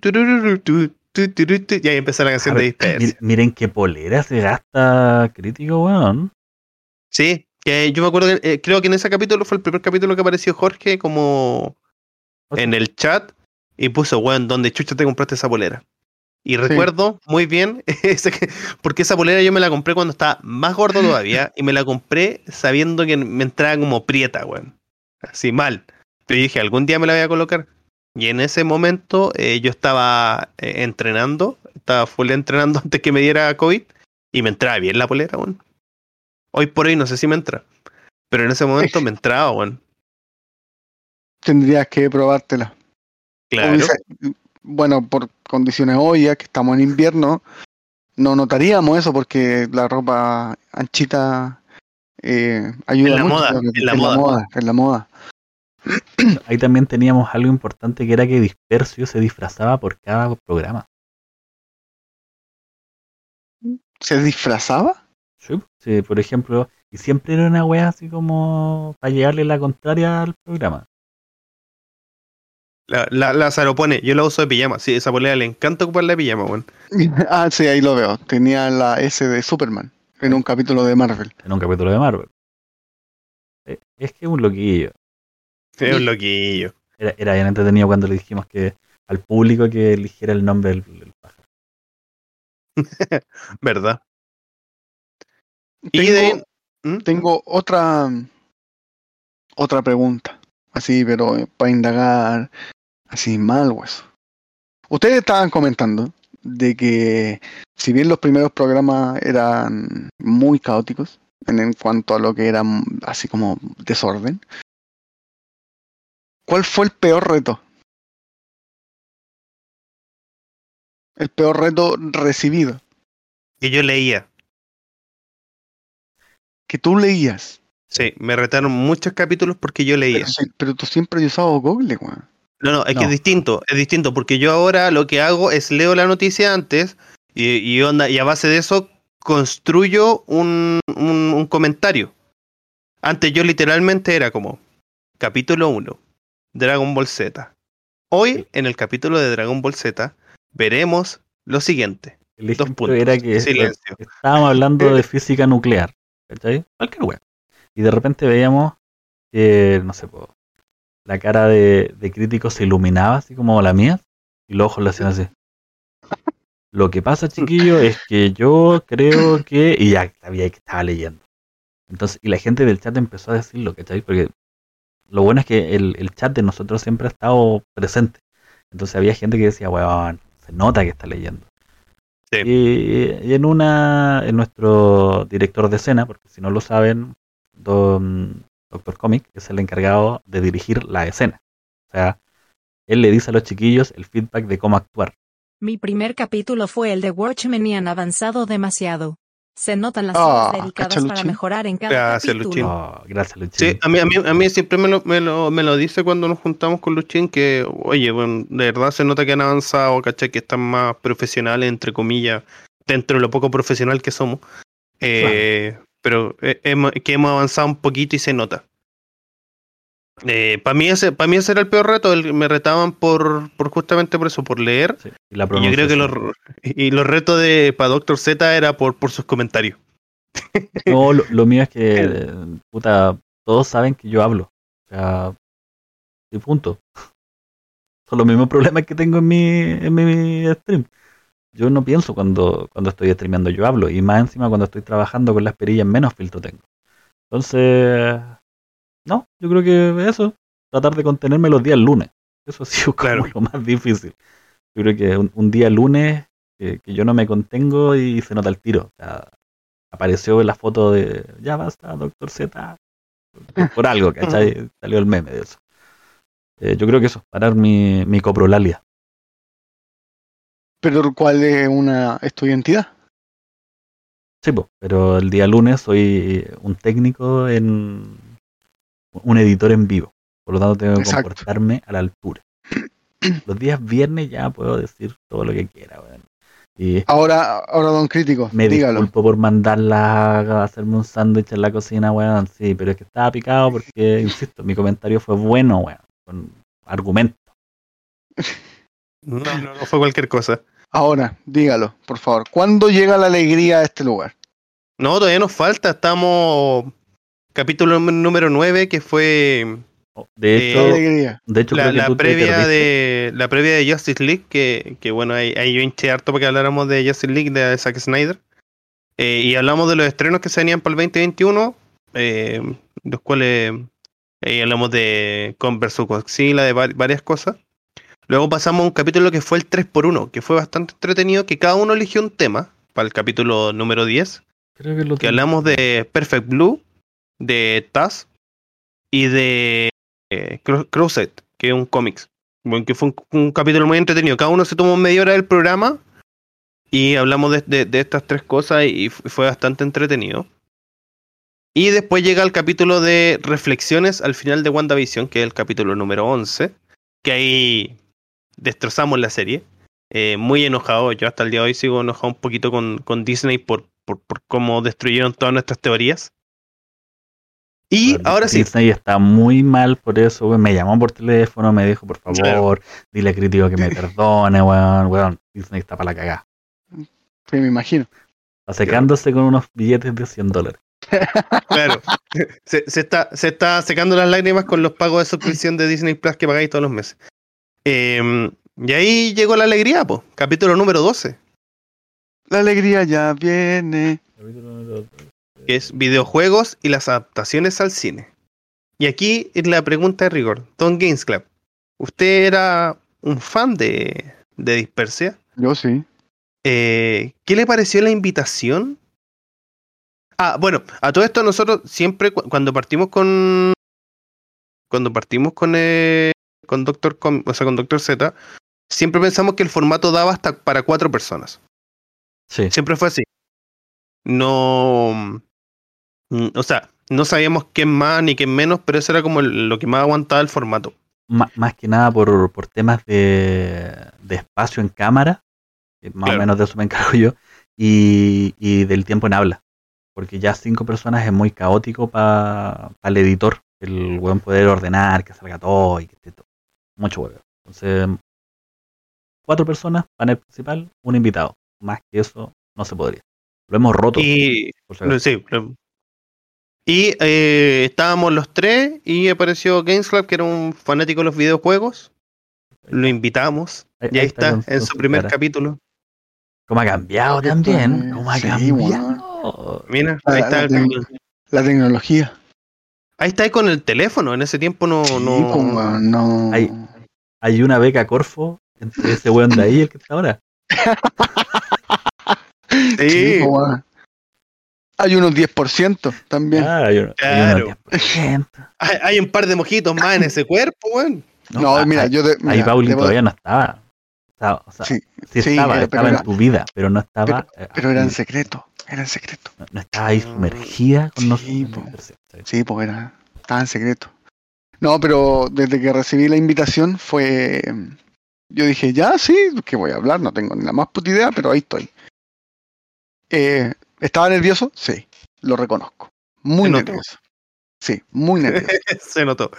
turu, tu. Y ahí empieza la canción de ver, dispersia. mi- miren qué polera se gasta crítico, weón. Sí, Que yo me acuerdo que eh, creo que en ese capítulo fue el primer capítulo que apareció Jorge como O sea, en el chat y puso, weón, ¿dónde chucha te compraste esa polera? Y recuerdo muy bien, porque esa polera yo me la compré cuando estaba más gordo todavía y me la compré sabiendo que me entraba como prieta, weón. Así mal. Pero yo dije, algún día me la voy a colocar. Y en ese momento eh, yo estaba eh, entrenando, estaba full entrenando antes que me diera COVID y me entraba bien la polera, weón. Hoy por hoy no sé si me entra. Pero en ese momento me entraba, weón. Tendrías que probártela. Claro. Bueno, por condiciones obvias, que estamos en invierno, no notaríamos eso porque la ropa anchita eh, ayuda En la mucho. moda, en la moda. En la moda. Ahí también teníamos algo importante que era que Dispersio se disfrazaba por cada programa. ¿Se disfrazaba? Sí, sí, por ejemplo, y siempre era una wea así como para llevarle la contraria al programa. La, la, Lázaro pone, yo la uso de pijama. Sí, esa polera le encanta ocuparla de pijama, weón. ah, sí, ahí lo veo. Tenía la S de Superman en un capítulo de Marvel. en un capítulo de Marvel. Eh, Es que es un loquillo. Es un loquillo. Era, era bien entretenido cuando le dijimos que al público que eligiera el nombre del, del pájaro. ¿Verdad? Y de Tengo, ¿Mm? tengo otra otra pregunta, así, pero para indagar así mal hueso. Ustedes estaban comentando de que si bien los primeros programas eran muy caóticos en, en cuanto a lo que era así como desorden, ¿cuál fue el peor reto? El peor reto recibido, Que yo leía. que tú leías. Sí, me retaron muchos capítulos porque yo leía. Pero, pero tú siempre has usado Google, weón. No, no, es No. que es distinto, es distinto, porque yo ahora lo que hago es leo la noticia antes y, y onda, y a base de eso construyo un, un, un comentario. Antes yo literalmente era como capítulo 1, Dragon Ball Z. Hoy, en el capítulo de Dragon Ball Z, veremos lo siguiente. El Dos ejemplo puntos. era que Silencio. estábamos hablando de física nuclear. ¿Cachai? Cualquier wea. Y de repente veíamos que, no sé, po, la cara de, de crítico se iluminaba así como la mía y los ojos le hacían así. Lo que pasa, chiquillo, es que yo creo que. Y ya sabía que estaba leyendo. Entonces, y la gente del chat empezó a decirlo, ¿cachai? Porque lo bueno es que el, el chat de nosotros siempre ha estado presente. Entonces había gente que decía, weón, se nota que está leyendo. Sí. Y, y en una, en nuestro director de escena, porque si no lo saben, don, Doctor Comic es el encargado de dirigir la escena. O sea, él le dice a los chiquillos el feedback de cómo actuar. Mi primer capítulo fue el de Watchmen y han avanzado demasiado. Se notan las Ah, horas dedicadas cacha, para Luchín. mejorar en cada Gracias, capítulo. Luchín. Oh, gracias, Luchín. Sí, a mí, a mí, a mí siempre me lo, me, lo, me lo dice cuando nos juntamos con Luchín que, oye, bueno, de verdad se nota que han avanzado, ¿cachai? Que están más profesionales, entre comillas, dentro de lo poco profesional que somos. Eh, Pero eh, hemos- que hemos avanzado un poquito y se nota. para mí ese para mí ese era el peor reto, el- me retaban por, por justamente por eso, por leer. Sí, y la Y yo creo que los, y los retos de para Doctor Z era por, por sus comentarios. No, lo, lo mío es que, eh, puta, todos saben que yo hablo. O sea, y punto. Son los mismos problemas que tengo en mi, en mi stream. Yo no pienso cuando, cuando estoy streameando, yo hablo. Y más encima cuando estoy trabajando con las perillas, menos filtro tengo. Entonces, no, yo creo que eso, tratar de contenerme los días lunes. Eso ha sido como Claro. lo más difícil. Yo creo que un, un día lunes que, que yo no me contengo y se nota el tiro. O sea, apareció la foto de ya basta, Doctor Z. Por, por algo, ¿cachai? Salió el meme de eso. Eh, yo creo que eso, parar mi, mi coprolalia. Pero ¿cuál es una es tu identidad? Sí, po, pero el día lunes soy un técnico en un editor en vivo. Por lo tanto, tengo que Exacto. comportarme a la altura. Los días viernes ya puedo decir todo lo que quiera, weón. Y Ahora, ahora don crítico, me dígalo. disculpo por mandarla a hacerme un sándwich en la cocina, weón. Sí, pero es que estaba picado porque, insisto, mi comentario fue bueno, weón. Con argumento. No, no, no fue cualquier cosa. Ahora, dígalo, por favor. ¿Cuándo llega la alegría a este lugar? No, todavía nos falta, estamos capítulo número 9, que fue De Eh, hecho, de hecho la, creo que la te previa de la previa de Justice League, que, que bueno, ahí, ahí yo hinché harto para que habláramos de Justice League de Zack Snyder. Eh, y hablamos de los estrenos que se venían para el 2021, eh, los cuales ahí hablamos de Con vs Godzilla, de var- varias cosas. Luego pasamos a un capítulo que fue el 3x1, que fue bastante entretenido, que cada uno eligió un tema para el capítulo número 10 Creo que lo que hablamos de Perfect Blue, de Taz y de eh, Cro- Crowset, que es un cómics. Bueno, que fue un, un capítulo muy entretenido. Cada uno se tomó media hora del programa y hablamos de, de- de estas tres cosas y, f- fue bastante entretenido. Y después llega el capítulo de reflexiones al final de WandaVision, que es el capítulo número 11, que ahí destrozamos la serie. Eh, muy enojado, yo hasta el día de hoy sigo enojado un poquito con, con Disney por, por, por cómo destruyeron todas nuestras teorías. Y Bueno, ahora sí, Disney está muy mal por eso. Me llamó por teléfono, me dijo, por favor, dile a Crítico que me perdone, weón. Weón, Disney está para la cagada. Sí, me imagino. Secándose con unos billetes de 100 dólares. claro, se, se está, se está secando las lágrimas con los pagos de suscripción de Disney Plus que pagáis todos los meses. Em, y ahí llegó la alegría, pues, capítulo número 12, La alegría ya viene. que es videojuegos y las adaptaciones al cine. Y aquí es la pregunta de rigor. Don Games Club, ¿usted era un fan de, de Dispersia? Yo sí. Eh, ¿Qué le pareció la invitación? Ah, bueno, a todo esto nosotros siempre cu- cuando partimos con cuando partimos con eh, con Doctor Com- o sea, con Doctor Z, siempre pensamos que el formato daba hasta para cuatro personas. Sí. Siempre fue así. No, mm, o sea, no sabíamos quién más ni quién menos, pero eso era como el- lo que más aguantaba el formato. Ma- más que nada por, por temas de, de espacio en cámara, que más Claro. o menos de eso me encargo yo, y, y del tiempo en habla. Porque ya cinco personas es muy caótico para el editor, el buen poder ordenar, que salga todo y que esté todo. Mucho huevo. Entonces, cuatro personas, panel principal, un invitado. Más que eso, no se podría. Lo hemos roto. Y. Sí, lo- Y eh, estábamos los tres y apareció Games Club, que era un fanático de los videojuegos. Lo invitamos. Ahí- Y ahí ahí está, en su primer cara. capítulo. ¿Cómo ha cambiado también? ¿Cómo ha sí, cambiado? Mira, La- ahí la está, el- tec- La tecnología. ahí está con el teléfono. En ese tiempo no. Sí, no- pues, no. Hay una beca Corfo entre ese weón de ahí y el que está ahora. Sí. Hay unos 10% también. Ah, hay un- hay Claro. unos 10%. hay, hay un par de mojitos más en ese cuerpo, weón. no, ah, mira, ahí- yo de, Ahí mira, Pauli debo- todavía no estaba. Estaba- o sea, sí, Sí, sí, estaba, pero- estaba pero en era- tu vida, pero no estaba. eh, pero era en ahí, secreto. Era en secreto. no, no estaba ahí sumergida con Sí, nosotros. po. Sí, pues era. Estaba en secreto. No, pero desde que recibí la invitación fue. Yo dije, ya, sí, que voy a hablar, no tengo ni la más puta idea, pero ahí estoy. Eh, ¿Estaba nervioso? Sí, lo reconozco. Muy Se notó. nervioso. Sí, muy nervioso. Se notó.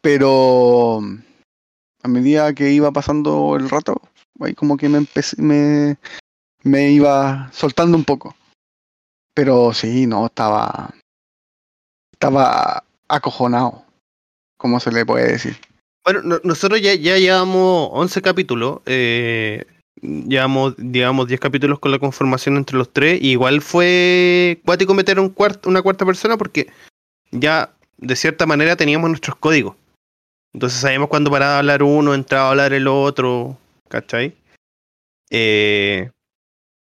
pero a medida que iba pasando el rato, ahí como que me empecé, me, me iba soltando un poco. Pero sí, no, estaba, estaba acojonado, como se le puede decir. Bueno, no- nosotros ya, ya llevamos 11 capítulos. Eh, llevamos, digamos, 10 capítulos con la conformación entre los tres. Y igual fue cuático meter un cuart- una cuarta persona porque ya de cierta manera teníamos nuestros códigos. Entonces sabíamos cuándo paraba de hablar uno, entraba a hablar el otro. ¿Cachai? Eh,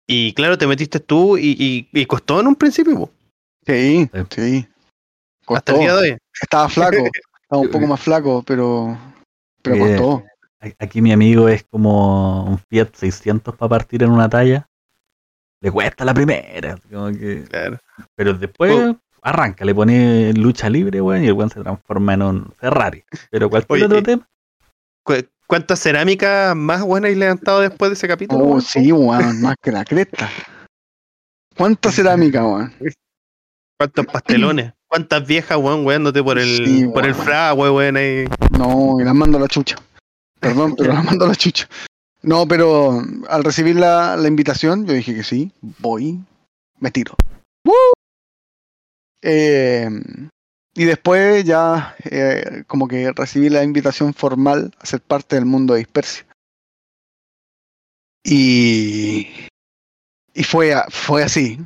y claro, te metiste tú y, y- y costó en un principio. po. Sí, Sí. Hasta el día de hoy. Estaba flaco, estaba un poco más flaco, pero, pero Bien. costó. Aquí mi amigo es como un Fiat 600 para partir en una talla. Le cuesta la primera. como que- Claro. Pero después Oh. arranca, le pone lucha libre, weón, y el weón se transforma en un Ferrari. Pero cualquier Oye, otro eh, tema. ¿Cu- ¿Cuántas cerámicas más buenas hay levantado después de ese capítulo? Oh, weón? sí, weón, más que la cresta. ¿Cuánta cerámica, weón? ¿Cuántos pastelones? ¿Cuántas viejas, weón, weándote por el, Sí, por el weón. fragua, weón, ahí? No, y las mando a la chucha. Perdón, pero las mando a la chucha. No, pero al recibir la, la invitación, yo dije que sí, voy, me tiro. ¡Woo! Eh, y después ya eh, como que recibí la invitación formal a ser parte del mundo de Dispersia. Y, y fue, a- fue así.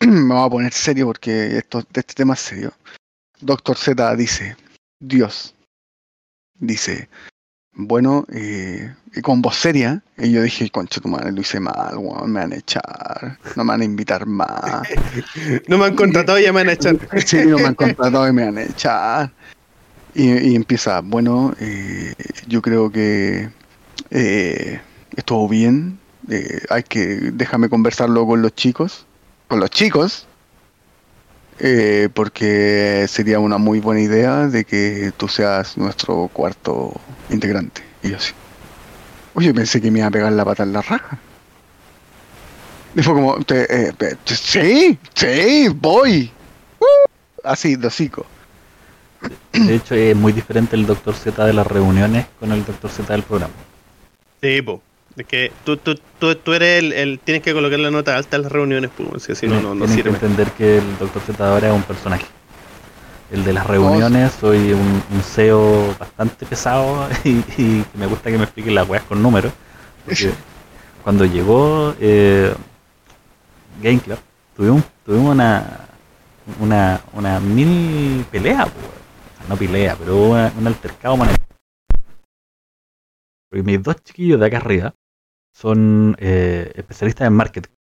Me voy a poner serio porque esto, este tema es serio. Doctor Z dice, Dios, dice, bueno, eh, y con voz seria, y yo dije, concha tu madre, lo hice mal, weón, me van a echar, no me van a invitar más. No me han contratado y ya me van a echar. Sí, no me han contratado y me van a echar. Y, y empieza, bueno, eh, yo creo que eh, estuvo bien. eh, hay que, déjame conversarlo con los chicos, con los chicos, eh, porque sería una muy buena idea de que tú seas nuestro cuarto integrante. Y yo así, oye, pensé que me iba a pegar la pata en la raja. Y fue como, te- eh, sí, sí, voy. Así, de hocico. De hecho, es muy diferente el Dr. Z de las reuniones con el Dr. Z del programa. Sí, po. Es que tú, tú, tú, tú eres el, el- Tienes que colocar la nota alta en las reuniones, pues. Si así no, no, no Tienen que sirve. entender que el Dr. Z ahora es un personaje. El de las reuniones, soy un, un CEO bastante pesado y, y me gusta que me expliquen las weas con números. Porque cuando llegó eh, Game Club, tuvimos, tuvimos una, una, una mini pelea, sea, no pelea, pero una- un altercado monetario. Porque mis dos chiquillos de acá arriba son eh, especialistas en marketing.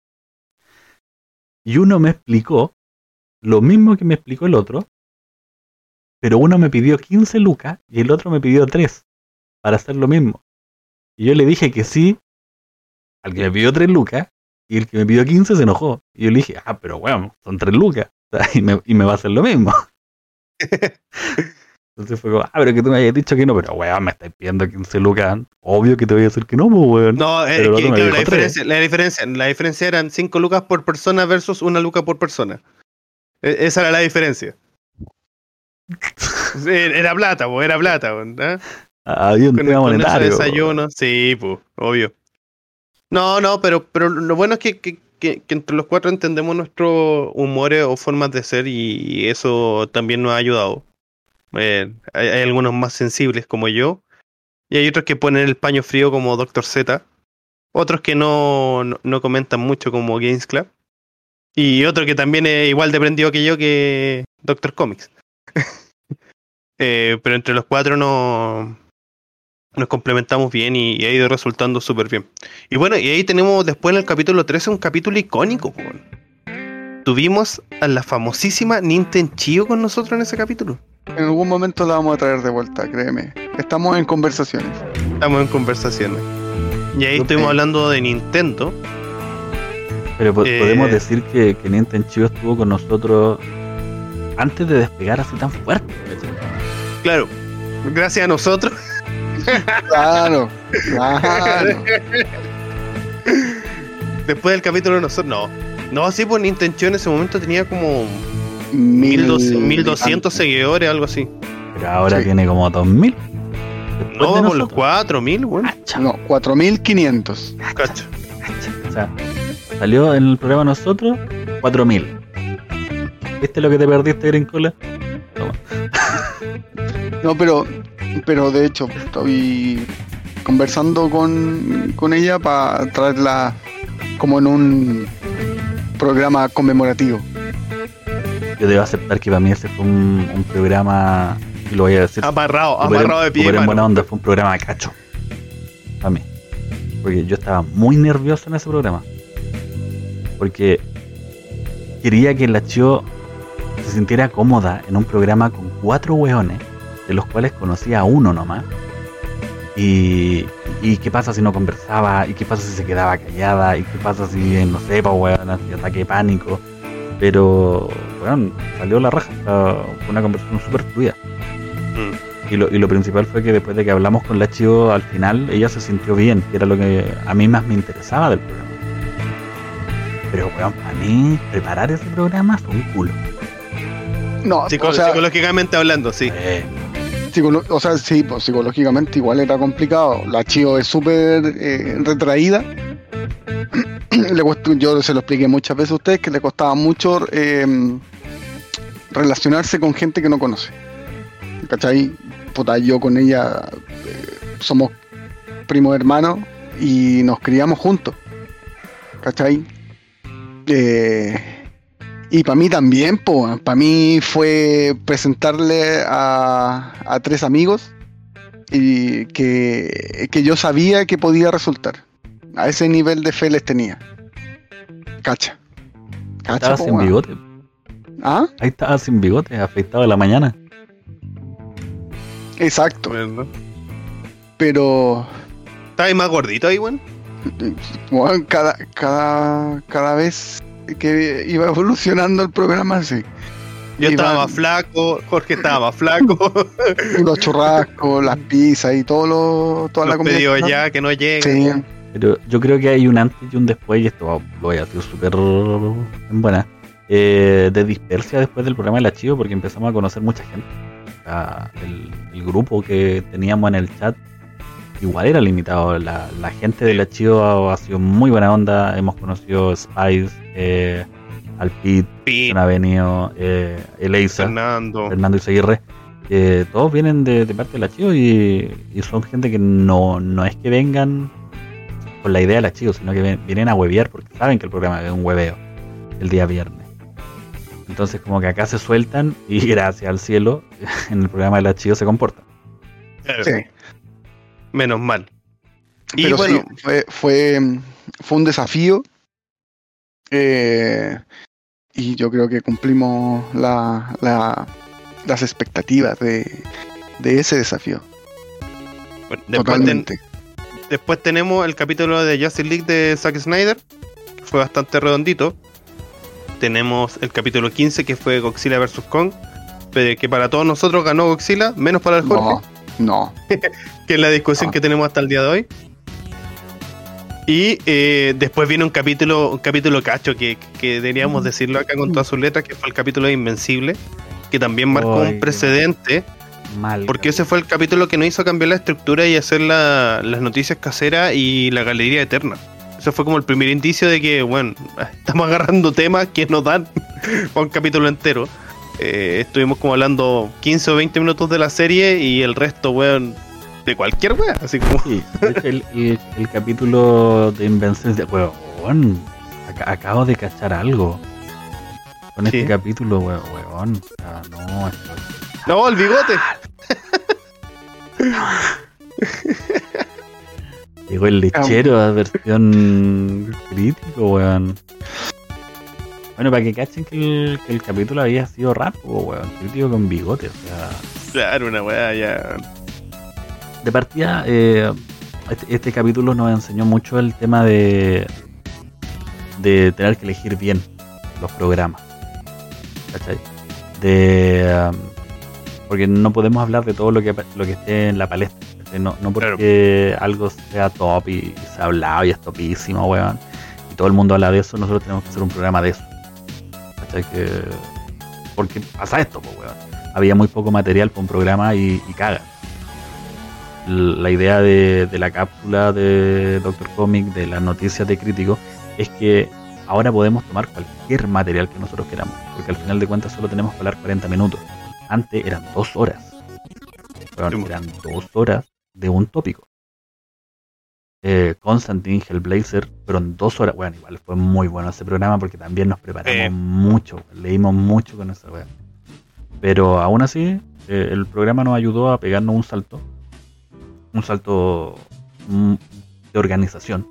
Y uno me explicó lo mismo que me explicó el otro, pero uno me pidió 15 lucas y el otro me pidió 3 para hacer lo mismo. Y yo le dije que sí al que me pidió 3 lucas y el que me pidió 15 se enojó. Y yo le dije, ah, pero bueno, son 3 lucas y, me, y me va a hacer lo mismo. Entonces fue como, ah, pero que tú me hayas dicho que no, pero weón, me estáis pidiendo 15 lucas. Obvio que te voy a decir que no, pues weón. No, que, claro, la diferencia, la diferencia, la diferencia eran 5 lucas por persona versus una luca por persona. E- esa era la diferencia. Era plata, po, era plata, po, ¿ah? Había un Con, tema con desayuno, sí, pues, obvio. No, no, pero, pero lo bueno es que, que, que- que entre los cuatro entendemos nuestros humores o formas de ser y eso también nos ha ayudado. Eh, hay, algunos más sensibles como yo y hay otros que ponen el paño frío como Dr. Z, otros que no, no, comentan mucho como Games Club y otro que también es igual de prendido que yo que Doctor Comics. Eh, pero entre los cuatro no, nos complementamos bien y, y ha ido resultando súper bien. Y bueno, y ahí tenemos después en el capítulo 13 un capítulo icónico. Tuvimos a la famosísima Nintendo Chio con nosotros en ese capítulo. En algún momento la vamos a traer de vuelta, créeme. Estamos en conversaciones. Estamos en conversaciones. Y ahí Ok. estuvimos hablando de Nintendo. Pero po- Eh, podemos decir que, que Nintendo Chivo estuvo con nosotros antes de despegar así tan fuerte. Claro, gracias a nosotros. Claro, claro. Después del capítulo de nosotros, no. No, sí, pues Nintendo Chio en ese momento tenía como 1200 1200 seguidores, algo así. Pero ahora Sí. tiene como 2000. Después No, por los nosotros. 4000, bueno. No, 4500. Cacha. O sea, salió en el programa nosotros 4000. ¿Viste lo que te perdiste, Grincola? Toma. No, pero, pero de hecho, estoy conversando con, con ella para traerla como en un programa conmemorativo. Yo debo aceptar que para mí ese fue un, un programa, y lo voy a decir, Amarrado, amarrado de pie. en buena onda, fue un programa cacho. Para mí. Porque yo estaba muy nervioso en ese programa. Porque quería que la Chio se sintiera cómoda en un programa con cuatro hueones, de los cuales conocía a uno nomás. Y, y qué pasa si no conversaba, y qué pasa si se quedaba callada, y qué pasa si, no sé, pues weón, ataque de pánico. Pero, weón, salió la raja, fue una conversación súper fluida. Mm. Y lo, y lo principal fue que después de que hablamos con la Chio, al final ella se sintió bien, que era lo que a mí más me interesaba del programa. Pero, weón, para mí, preparar ese programa fue un culo. No, Psico- o sea, psicológicamente hablando, sí. Eh, o sea, sí, pues psicológicamente igual era complicado. La Chio es súper eh, retraída. Le cuesta- yo se lo expliqué muchas veces a ustedes que le costaba mucho eh, relacionarse con gente que no conoce. ¿Cachai? Puta, yo con ella eh, somos primos hermanos y nos criamos juntos. ¿Cachai? Eh, y para mí también, para mí fue presentarle a, a tres amigos y que, que yo sabía que podía resultar. A ese nivel de fe les tenía. Cacha. Cacha, Estaba po, sin weón. bigote. ¿Ah? Ahí estaba sin bigote, afeitado de la mañana. Exacto. ¿Verdad? Pero ¿Estás ahí más gordito ahí, weón? weón, cada, cada, cada vez que iba evolucionando el programa, sí. Yo estaba más flaco, Jorge estaba más flaco. Los churrascos, las pizzas y todo lo, toda la Los comida. pedidos que- ya que no llegan. Sí. Pero yo creo que hay un antes y un después, y esto lo voy a decir súper en buena, eh, de dispersia después del programa del archivo, porque empezamos a conocer mucha gente. O sea, el, el grupo que teníamos en el chat igual era limitado. La, la gente del archivo ha sido muy buena onda. Hemos conocido Spice, eh, al Pete, Pi, han venido eh. Fernando. Fernando Izaguirre, que todos vienen de, de parte del archivo y, y son gente que no, no es que vengan con la idea del archivo, sino que vienen a huevear porque saben que el programa es un hueveo el día viernes. Entonces como que acá se sueltan y gracias al cielo en el programa del archivo se comportan. Sí. Menos mal. Y Pero bueno, sí, fue, fue, fue un desafío. eh, y yo creo que cumplimos la- la- las expectativas de, de ese desafío. bueno, después, ten- Totalmente. Después tenemos el capítulo de Justice League de Zack Snyder. Fue bastante redondito. Tenemos el capítulo 15 que fue Godzilla vs. Kong. Que para todos nosotros ganó Godzilla, menos para el Jorge. No, no. que es la discusión Ah. que tenemos hasta el día de hoy. Y eh, después viene un capítulo, un capítulo cacho que, que deberíamos decirlo acá con todas sus letras, que fue el capítulo de Invencible, que también marcó un precedente, Mal. porque ese fue el capítulo que nos hizo cambiar la estructura y hacer la- las noticias caseras y la galería eterna. Ese fue como el primer indicio de que, bueno, estamos agarrando temas que nos dan para un capítulo entero. Eh, estuvimos como hablando 15 o 20 minutos de la serie y el resto, weón, de cualquier weón. Así como, Sí, de hecho, el, el- el capítulo de Invencible, weón, ac- acabo de cachar algo. Con este capítulo, we- weón. O sea, no, esto es- No, el bigote. Llegó el lechero a versión crítico, weón. Bueno, para que cachen que el, que el capítulo había sido rápido, weón. Crítico con bigote, o sea. Claro, una weá ya. De partida, eh, este, este capítulo nos enseñó mucho el tema de, de tener que elegir bien los programas. ¿Cachai? De, um, porque no podemos hablar de todo lo que, lo que esté en la palestra. No, no porque algo sea top y se ha hablado y es topísimo, weón. Y todo el mundo habla de eso, nosotros tenemos que hacer un programa de eso. ¿Cachai? Que, porque pasa esto, pues, weón. Había muy poco material para un programa y, y caga la idea de, de la cápsula de Doctor Comic, de las noticias de crítico, es que ahora podemos tomar cualquier material que nosotros queramos, porque al final de cuentas solo tenemos que hablar 40 minutos. Antes eran dos horas. Eran dos horas de un tópico. Eh, Constantine, Hellblazer, fueron dos horas. Bueno, igual fue muy bueno ese programa porque también nos preparamos Eh. mucho, leímos mucho con esa wea. Pero aún así, eh, el programa nos ayudó a pegarnos un salto un salto mm, de organización.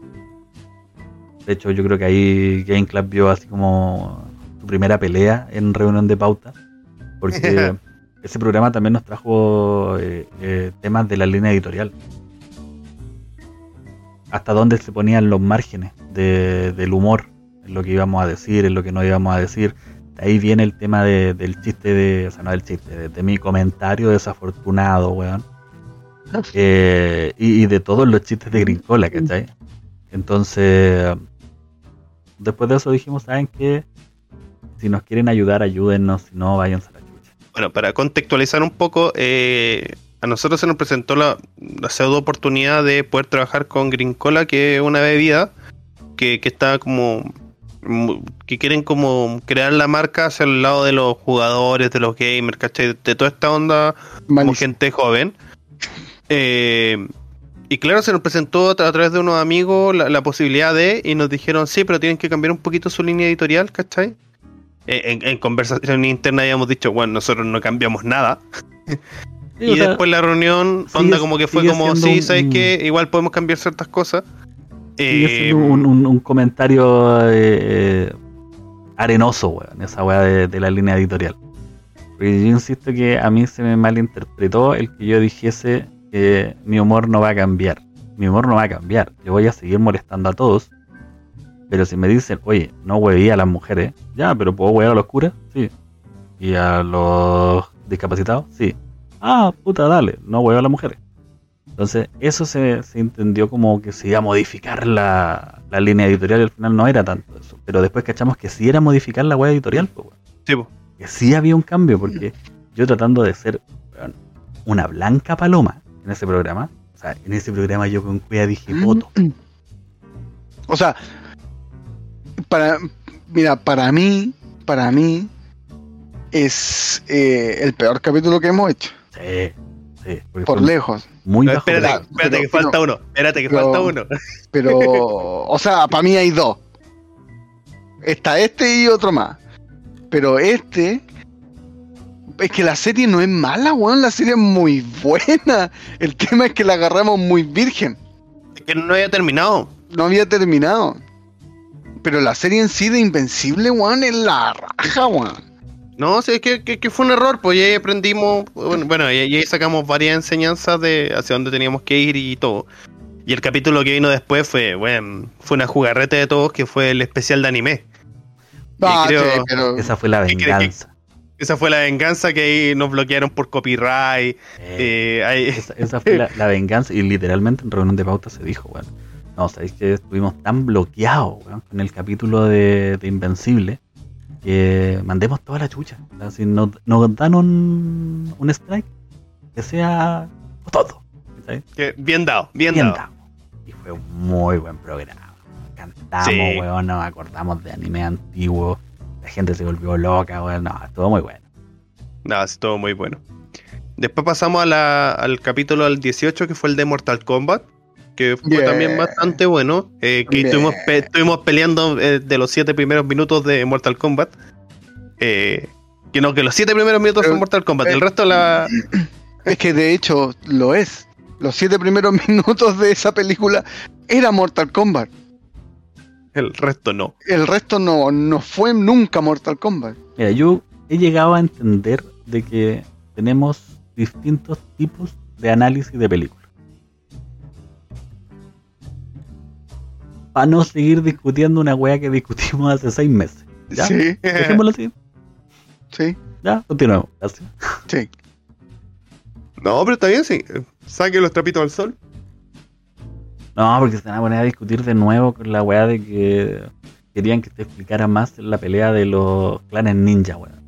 De hecho, yo creo que ahí Game Club vio así como su primera pelea en reunión de pauta, porque ese programa también nos trajo eh, eh, temas de la línea editorial. Hasta dónde se ponían los márgenes de- del humor, en lo que íbamos a decir, en lo que no íbamos a decir. De ahí viene el tema de- del chiste de, o sea, no del chiste, de, de mi comentario desafortunado, weón. Eh, y, y de todos los chistes de Grincola, ¿cachai? Entonces, después de eso dijimos, ¿saben qué? Si nos quieren ayudar, ayúdennos, si no, váyanse a la. Bueno, para contextualizar un poco, eh, a nosotros se nos presentó la, la pseudo oportunidad de poder trabajar con Green Cola, que es una bebida que, que está como que quieren como crear la marca hacia el lado de los jugadores, de los gamers, ¿cachai? De toda esta onda como gente joven. Eh, y claro, se nos presentó a, tra- a través de unos amigos la, la posibilidad de, y nos dijeron, sí, pero tienen que cambiar un poquito su línea editorial, ¿cachai? Eh, en, en conversación interna habíamos dicho, bueno, nosotros no cambiamos nada. Y sea, después la reunión, sigue- onda como que fue como, sí, un- ¿sabes qué? Igual podemos cambiar ciertas cosas. sigue Eh, siendo un, un- un comentario eh, arenoso, weón, esa weá de, de la línea editorial. Porque yo insisto que a mí se me malinterpretó el que yo dijese que mi humor no va a cambiar. Mi humor no va a cambiar. Yo voy a seguir molestando a todos. Pero si me dicen, oye, no hueví a las mujeres, ya, pero puedo huear a los curas, sí. Y a los discapacitados, sí. Ah, puta, dale, no huevo a las mujeres. Entonces, eso se, se entendió como que se iba a modificar la, la línea editorial y al final no era tanto eso. Pero después cachamos que sí era modificar la web editorial, pues, weón. sí, po. que sí había un cambio, porque yo tratando de ser una blanca paloma en ese programa, o sea, en ese programa yo con cuida dije voto. O sea, para, mira, para mí, para mí, es eh, el peor capítulo que hemos hecho, Sí, sí, por lejos. muy No, bajo. espérate, pero- espérate, que pero- falta uno. Espérate, que pero- falta uno. Pero, o sea, para mí hay dos. Está este y otro más. Pero este, es que la serie no es mala, weón, la serie es muy buena. El tema es que la agarramos muy virgen. Es que no había terminado. no había terminado. Pero la serie en sí de Invencible, weón, es la raja, weón. No, sí, es que, que- que fue un error, pues y ahí aprendimos, bueno, bueno, y, y ahí sacamos varias enseñanzas de hacia dónde teníamos que ir y todo. Y el capítulo que vino después fue, bueno, fue una jugarrete de todos que fue el especial de anime. Ah, creo- sí, pero Esa fue la ¿Qué crees que- venganza. Esa fue la venganza que ahí nos bloquearon por copyright. Eh, eh, ahí- esa, esa fue la, la venganza y literalmente en reunión de pauta se dijo, bueno, no, sabéis que estuvimos tan bloqueados weón, con el capítulo de, de Invencible que mandemos toda la chucha. Sea, si nos, nos dan un, un strike, que sea todo. que bien dado, bien, Bien dado. dado. Y fue un muy buen programa. Cantamos, Sí. weón, nos acordamos de anime antiguo. La gente se volvió loca, weón. No, estuvo muy bueno. Nada, sí, estuvo muy bueno. Después pasamos a la- al capítulo al 18, que fue el de Mortal Kombat, que fue Yeah. también bastante bueno. eh, que Yeah. estuvimos, pe- estuvimos peleando eh, de los siete primeros minutos de Mortal Kombat. Eh, que no, que los siete primeros minutos Pero- son Mortal Kombat, eh, el resto la... es que de hecho lo es. Los siete primeros minutos de esa película era Mortal Kombat. El resto no. El resto no, no fue nunca Mortal Kombat. Mira, yo he llegado a entender de que tenemos distintos tipos de análisis de películas. Para no seguir discutiendo una wea que discutimos hace seis meses. ¿Ya? Sí, Dejémoslo así. sí, Ya, continuemos. Gracias. sí. No, pero está bien, sí. Saque los trapitos al sol. No, porque se van a poner a discutir de nuevo con la weá de que querían que te explicara más la pelea de los clanes ninja, weón.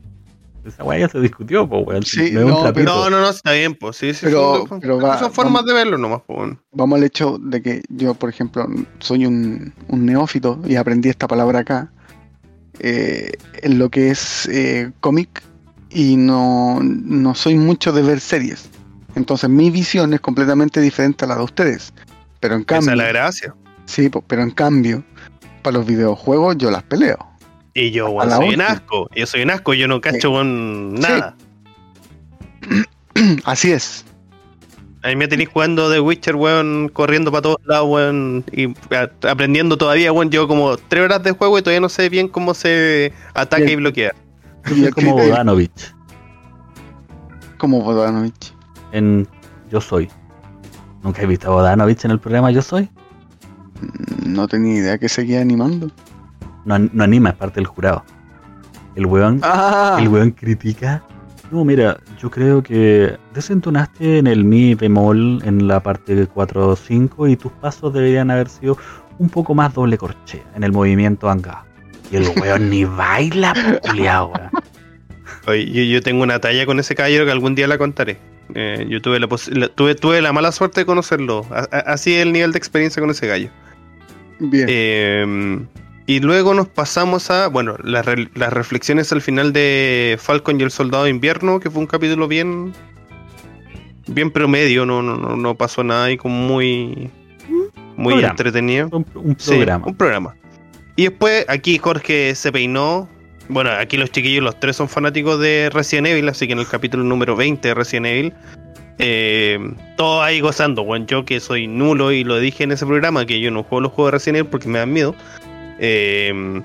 Esa weá ya se discutió, pues, weón. Sí, No no. No, no, no, está bien, pues sí, sí. Pero- son, pero va- son formas vamos- de verlo nomás, pues. bueno. Vamos al hecho de que yo, por ejemplo, soy un, un neófito y aprendí esta palabra acá. eh, en lo que es eh, cómic y no, no soy mucho de ver series. Entonces mi visión es completamente diferente a la de ustedes. Pero en Esa cambio, es la gracia. sí, pero en cambio, para los videojuegos yo las peleo. Y yo, weón, soy un asco. Yo soy un asco, yo no cacho con nada. Así es. A mí me tenéis jugando The Witcher, weón, corriendo para todos lados, weón, y aprendiendo todavía, weón. Llevo como tres horas de juego y todavía no sé bien cómo se ataca Bien. y bloquea. Yo como Bodanovich Como Bodanovich. en Yo Soy. ¿Nunca he visto a Bodanovich en el programa Yo Soy? No tenía idea que seguía animando. No, no anima, es parte del jurado. El weón, Ah, el weón critica. No, mira, yo creo que desentonaste en el mi bemol en la parte 4 o 5 y tus pasos deberían haber sido un poco más doble corchea en el movimiento anga. Y el weón ni baila, culiao. Oye, yo, yo tengo una talla con ese caballero que algún día la contaré. Eh, yo tuve la, la- tuve, tuve la mala suerte de conocerlo. A- a- así es el nivel de experiencia con ese gallo. bien. Eh, Y luego nos pasamos a, bueno, las, re- las reflexiones al final de Falcon y el Soldado de Invierno, que fue un capítulo bien bien promedio, no, no, no, no pasó nada ahí como muy muy Programa. entretenido. Un, un Sí, programa. un programa. Y después aquí Jorge se peinó. Bueno, aquí los chiquillos, los tres son fanáticos de Resident Evil, así que en el capítulo número 20 de Resident Evil, eh, todos ahí gozando. Bueno, yo que soy nulo y lo dije en ese programa, que yo no juego los juegos de Resident Evil porque me dan miedo. Eh,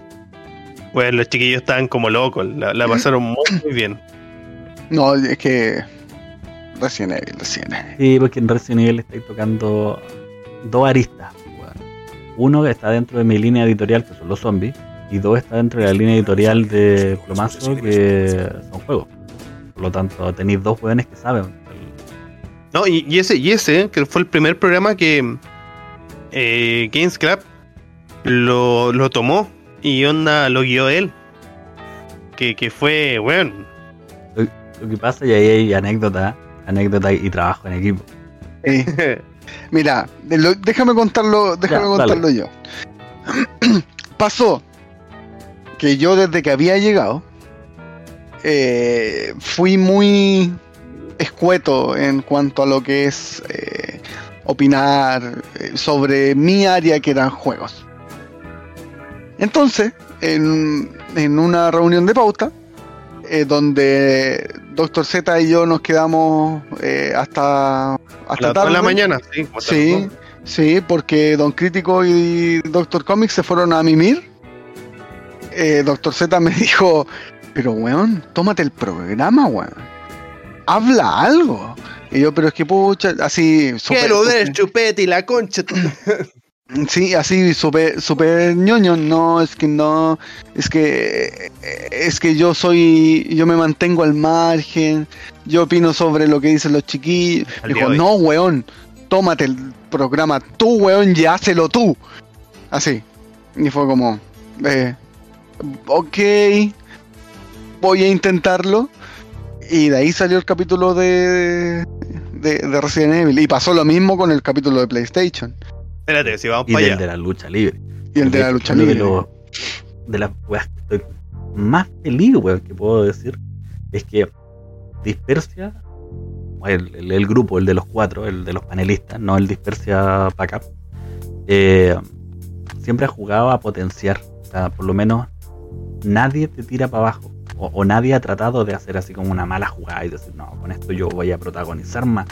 bueno, los chiquillos estaban como locos, la, la pasaron muy, muy bien. No, es que. Resident Evil, Resident Evil. Sí, porque en Resident Evil estáis tocando dos aristas. Uno que está dentro de mi línea editorial, que son los zombies, y dos está dentro de la línea editorial de Plomazo, que son juegos. Por lo tanto, tenéis dos weones que saben. No, y, y ese, y ese, que fue el primer programa que eh, Games Club lo, lo tomó y onda lo guió él. Que, que fue, bueno, Lo que pasa, y ahí hay anécdota, anécdota y trabajo en equipo. Eh, mira, lo- déjame contarlo, déjame Ya, contarlo yo. Pasó que yo desde que había llegado eh, fui muy escueto en cuanto a lo que es eh, opinar eh, sobre mi área que eran juegos. Entonces, en, en una reunión de pauta, eh, donde Doctor Z y yo nos quedamos eh, hasta, a hasta las dos de la tarde. mañana, sí. Sí, porque Don Crítico y Doctor Comics se fueron a mimir. Eh, Doctor Z me dijo, pero weón, tómate el programa, weón. Habla algo. Y yo, pero es que pucha, así... Quiero ver súper- chupete y la concha. Sí, así súper super ñoño, no, es que no, es que es que yo soy, yo me mantengo al margen, yo opino sobre lo que dicen los chiquillos. Al Dijo, no, weón, tómate el programa tú, weón, y hácelo tú. Así. Y fue como, eh, ok, voy a intentarlo. Y de ahí salió el capítulo de, de, de Resident Evil. Y pasó lo mismo con el capítulo de PlayStation. Espérate, si vamos Y para del allá. de la lucha libre. Y el de la lucha libre. De, los- de las weas que estoy más feliz, weón, que puedo decir, es que Dispersia, el, el- el grupo, el de los cuatro, el de los panelistas, no el Dispersia Backup, eh, siempre ha jugado a potenciar. O sea, por lo menos nadie te tira para abajo. O, o nadie ha tratado de hacer así como una mala jugada y decir, no, con esto yo voy a protagonizar más.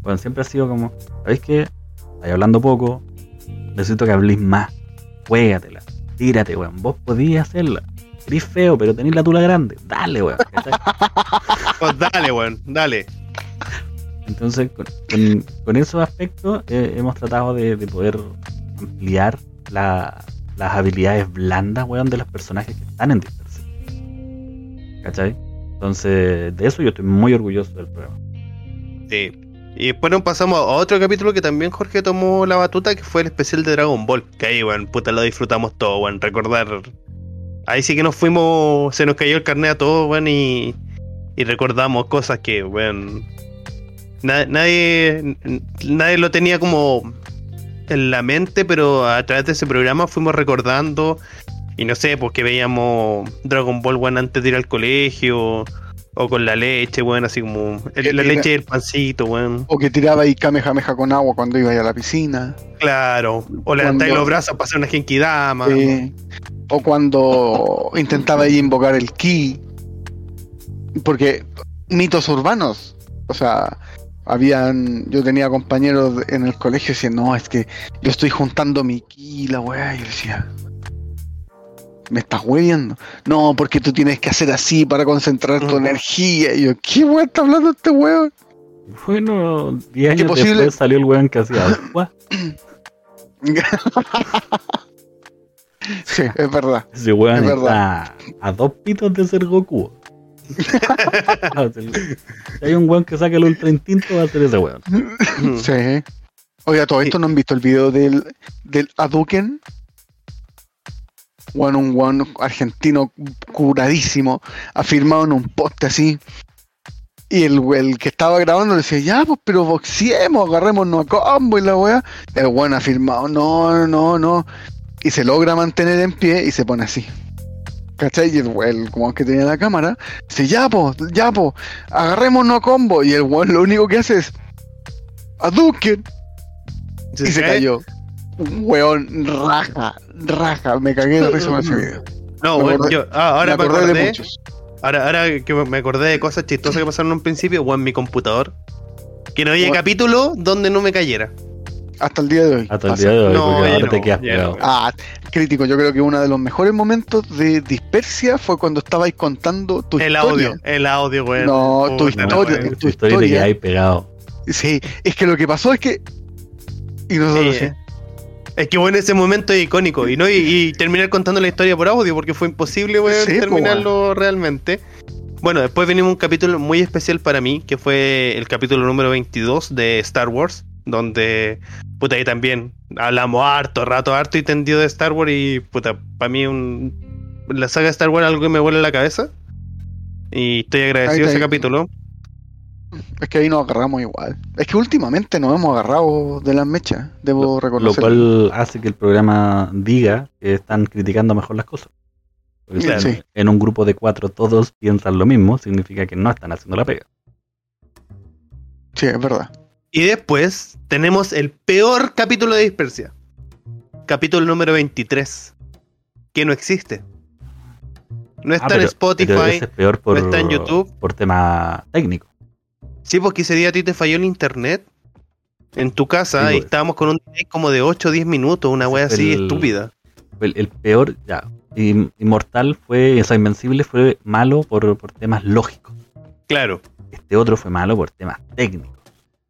Bueno, siempre ha sido como, ¿sabéis qué? Estáis hablando poco, necesito que habléis más. Juégatela, tírate, weón. Vos podías hacerla. Eres feo, pero tenéis la tula grande. Dale, weón. Pues dale, weón, dale. Entonces, con, con- con esos aspectos eh, hemos tratado de, de poder ampliar la- las habilidades blandas, weón, de los personajes que están en Dispersia. ¿Cachai? Entonces, de eso yo estoy muy orgulloso del programa. Sí. Y después nos pasamos a otro capítulo que también Jorge tomó la batuta, que fue el especial de Dragon Ball. Que ahí, weón, puta, lo disfrutamos todo, weón. Recordar. Ahí sí que nos fuimos, se nos cayó el carnet a todos, weón, y, y recordamos cosas que, weón. na- nadie, nadie lo tenía como en la mente, pero a través de ese programa fuimos recordando. Y no sé, porque veíamos Dragon Ball, weón, antes de ir al colegio. O con la leche, weón, así como el- la leche y el pancito, weón. O que tiraba ahí Kamehameha con agua cuando iba a la piscina. Claro. O levantáis los brazos para hacer una genkidama. Sí. O cuando intentaba ahí invocar el ki. Porque mitos urbanos. O sea, habían. Yo tenía compañeros en el colegio que decían, no, es que yo estoy juntando mi ki, la weá. Y yo decía. Me estás hueviendo. No, porque tú tienes que hacer así para concentrar tu energía. Y yo, ¿qué weá está hablando este weón? Bueno, 10 ¿Qué años posible? después salió el weón que hacía agua. sí, es verdad. Ese weón Es verdad. a dos pitos de ser Goku. Si hay un weón que saque el ultra instinto, va a ser ese weón. Sí. Oiga, todo esto no han visto el video del, del Aduken. Bueno, un weón argentino curadísimo, afirmado en un poste así. Y el, el que estaba grabando le decía, ya, pues, pero boxeemos, agarrémonos a combo y la weá. El weón afirmado, no, no, no. y se logra mantener en pie y se pone así. ¿Cachai? Y el weón, como que tenía la cámara, dice, ya po, ya po, agarrémonos a combo. Y el weón lo único que hace es, Hadouken. Y se cayó. Weón, raja, raja. Me cagué de risa con ese video. No, Me weón, yo, ah, ahora me acordé acordé, de muchos. ahora, ahora que me acordé de cosas chistosas que pasaron en un principio, weón, mi computador. Que no había capítulo donde no me cayera. Hasta el día de hoy. Hasta el día de hoy, No, porque ahora no, te quedas pegado. no. Ah, crítico, yo creo que uno de los mejores momentos de Dispersia fue cuando estabais contando tu El historia. audio, el audio, weón. No, tu historia, tu Tu historia te quedáis pegado. Sí, es que lo que pasó es que. Y nosotros Sí, sí. Es que bueno, ese momento es icónico. Y no y, y terminar contando la historia por audio, porque fue imposible, weón, Sí, terminarlo realmente. Bueno, después venimos un capítulo muy especial para mí, que fue el capítulo número 22 de Star Wars, donde, puta, ahí también hablamos harto, rato, harto y tendido de Star Wars y, puta, para mí un, la saga de Star Wars es algo que me vuela la cabeza. Y estoy agradecido está ese ahí. capítulo. Es que ahí nos agarramos igual. Es que últimamente nos hemos agarrado de las mechas, debo Lo reconocer. cual hace que el programa diga que están criticando mejor las cosas. Porque Claro. si Sí. en un grupo de cuatro todos piensan lo mismo, significa que no están haciendo la pega. Sí, es verdad. Y después tenemos el peor capítulo de Dispersia. Capítulo número 23. Que no existe. No está Ah, en pero- Spotify. pero ese es peor por, no está en YouTube. por tema técnico. Sí, porque ese día a ti te falló el internet. En tu casa Sí, y pues. estábamos con un delay como de 8 o 10 minutos, una wea así El- estúpida. El, el peor, ya. Inmortal fue, o sea, Invencible fue malo por, por temas lógicos. Claro. Este otro fue malo por temas técnicos.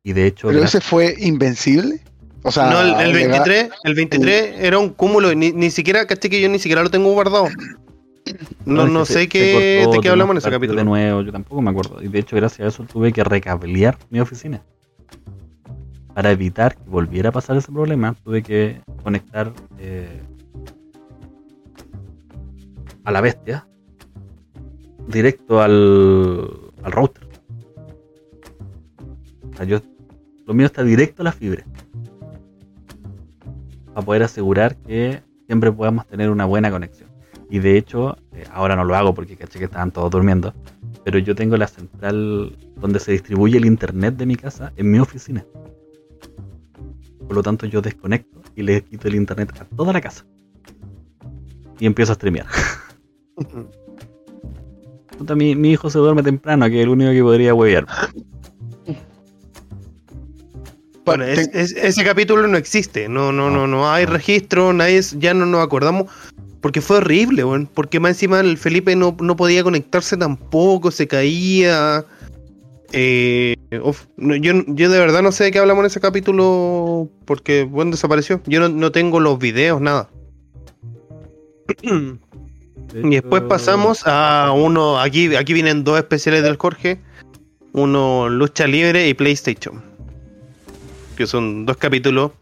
Y de hecho, Pero ese fue invencible. O sea, no, el, el legal- 23, el 23 era un cúmulo, ni, ni siquiera, caché que yo ni siquiera lo tengo guardado. No, no se- sé se qué, cortó, de qué hablamos en ese capítulo. De nuevo, yo tampoco me acuerdo. Y de hecho, gracias a eso tuve que recablear mi oficina. Para evitar que volviera a pasar ese problema, tuve que conectar eh, a la bestia directo al, al router. O sea, yo, lo mío está directo a la fibra. Para poder asegurar que siempre podamos tener una buena conexión. Y de hecho, eh, ahora no lo hago porque caché que estaban todos durmiendo. Pero yo tengo la central donde se distribuye el internet de mi casa en mi oficina. Por lo tanto, yo desconecto y le quito el internet a toda la casa. Y empiezo a streamear. Mi, mi hijo se duerme temprano, que es el único que podría huevear. Bueno, es- es- ese capítulo no existe, no, no, no, no hay registro, nadie, ya no nos acordamos, porque fue horrible, weón, porque más encima el Felipe no, no podía conectarse tampoco, se caía. eh, no, yo, yo de verdad no sé de qué hablamos en ese capítulo, porque, bueno, desapareció. Yo no, no tengo los videos, nada. Y después pasamos a uno, aquí, aquí vienen dos especiales del Jorge, uno lucha libre y PlayStation, que son dos capítulos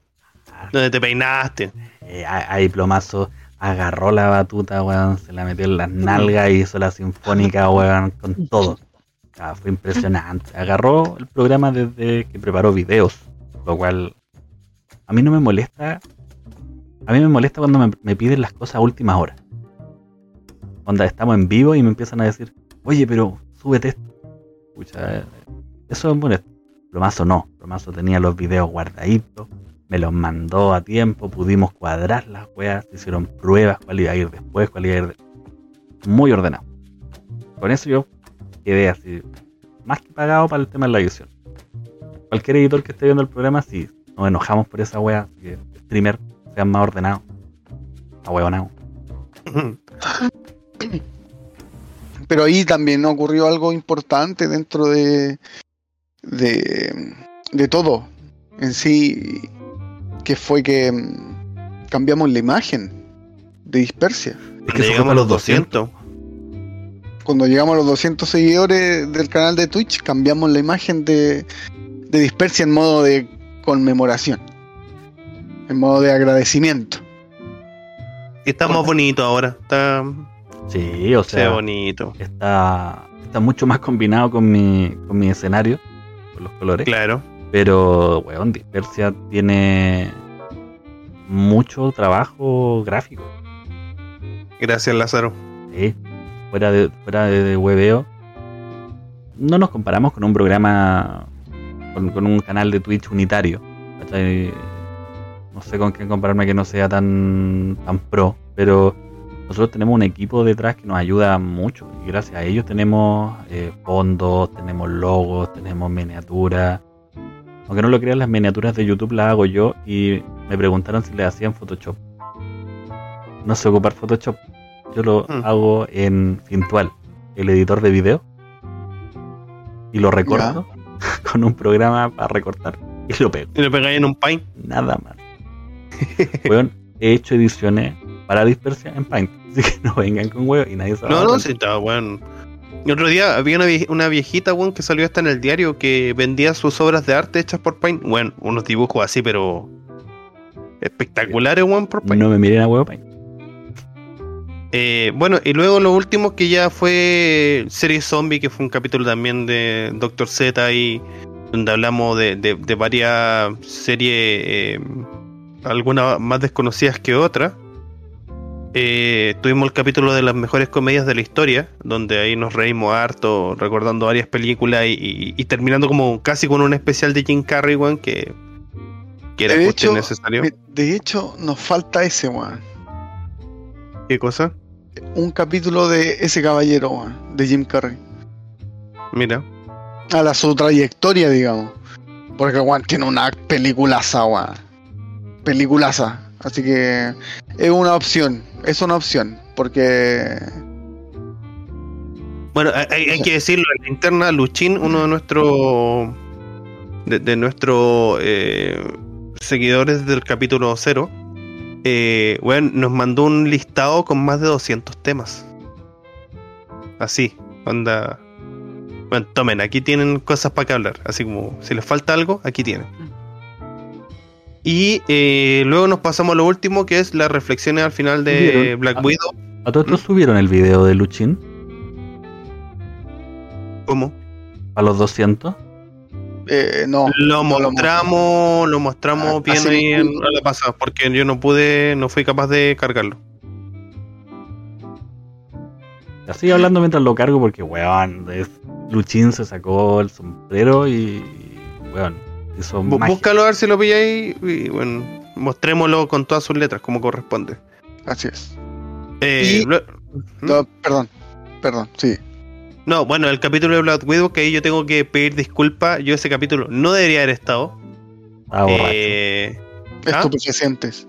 donde te peinaste. Eh, ahí plomazo agarró la batuta, weón, se la metió en las nalgas y hizo la sinfónica, weón, con todo. Fue impresionante. Agarró el programa desde que preparó videos, lo cual a mí no me molesta. A mí me molesta cuando me, me piden las cosas a últimas horas. Cuando estamos en vivo y me empiezan a decir, oye, pero súbete esto. Pucha, eh, eso es molesto. Plomazo no, Plomazo tenía los videos guardaditos, me los mandó a tiempo, pudimos cuadrar las weas, hicieron pruebas, cuál iba a ir después, cuál iba a ir después. Muy ordenado. Con eso yo quedé así, más que pagado para el tema de la edición. Cualquier editor que esté viendo el programa, sí, nos enojamos por esa wea, que streamer sean más ordenados. A. Pero ahí también ocurrió algo importante dentro de, de, de todo en sí, que fue que mm, cambiamos la imagen de Dispersia. Es que Llegamos a los los 200. Cuando llegamos a los 200 seguidores del canal de Twitch, cambiamos la imagen de, de Dispersia en modo de conmemoración, en modo de agradecimiento. Y está más bonito ahora. Está Sí, o sea, bonito. está, está mucho más combinado con mi, con mi escenario, con los colores. Claro. Pero, weón, Dispersia tiene mucho trabajo gráfico. Gracias, Lázaro. Sí, fuera de, fuera de, de hueveo. No nos comparamos con un programa, con, con un canal de Twitch unitario. ¿cachai? No sé con quién compararme que no sea tan, tan pro, pero nosotros tenemos un equipo detrás que nos ayuda mucho. Y gracias a ellos tenemos eh, fondos, tenemos logos, tenemos miniaturas. Aunque no lo crean, las miniaturas de YouTube las hago yo y me preguntaron si les hacían Photoshop. No sé ocupar Photoshop. Yo lo Hmm. hago en Fintual, el editor de video. Y lo recorto con un programa para recortar. Y lo pego. Y lo pegáis en un paint. Nada más. Weón, he hecho ediciones para dispersia en Paint. Así que no vengan con huevos y nadie a No, no, sí, estaba bueno. El otro día había una, vie- una viejita, weón, que salió hasta en el diario que vendía sus obras de arte hechas por Paint. Bueno, unos dibujos así, pero espectaculares, weón, por Paint. No me miren a huevo Paint. Eh, bueno, y luego lo último que ya fue Serie Zombie, que fue un capítulo también de Doctor Z y donde hablamos de, de- de varias series, eh, algunas más desconocidas que otras. Eh, tuvimos el capítulo de las mejores comedias de la historia, donde ahí nos reímos harto, recordando varias películas y, y- y terminando como casi con un especial de Jim Carrey, weón, que, que era De hecho, necesario. de hecho, nos falta ese, weón. ¿Qué cosa? Un capítulo de ese caballero, weón, de Jim Carrey. Mira. A la su trayectoria, digamos. Porque, weón, tiene una peliculaza, weón. Peliculaza. Así que es una opción. Es una opción. Porque. Bueno, hay, que decirlo, en la interna, Luchín, uno de nuestros de, de nuestros eh, seguidores del capítulo 0, eh, weón, nos mandó un listado con más de 200 temas. Así, onda. Bueno, tomen, aquí tienen cosas para que hablar. Así como, si les falta algo, aquí tienen. Y eh, luego nos pasamos a lo último, que es las reflexiones al final de. Black Ah. Widow. ¿A todos estos subieron el video de Luchín? ¿Cómo? ¿A los 200? eh, no. Lo no lo mostramos, lo mostramos Ah, bien ahí en la pasada, porque yo no pude, no fui capaz de cargarlo. Así hablando mientras lo cargo porque, weón, es- Luchín se sacó el sombrero y, weón, magia. Búscalo a ver si lo pilláis y bueno, mostrémoslo con todas sus letras como corresponde. Así es. Eh, Y- lo- No, perdón. Perdón, sí. no, bueno, el capítulo de Black Widow, que ahí yo tengo que pedir disculpas, yo ese capítulo no debería haber estado. Borracho. Eh, ¿Ah? Estupefacientes.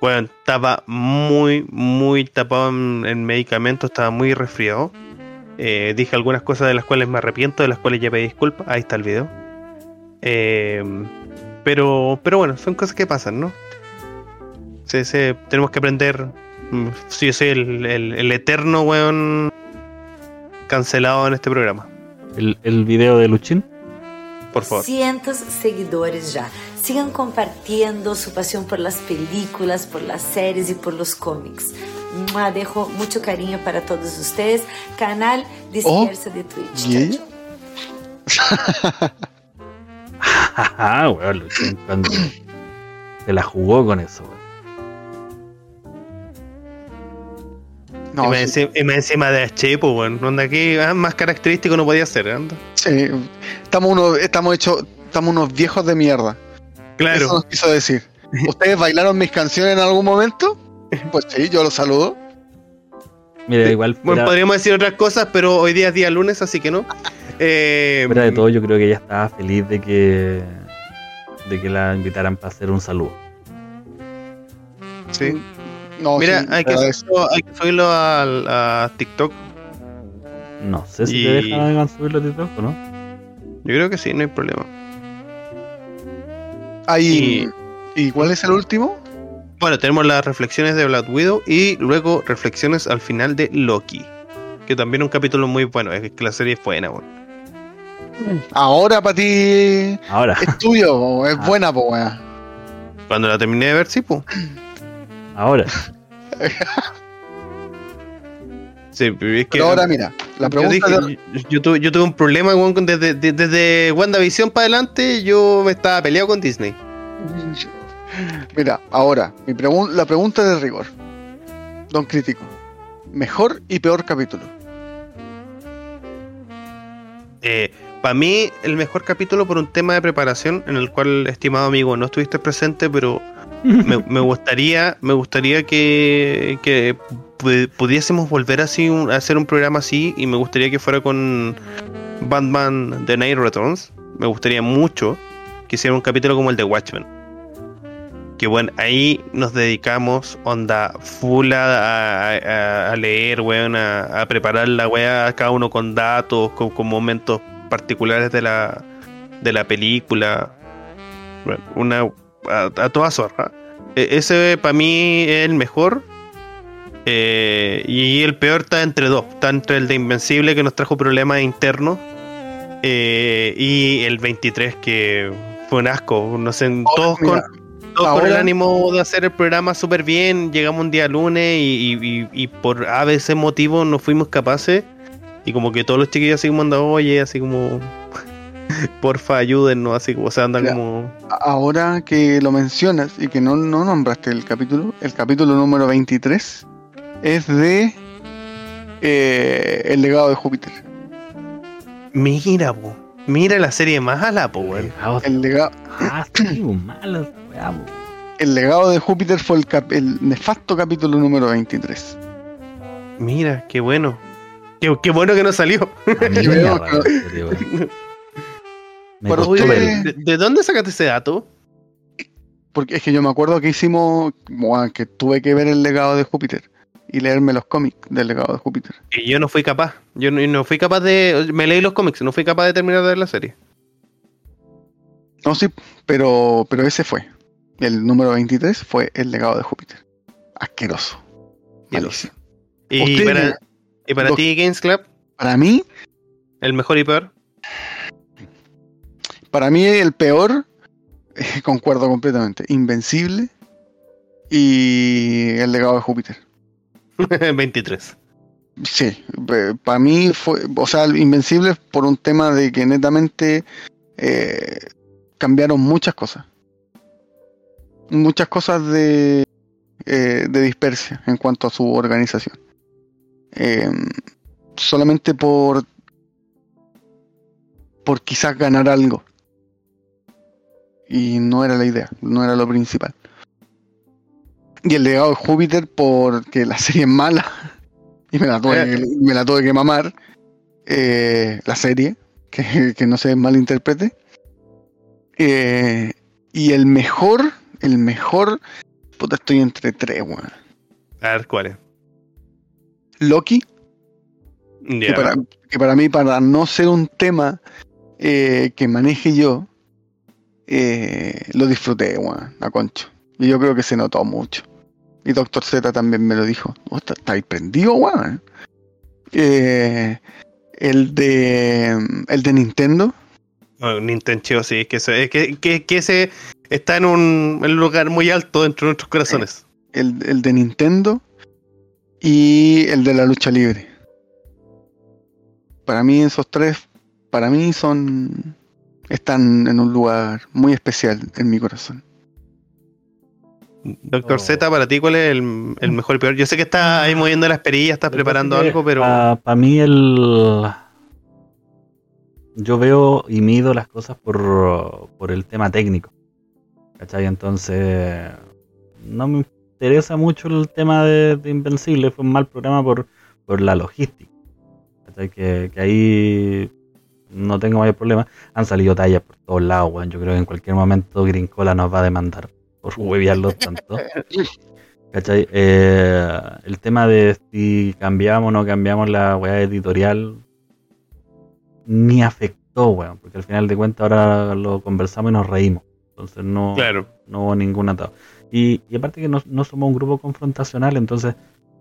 Bueno, estaba muy, muy tapado en, en medicamentos, estaba muy resfriado. Eh, dije algunas cosas de las cuales me arrepiento, de las cuales ya pedí disculpas. Ahí está el video. Eh, pero, pero bueno, son cosas que pasan, ¿no? Sí, sí, tenemos que aprender. Sí, yo soy el, el- el eterno weón cancelado en este programa. El, el video de Luchín, Por favor. Cientos seguidores ya. Sigan compartiendo su pasión por las películas, por las series y por los cómics. Dejo mucho cariño para todos ustedes. Canal Dispersa de Twitch. ¿y ella? Ajá, weón, Luchín cuando se la jugó con eso, weón. No, y, me sí, encima, y me encima de H, pues, weón. Onda aquí, ah, más característico no podía ser, anda. sí, estamos, unos, estamos hechos. Estamos unos viejos de mierda. Eso Claro. nos quiso decir. ¿Ustedes bailaron mis canciones en algún momento? Pues sí, yo los saludo. Mira, igual Bueno, podríamos decir otras cosas, pero hoy día es día lunes, así que no. Eh, fuera de todo, yo creo que ella estaba feliz de que de que la invitaran para hacer un saludo. sí. No, Mira, sí, hay, que subirlo, hay que subirlo al- a, TikTok. No sé si Y- te dejan subirlo a TikTok o no. Yo creo que sí, no hay problema. Ahí- ¿Y cuál es el último? Bueno, tenemos las reflexiones de Black Widow y luego reflexiones al final de Loki. Que también es un capítulo muy bueno, es que la serie es buena, weón. Ahora para ti Ahora, es tuyo, es Ah. buena, po, weá. Cuando la terminé de ver, sí, pues. ahora. Sí, pero es que. Pero ahora mira, la yo, pregunta dije- de- yo, yo tuve, yo tuve un problema, weón, con- desde, desde, desde WandaVision para adelante, yo me estaba peleado con Disney. Mira, ahora, mi pregun- la pregunta de rigor. Don Crítico. Mejor y peor capítulo. Para mí, el mejor capítulo por un tema de preparación en el cual, estimado amigo, no estuviste presente, pero me, me gustaría, me gustaría que, que pu- pudiésemos volver así un- a hacer un programa así y me gustaría que fuera con Batman The Night Returns. Me gustaría mucho que hiciera un capítulo como el de Watchmen. Que bueno, ahí nos dedicamos, onda, full a, a- a leer, weón, a, a preparar la weá, cada uno con datos, con, con momentos particulares de la, de la película. Bueno, una a, a toda zorra. E- ese para mí es el mejor. Eh, y el peor está entre dos. Está entre el de Invencible que nos trajo problemas internos. eh, y el 23 que fue un asco. No sé, todos con, Mira, con el ánimo de hacer el programa súper bien. Llegamos un día lunes y, y- y- y por a veces motivos no fuimos capaces. Y como que todos los chiquillos así como andan, oye, así como... Porfa, ayúdennos, así como, o sea, andan como... Ahora que lo mencionas y que no, no nombraste el capítulo, el capítulo número 23 es de eh, El legado de Júpiter. Mira, po. Mira la serie más ala, po, weón. El, lega- ah, sí, mala el legado de Júpiter fue el, cap- el nefasto capítulo número 23. Mira, qué bueno. Qué, qué bueno que no salió. ¿De, de dónde sacaste ese dato? Porque es que yo me acuerdo que hicimos, bueno, que tuve que ver el legado de Júpiter y leerme los cómics del legado de Júpiter. Que yo no fui capaz. Yo no, no fui capaz de. Me leí los cómics, no fui capaz de terminar de ver la serie. No, sí, pero, pero ese fue. El número 23 fue el legado de Júpiter. Asqueroso. Malísimo. Y para, y para ti, Games Club, Para mí, el mejor y peor. para mí el peor, eh, concuerdo completamente, Invencible y el legado de Júpiter. 23. Sí, para mí fue, o sea, Invencible por un tema de que netamente eh, cambiaron muchas cosas. Muchas cosas de, eh, de dispersia en cuanto a su organización. Eh, solamente por, por quizás ganar algo. Y no era la idea, no era lo principal. Y el legado de Júpiter porque la serie es mala y me la tuve, que, me la tuve que mamar. eh, la serie, que, que no se malinterprete. Eh, y el mejor, el mejor, puta, estoy entre tres, weón. A ver, ¿cuál es? Loki, que, para, que para mí, para no ser un tema eh, que maneje yo, eh, lo disfruté, weón, a concho. Y yo creo que se notó mucho. Y Doctor Z también me lo dijo. Oh, está- ¿Estáis prendido, weón? Eh, el de el de Nintendo, Oh, Nintendo, sí, es que, ese- es que, que, que ese está en un, en un lugar muy alto dentro de nuestros corazones. el, el de Nintendo y el de la lucha libre. Para mí esos tres, para mí son están en un lugar muy especial en mi corazón. Doctor Oh. Z, para ti, ¿cuál es el, el mejor y peor? Yo sé que estás ahí moviendo las perillas, estás preparando algo, pero. Para mí el... Yo veo y mido las cosas por, por el tema técnico. ¿Cachai? Entonces... No me interesa mucho el tema de, de Invencible. Fue un mal programa por, por la logística. Que, que ahí no tengo mayor problema. Han salido tallas por todos lados, weón. Yo creo que en cualquier momento Grincola nos va a demandar por huevearlos tanto. ¿Cachai? Eh, el tema de si cambiamos o no cambiamos la weá editorial ni afectó, weón, porque al final de cuentas ahora lo conversamos y nos reímos. Entonces no, Claro. no hubo ningún atado. Y, y aparte que no, no somos un grupo confrontacional, entonces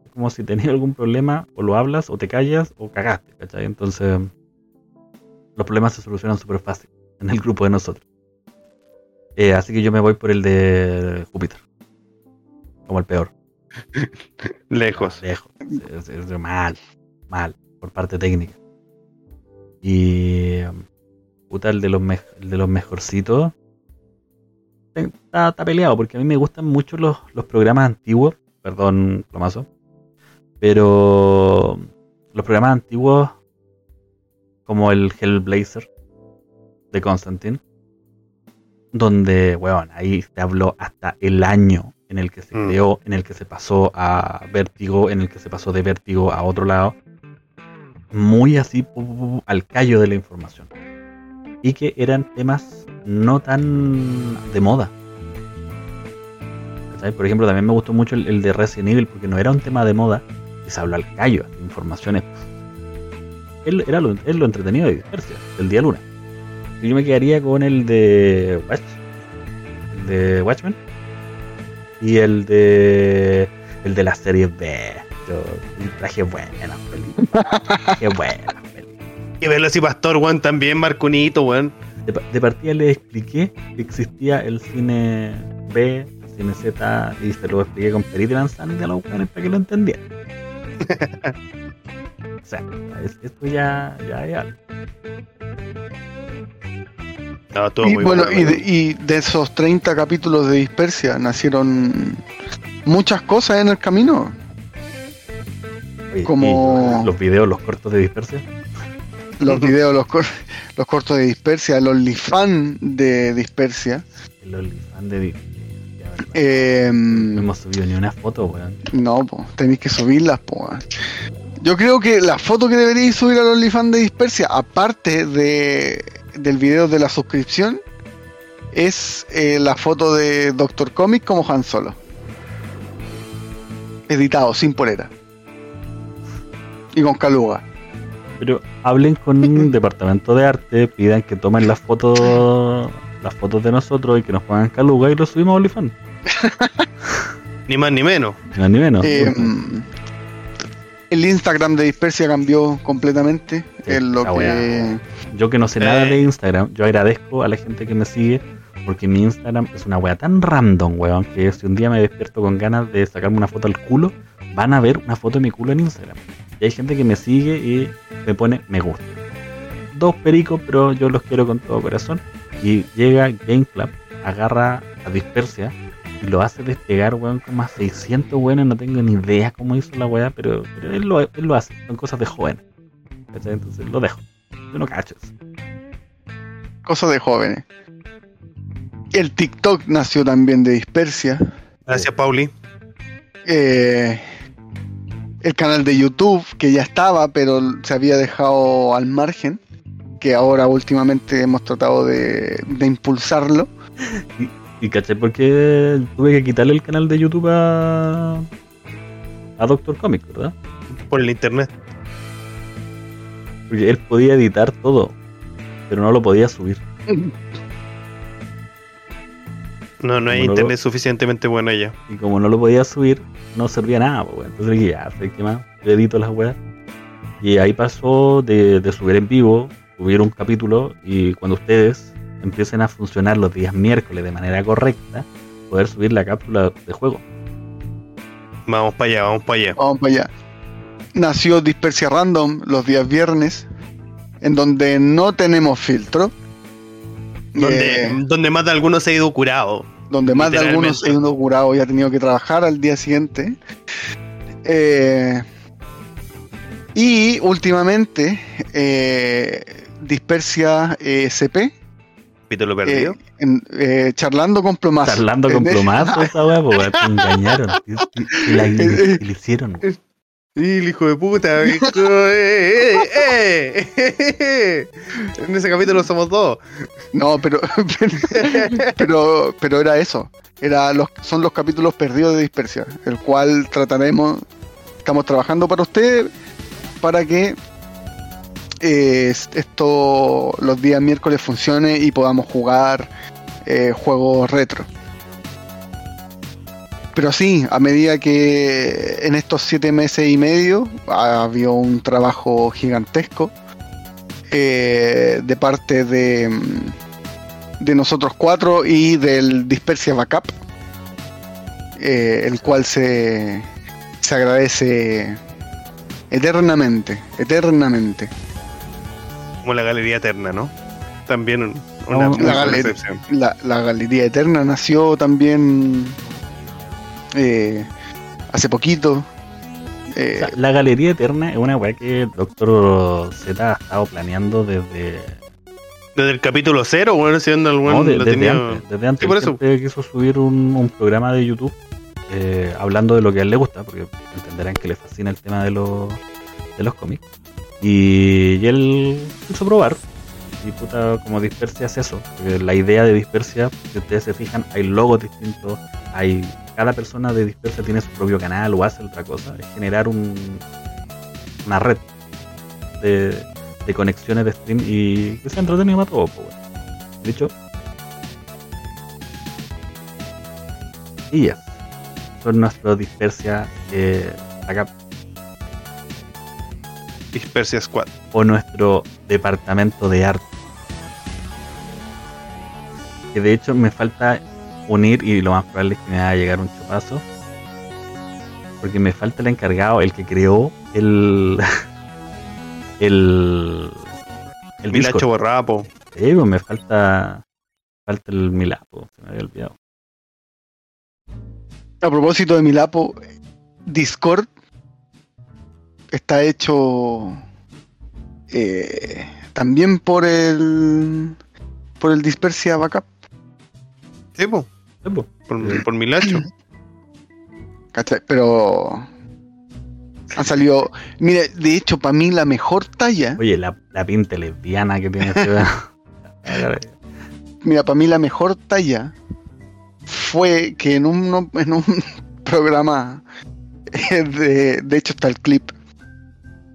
es como si tenías algún problema, o lo hablas, o te callas, o cagaste, ¿cachai? Entonces los problemas se solucionan súper fácil en el grupo de nosotros. Eh, así que yo me voy por el de Júpiter. Como el peor. Lejos. Lejos. Es- es- es mal. Mal. Por parte técnica. Y. Puta, el de los, el de los mejorcitos. Está, está peleado porque a mí me gustan mucho los, los programas antiguos. Perdón, plomazo. Pero los programas antiguos, como el Hellblazer de Constantine, donde, weón, ahí te habló hasta el año en el que se Mm. creó, en el que se pasó a Vértigo, en el que se pasó de Vértigo a otro lado. Muy así al callo de la información. Y que eran temas no tan de moda. Por ejemplo, también me gustó mucho el, el de Resident Evil porque no era un tema de moda y se habló al callo, informaciones. Él, era lo, lo entretenido de Dispersia, del día luna. Y yo me quedaría con el de Watch, el de Watchmen y el de el de la serie B. Yo traje película. Qué buena verlo así, Pastor, weón, también Marconito, weón. De, pa- de partida le expliqué que existía el cine B, el cine Z, y se lo expliqué con perito y manzana a los weones para que lo entendieran. o sea, es- esto ya, ya es algo. No, todo Y muy bueno, bueno. y de, y de esos 30 capítulos de Dispersia nacieron muchas cosas en el camino. Oye, Como- los videos, los cortos de dispersia. Los videos, los, cor- los cortos de Dispersia, el OnlyFan de Dispersia. El OnlyFans de dispersia. Eh, No hemos subido ni una foto, weón. no, po, tenéis que subirlas, po. weón. Yo creo que la foto que deberíais subir al OnlyFans de Dispersia, aparte de, del video de la suscripción, es eh, la foto de Doctor Comic como Han Solo. Editado, sin polera. Y con caluga. Pero hablen con un departamento de arte, pidan que tomen las fotos las fotos de nosotros y que nos pongan caluga y lo subimos a OnlyFans. Ni más ni menos. Ni más ni menos. Eh, el Instagram de Dispersia cambió completamente. Sí, en lo que. Yo que no sé nada Eh. de Instagram, yo agradezco a la gente que me sigue porque mi Instagram es una wea tan random, weón, que si un día me despierto con ganas de sacarme una foto al culo, van a ver una foto de mi culo en Instagram. Y hay gente que me sigue y me pone me gusta. Dos pericos, pero yo los quiero con todo corazón. Y llega Game Club, agarra a Dispersia y lo hace despegar, weón, como a 600 weones. No tengo ni idea cómo hizo la weá, pero, pero él, lo, él lo hace. Son cosas de jóvenes. ¿cachai? Entonces lo dejo. Yo no cacho eso. Cosas de jóvenes. El TikTok nació también de Dispersia. Gracias, Pauli. Eh, el canal de YouTube, que ya estaba, pero se había dejado al margen. Que ahora últimamente hemos tratado de, de impulsarlo. Y caché porque tuve que quitarle el canal de YouTube a, a Doctor Comic, ¿verdad? Por el internet. Porque él podía editar todo, pero no lo podía subir. No, no hay Como no internet lo- suficientemente bueno ya. Y como no lo podía subir, no servía nada, pues. Entonces dije, ya, sé qué más, yo edito las weas. Y ahí pasó de, de subir en vivo, subir un capítulo, y cuando ustedes empiecen a funcionar los días miércoles de manera correcta, poder subir la cápsula de juego. Vamos para allá, vamos para allá. Vamos para allá. Nació Dispersia Random los días viernes, en donde no tenemos filtro. Donde, Eh, donde más de algunos se ha ido curado. Donde más de algunos he inaugurado y ha tenido que trabajar al día siguiente. Eh, y últimamente, eh, Dispersia eh, CP, Capítulo eh, perdido. en- eh, charlando con plomazo. Charlando con plomazo esa pues weón, te engañaron. Y, y- y la, y le hicieron. Sí, el hijo de puta. hijo, eh, eh, eh, eh. En ese capítulo somos dos. No, pero, pero, pero era eso. Era los, son los capítulos perdidos de Dispersia, el cual trataremos, estamos trabajando para ustedes, para que eh, esto los días miércoles funcione y podamos jugar eh, juegos retro. Pero sí, a medida que en estos siete meses y medio ha habido un trabajo gigantesco eh, de parte de, mm, de nosotros cuatro y del Dispersia Backup, eh, el cual se, se agradece eternamente, eternamente. Como la galería eterna, ¿no? También una No, la galer-. La, la Galería Eterna nació también eh, hace poquito. Eh, O sea, la Galería Eterna es una weá que Doctor Z ha estado planeando desde, Desde el capítulo cero, bueno, siendo el no, bueno, de- lo desde tenía- antes. Desde antes Sí, por eso. quiso subir un, un programa de YouTube eh, hablando de lo que a él le gusta, porque entenderán que le fascina el tema de los, de los cómics. Y, y él quiso probar. Y puta, como Dispersia hace eso. Porque la idea de Dispersia, si ustedes se fijan, hay logos distintos. Hay, cada persona de Dispersia tiene su propio canal o hace otra cosa. Es generar un, una red de, de conexiones de stream y que sea entretenido para todos. pues, weón. Dicho. Y ya. Son nuestros Dispersia eh, acá Dispersia Squad. o nuestro departamento de arte. Que de hecho me falta unir y lo más probable es que me va a llegar un chupazo. Porque me falta el encargado, el que creó el. el. el Milacho. Borrapo. Sí, pues me falta. Falta el Milapo, se me había olvidado. a propósito de Milapo, Discord está hecho eh, también por el por el Dispersia Backup. Sí, po, Sí, pues. Por, por Milacho. ¿cachai? Pero han salido. Mire, de hecho, para mí la mejor talla. Oye, la, la pinta lesbiana que tiene este weón. Mira, para mí la mejor talla fue que en un, en un programa, eh, de, de hecho está el clip,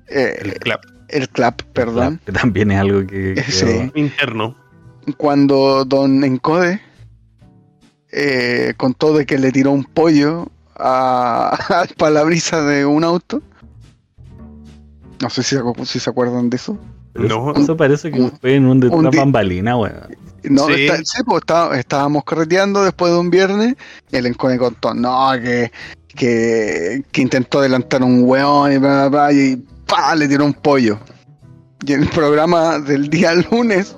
eh, El clap el clap, perdón, Que también es algo que. que- Sí. interno. cuando Don Encode eh, contó de que le tiró un pollo a, al palabrisa de un auto. No sé si, se acu- si se acuerdan de eso. No. eso, eso parece que fue en un de un una bambalina, weón. No, Sí. está- sí, pues, está- estábamos carreteando después de un viernes y el Encone contó, no, que, que, que intentó adelantar un weón y bla, bla, bla, y pa, le tiró un pollo. Y en el programa del día lunes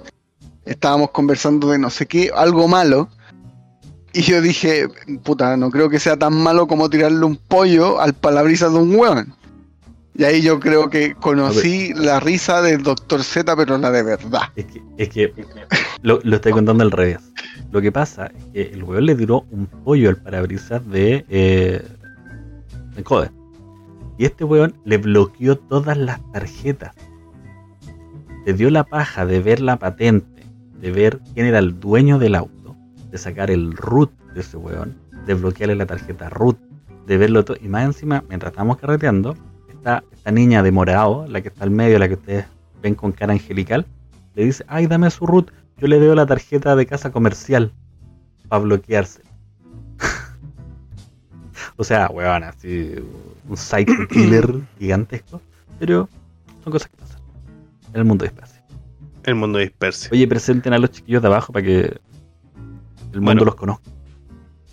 estábamos conversando de no sé qué, algo malo. Y yo dije, puta, no creo que sea tan malo como tirarle un pollo al palabrisa de un weón. Y ahí yo creo que conocí la risa del Doctor Z, pero la de verdad. Es que, es que lo, lo estoy contando al revés. Lo que pasa es que el weón le tiró un pollo al parabrisas de, eh, de Code. Y este weón le bloqueó todas las tarjetas. Le dio la paja de ver la patente, de ver quién era el dueño del auto, de sacar el root de ese weón, de bloquearle la tarjeta root, de verlo todo. Y más encima, mientras estamos carreteando, está esta niña de morado, la que está al medio, la que ustedes ven con cara angelical, le dice, ay, dame su root, yo le veo la tarjeta de casa comercial para bloquearse. o sea, weón, así, un psycho killer gigantesco, pero son cosas que pasan en el mundo disperso. El mundo disperso. Oye, presenten a los chiquillos de abajo para que el mundo Bueno. los conozca.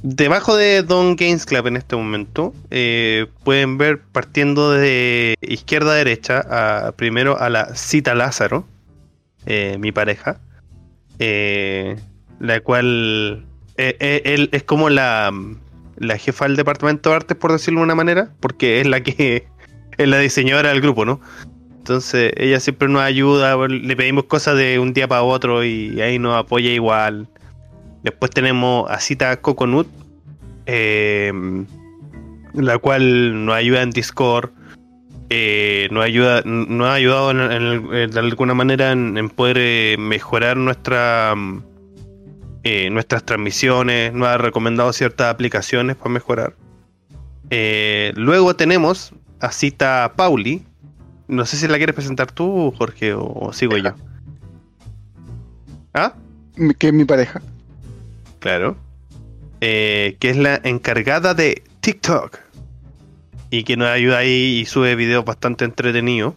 Debajo de Don Games Club en este momento, eh, pueden ver partiendo de izquierda a derecha, a- primero a la Cita Lázaro, eh, mi pareja, eh, la cual él es como la, la jefa del departamento de artes, por decirlo de una manera, porque es la que es la diseñadora del grupo, ¿no? Entonces ella siempre nos ayuda, le pedimos cosas de un día para otro y ahí nos apoya igual. Después tenemos a Cita Coconut, eh, la cual nos ayuda en Discord, eh, nos, ayuda, nos ha ayudado en, de alguna manera en, poder eh, mejorar nuestra, eh, nuestras transmisiones, nos ha recomendado ciertas aplicaciones para mejorar. Luego tenemos a Cita Pauli. No sé si la quieres presentar tú, Jorge, o, o sigo yo. ¿Ah? Que es mi pareja. Claro. Eh, que es la encargada de TikTok. Y que nos ayuda ahí y sube videos bastante entretenidos.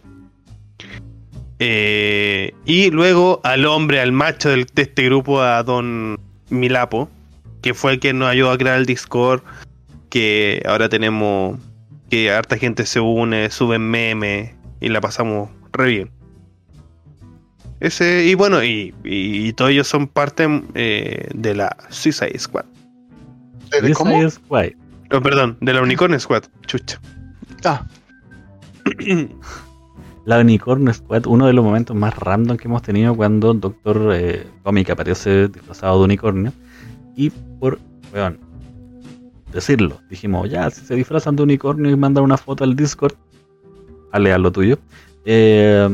Eh, y luego al hombre, al macho del- de este grupo, a Don Milapo, que fue el que nos ayudó a crear el Discord. Que ahora tenemos que harta gente se une, suben memes y la pasamos re bien. Ese, y bueno, y, y, y todos ellos son parte eh, de la Suicide Squad. ¿De cómo? Suicide Squad. Oh, perdón, de la Unicorn Squad. Chucha. Ah, La Unicorn Squad, uno de los momentos más random que hemos tenido cuando Doctor eh, Comic aparece disfrazado de unicornio. Y por, weón, decirlo, dijimos, ya, si se disfrazan de unicornio y mandan una foto al Discord, ale a lo tuyo, eh,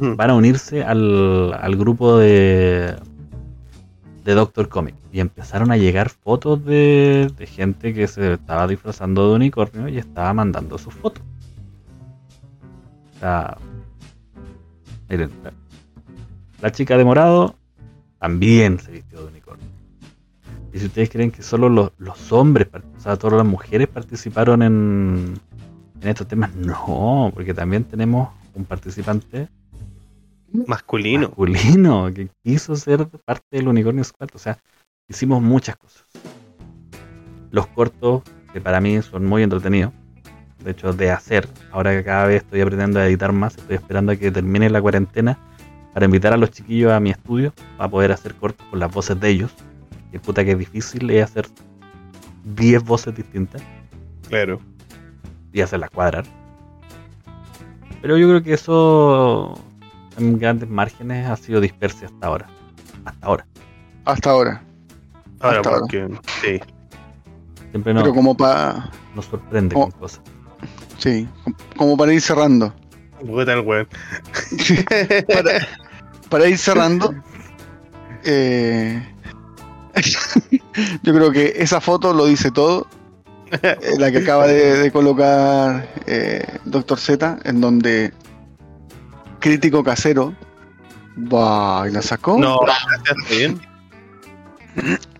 Mm. van a unirse al, al grupo de, de Doctor Comic. Y empezaron a llegar fotos de, de gente que se estaba disfrazando de unicornio y estaba mandando sus fotos. O sea, miren, la, la chica de morado también se vistió de unicornio. Y si ustedes creen que solo los, los hombres, o sea, todas las mujeres participaron en, en estos temas, no, porque también tenemos un participante Masculino. masculino que quiso ser parte del Unicornio Squad. O sea, hicimos muchas cosas. Los cortos, que para mí son muy entretenidos, de hecho, de hacer. Ahora que cada vez estoy aprendiendo a editar más, estoy esperando a que termine la cuarentena para invitar a los chiquillos a mi estudio para poder hacer cortos con las voces de ellos. Y puta que es difícil es hacer 10 voces distintas Claro. y hacerlas cuadrar. Pero yo creo que eso en grandes márgenes ha sido disperso hasta ahora. Hasta ahora. hasta ahora. Ahora, Hasta ahora. porque. Sí. Siempre nos, Pero como para. nos sorprende con cosas. Sí, com- como para ir cerrando. Puta el weón. para, para ir cerrando, eh, yo creo que esa foto lo dice todo. la que acaba de, de colocar eh, Doctor Z, en donde crítico casero. Bah, ¿y la sacó? No, bien.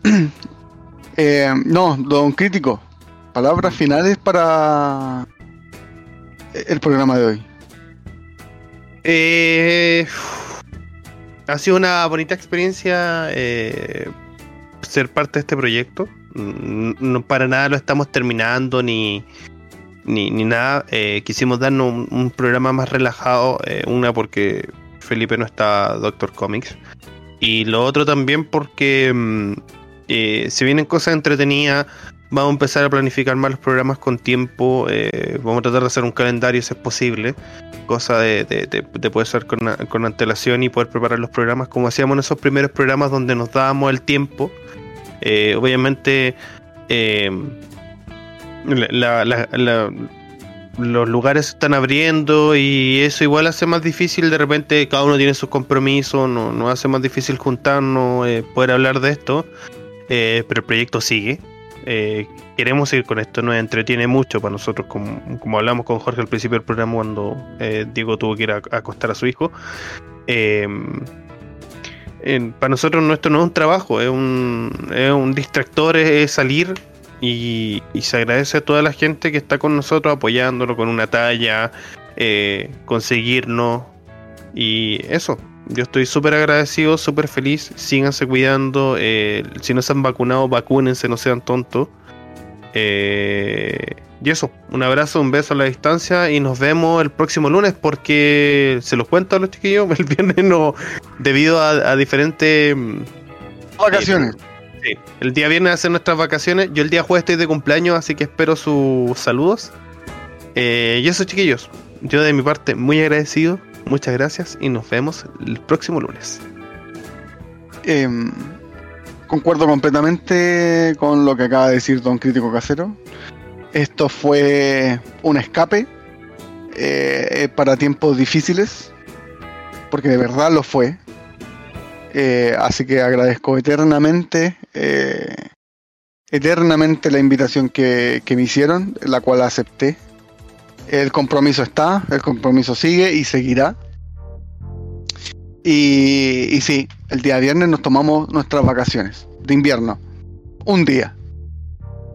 Eh, no, don crítico. Palabras finales para el programa de hoy. Eh, ha sido una bonita experiencia eh, ser parte de este proyecto. Mm, No para nada lo estamos terminando ni, ni, ni nada. Eh, quisimos darnos un, programa más relajado. eh, una porque Felipe no está Doctor Comics. Y lo otro también porque mm, eh, si vienen cosas entretenidas, vamos a empezar a planificar más los programas con tiempo. eh, vamos a tratar de hacer un calendario si es posible cosa de- de poder ser con, con antelación y poder preparar los programas como hacíamos en esos primeros programas donde nos dábamos el tiempo. Eh, obviamente eh, los lugares se están abriendo y eso igual hace más difícil de repente cada uno tiene sus compromisos, no- nos hace más difícil juntarnos, eh, poder hablar de esto, pero el proyecto sigue. Queremos seguir con esto, nos entretiene mucho para nosotros, como, como hablamos con Jorge al principio del programa cuando Diego tuvo que ir a, acostar a su hijo. Para nosotros no, esto no es un trabajo, es un, es un distractor, es, salir y, y se agradece a toda la gente que está con nosotros apoyándolo con una talla, eh, conseguirnos y eso. Yo estoy súper agradecido, súper feliz. Síganse cuidando. eh, si no se han vacunado, vacúnense, no sean tontos. Eh, y eso, un abrazo, un beso a la distancia y nos vemos el próximo lunes porque se los cuento a los chiquillos, el viernes no, debido a, a diferentes... mm, Vacaciones. Sí, el día viernes hacen nuestras vacaciones, yo el día jueves estoy de cumpleaños, así que espero sus saludos. Eh, y eso chiquillos, yo de mi parte muy agradecido, muchas gracias y nos vemos el próximo lunes. Concuerdo completamente con lo que acaba de decir Don Crítico Casero. Esto fue un escape eh, para tiempos difíciles, porque de verdad lo fue. Eh, así que agradezco eternamente, eh, eternamente la invitación que me hicieron, la cual acepté. El compromiso está, el compromiso sigue y seguirá. Y, y sí, el día viernes nos tomamos nuestras vacaciones de invierno. Un día.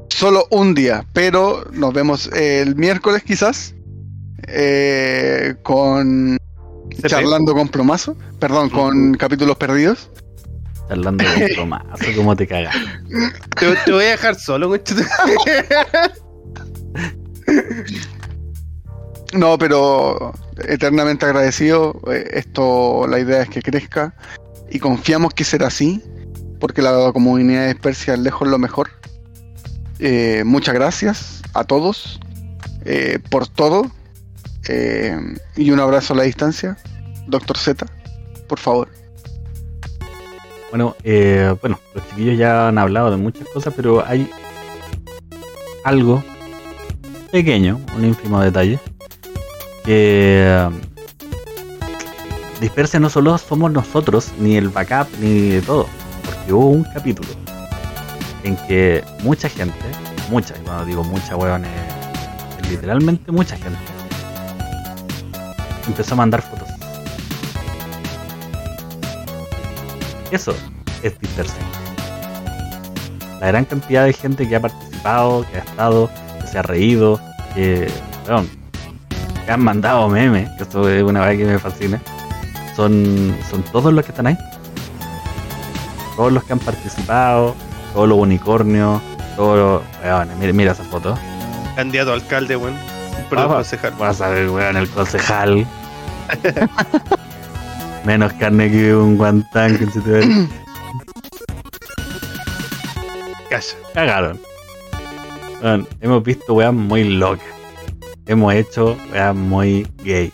Solo un día. Pero nos vemos el miércoles quizás. eh, con... Charlando con Plomazo. Perdón, con capítulos perdidos. Charlando con plomazo, como te cagas. Te, te voy a dejar solo, conchito. No, pero eternamente agradecido. Eh, Esto, la idea es que crezca y confiamos que será así, porque la comunidad de Dispersia es lejos lo mejor. Eh, muchas gracias a todos eh, por todo eh, y un abrazo a la distancia. Doctor Z, por favor. Bueno, bueno, los chiquillos ya han hablado de muchas cosas, pero hay algo pequeño, un ínfimo detalle, eh, Dispersia no solo somos nosotros, ni el backup, ni de todo, porque hubo un capítulo en que mucha gente, mucha, y cuando digo mucha, weón, es- literalmente mucha gente, empezó a mandar fotos. Eso es Dispersia. La gran cantidad de gente que ha participado, que ha estado, que se ha reído, que, weón, que han mandado memes, que esto es una verdad que me fascina, son, son todos los que están ahí. Todos los que han participado, todos los unicornios, todos los... weón, mira, mira esa foto. Candidato a alcalde, weón. Perdón, Ah, concejal. Vas a ver, weón, el concejal. Menos carne que un guantán. que se te ve. Calla. Cagaron. Hemos visto weas muy locas. Hemos hecho weas muy gay.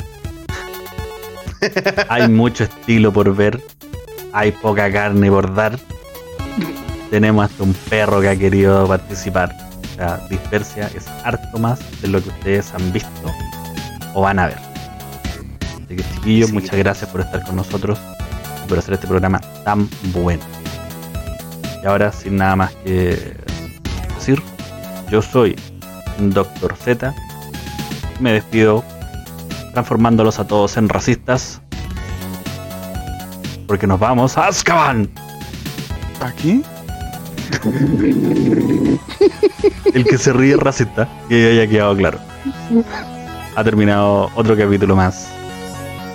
Hay mucho estilo por ver. Hay poca carne por dar. Tenemos hasta un perro que ha querido participar. O sea, Dispersia es harto más de lo que ustedes han visto o van a ver. Así que chiquillos, Sí. muchas gracias por estar con nosotros y por hacer este programa tan bueno. Y ahora, sin nada más que decir, yo soy Doctor Z. Me despido transformándolos a todos en racistas. Porque nos vamos a Azkaban. ¿Aquí? El que se ríe es racista, que haya quedado claro. Ha terminado otro capítulo más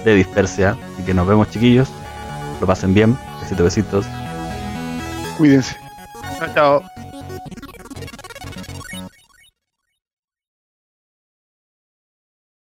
de Dispersia. Así que nos vemos, chiquillos. Lo pasen bien. Besitos, besitos. Cuídense. Chao, chao.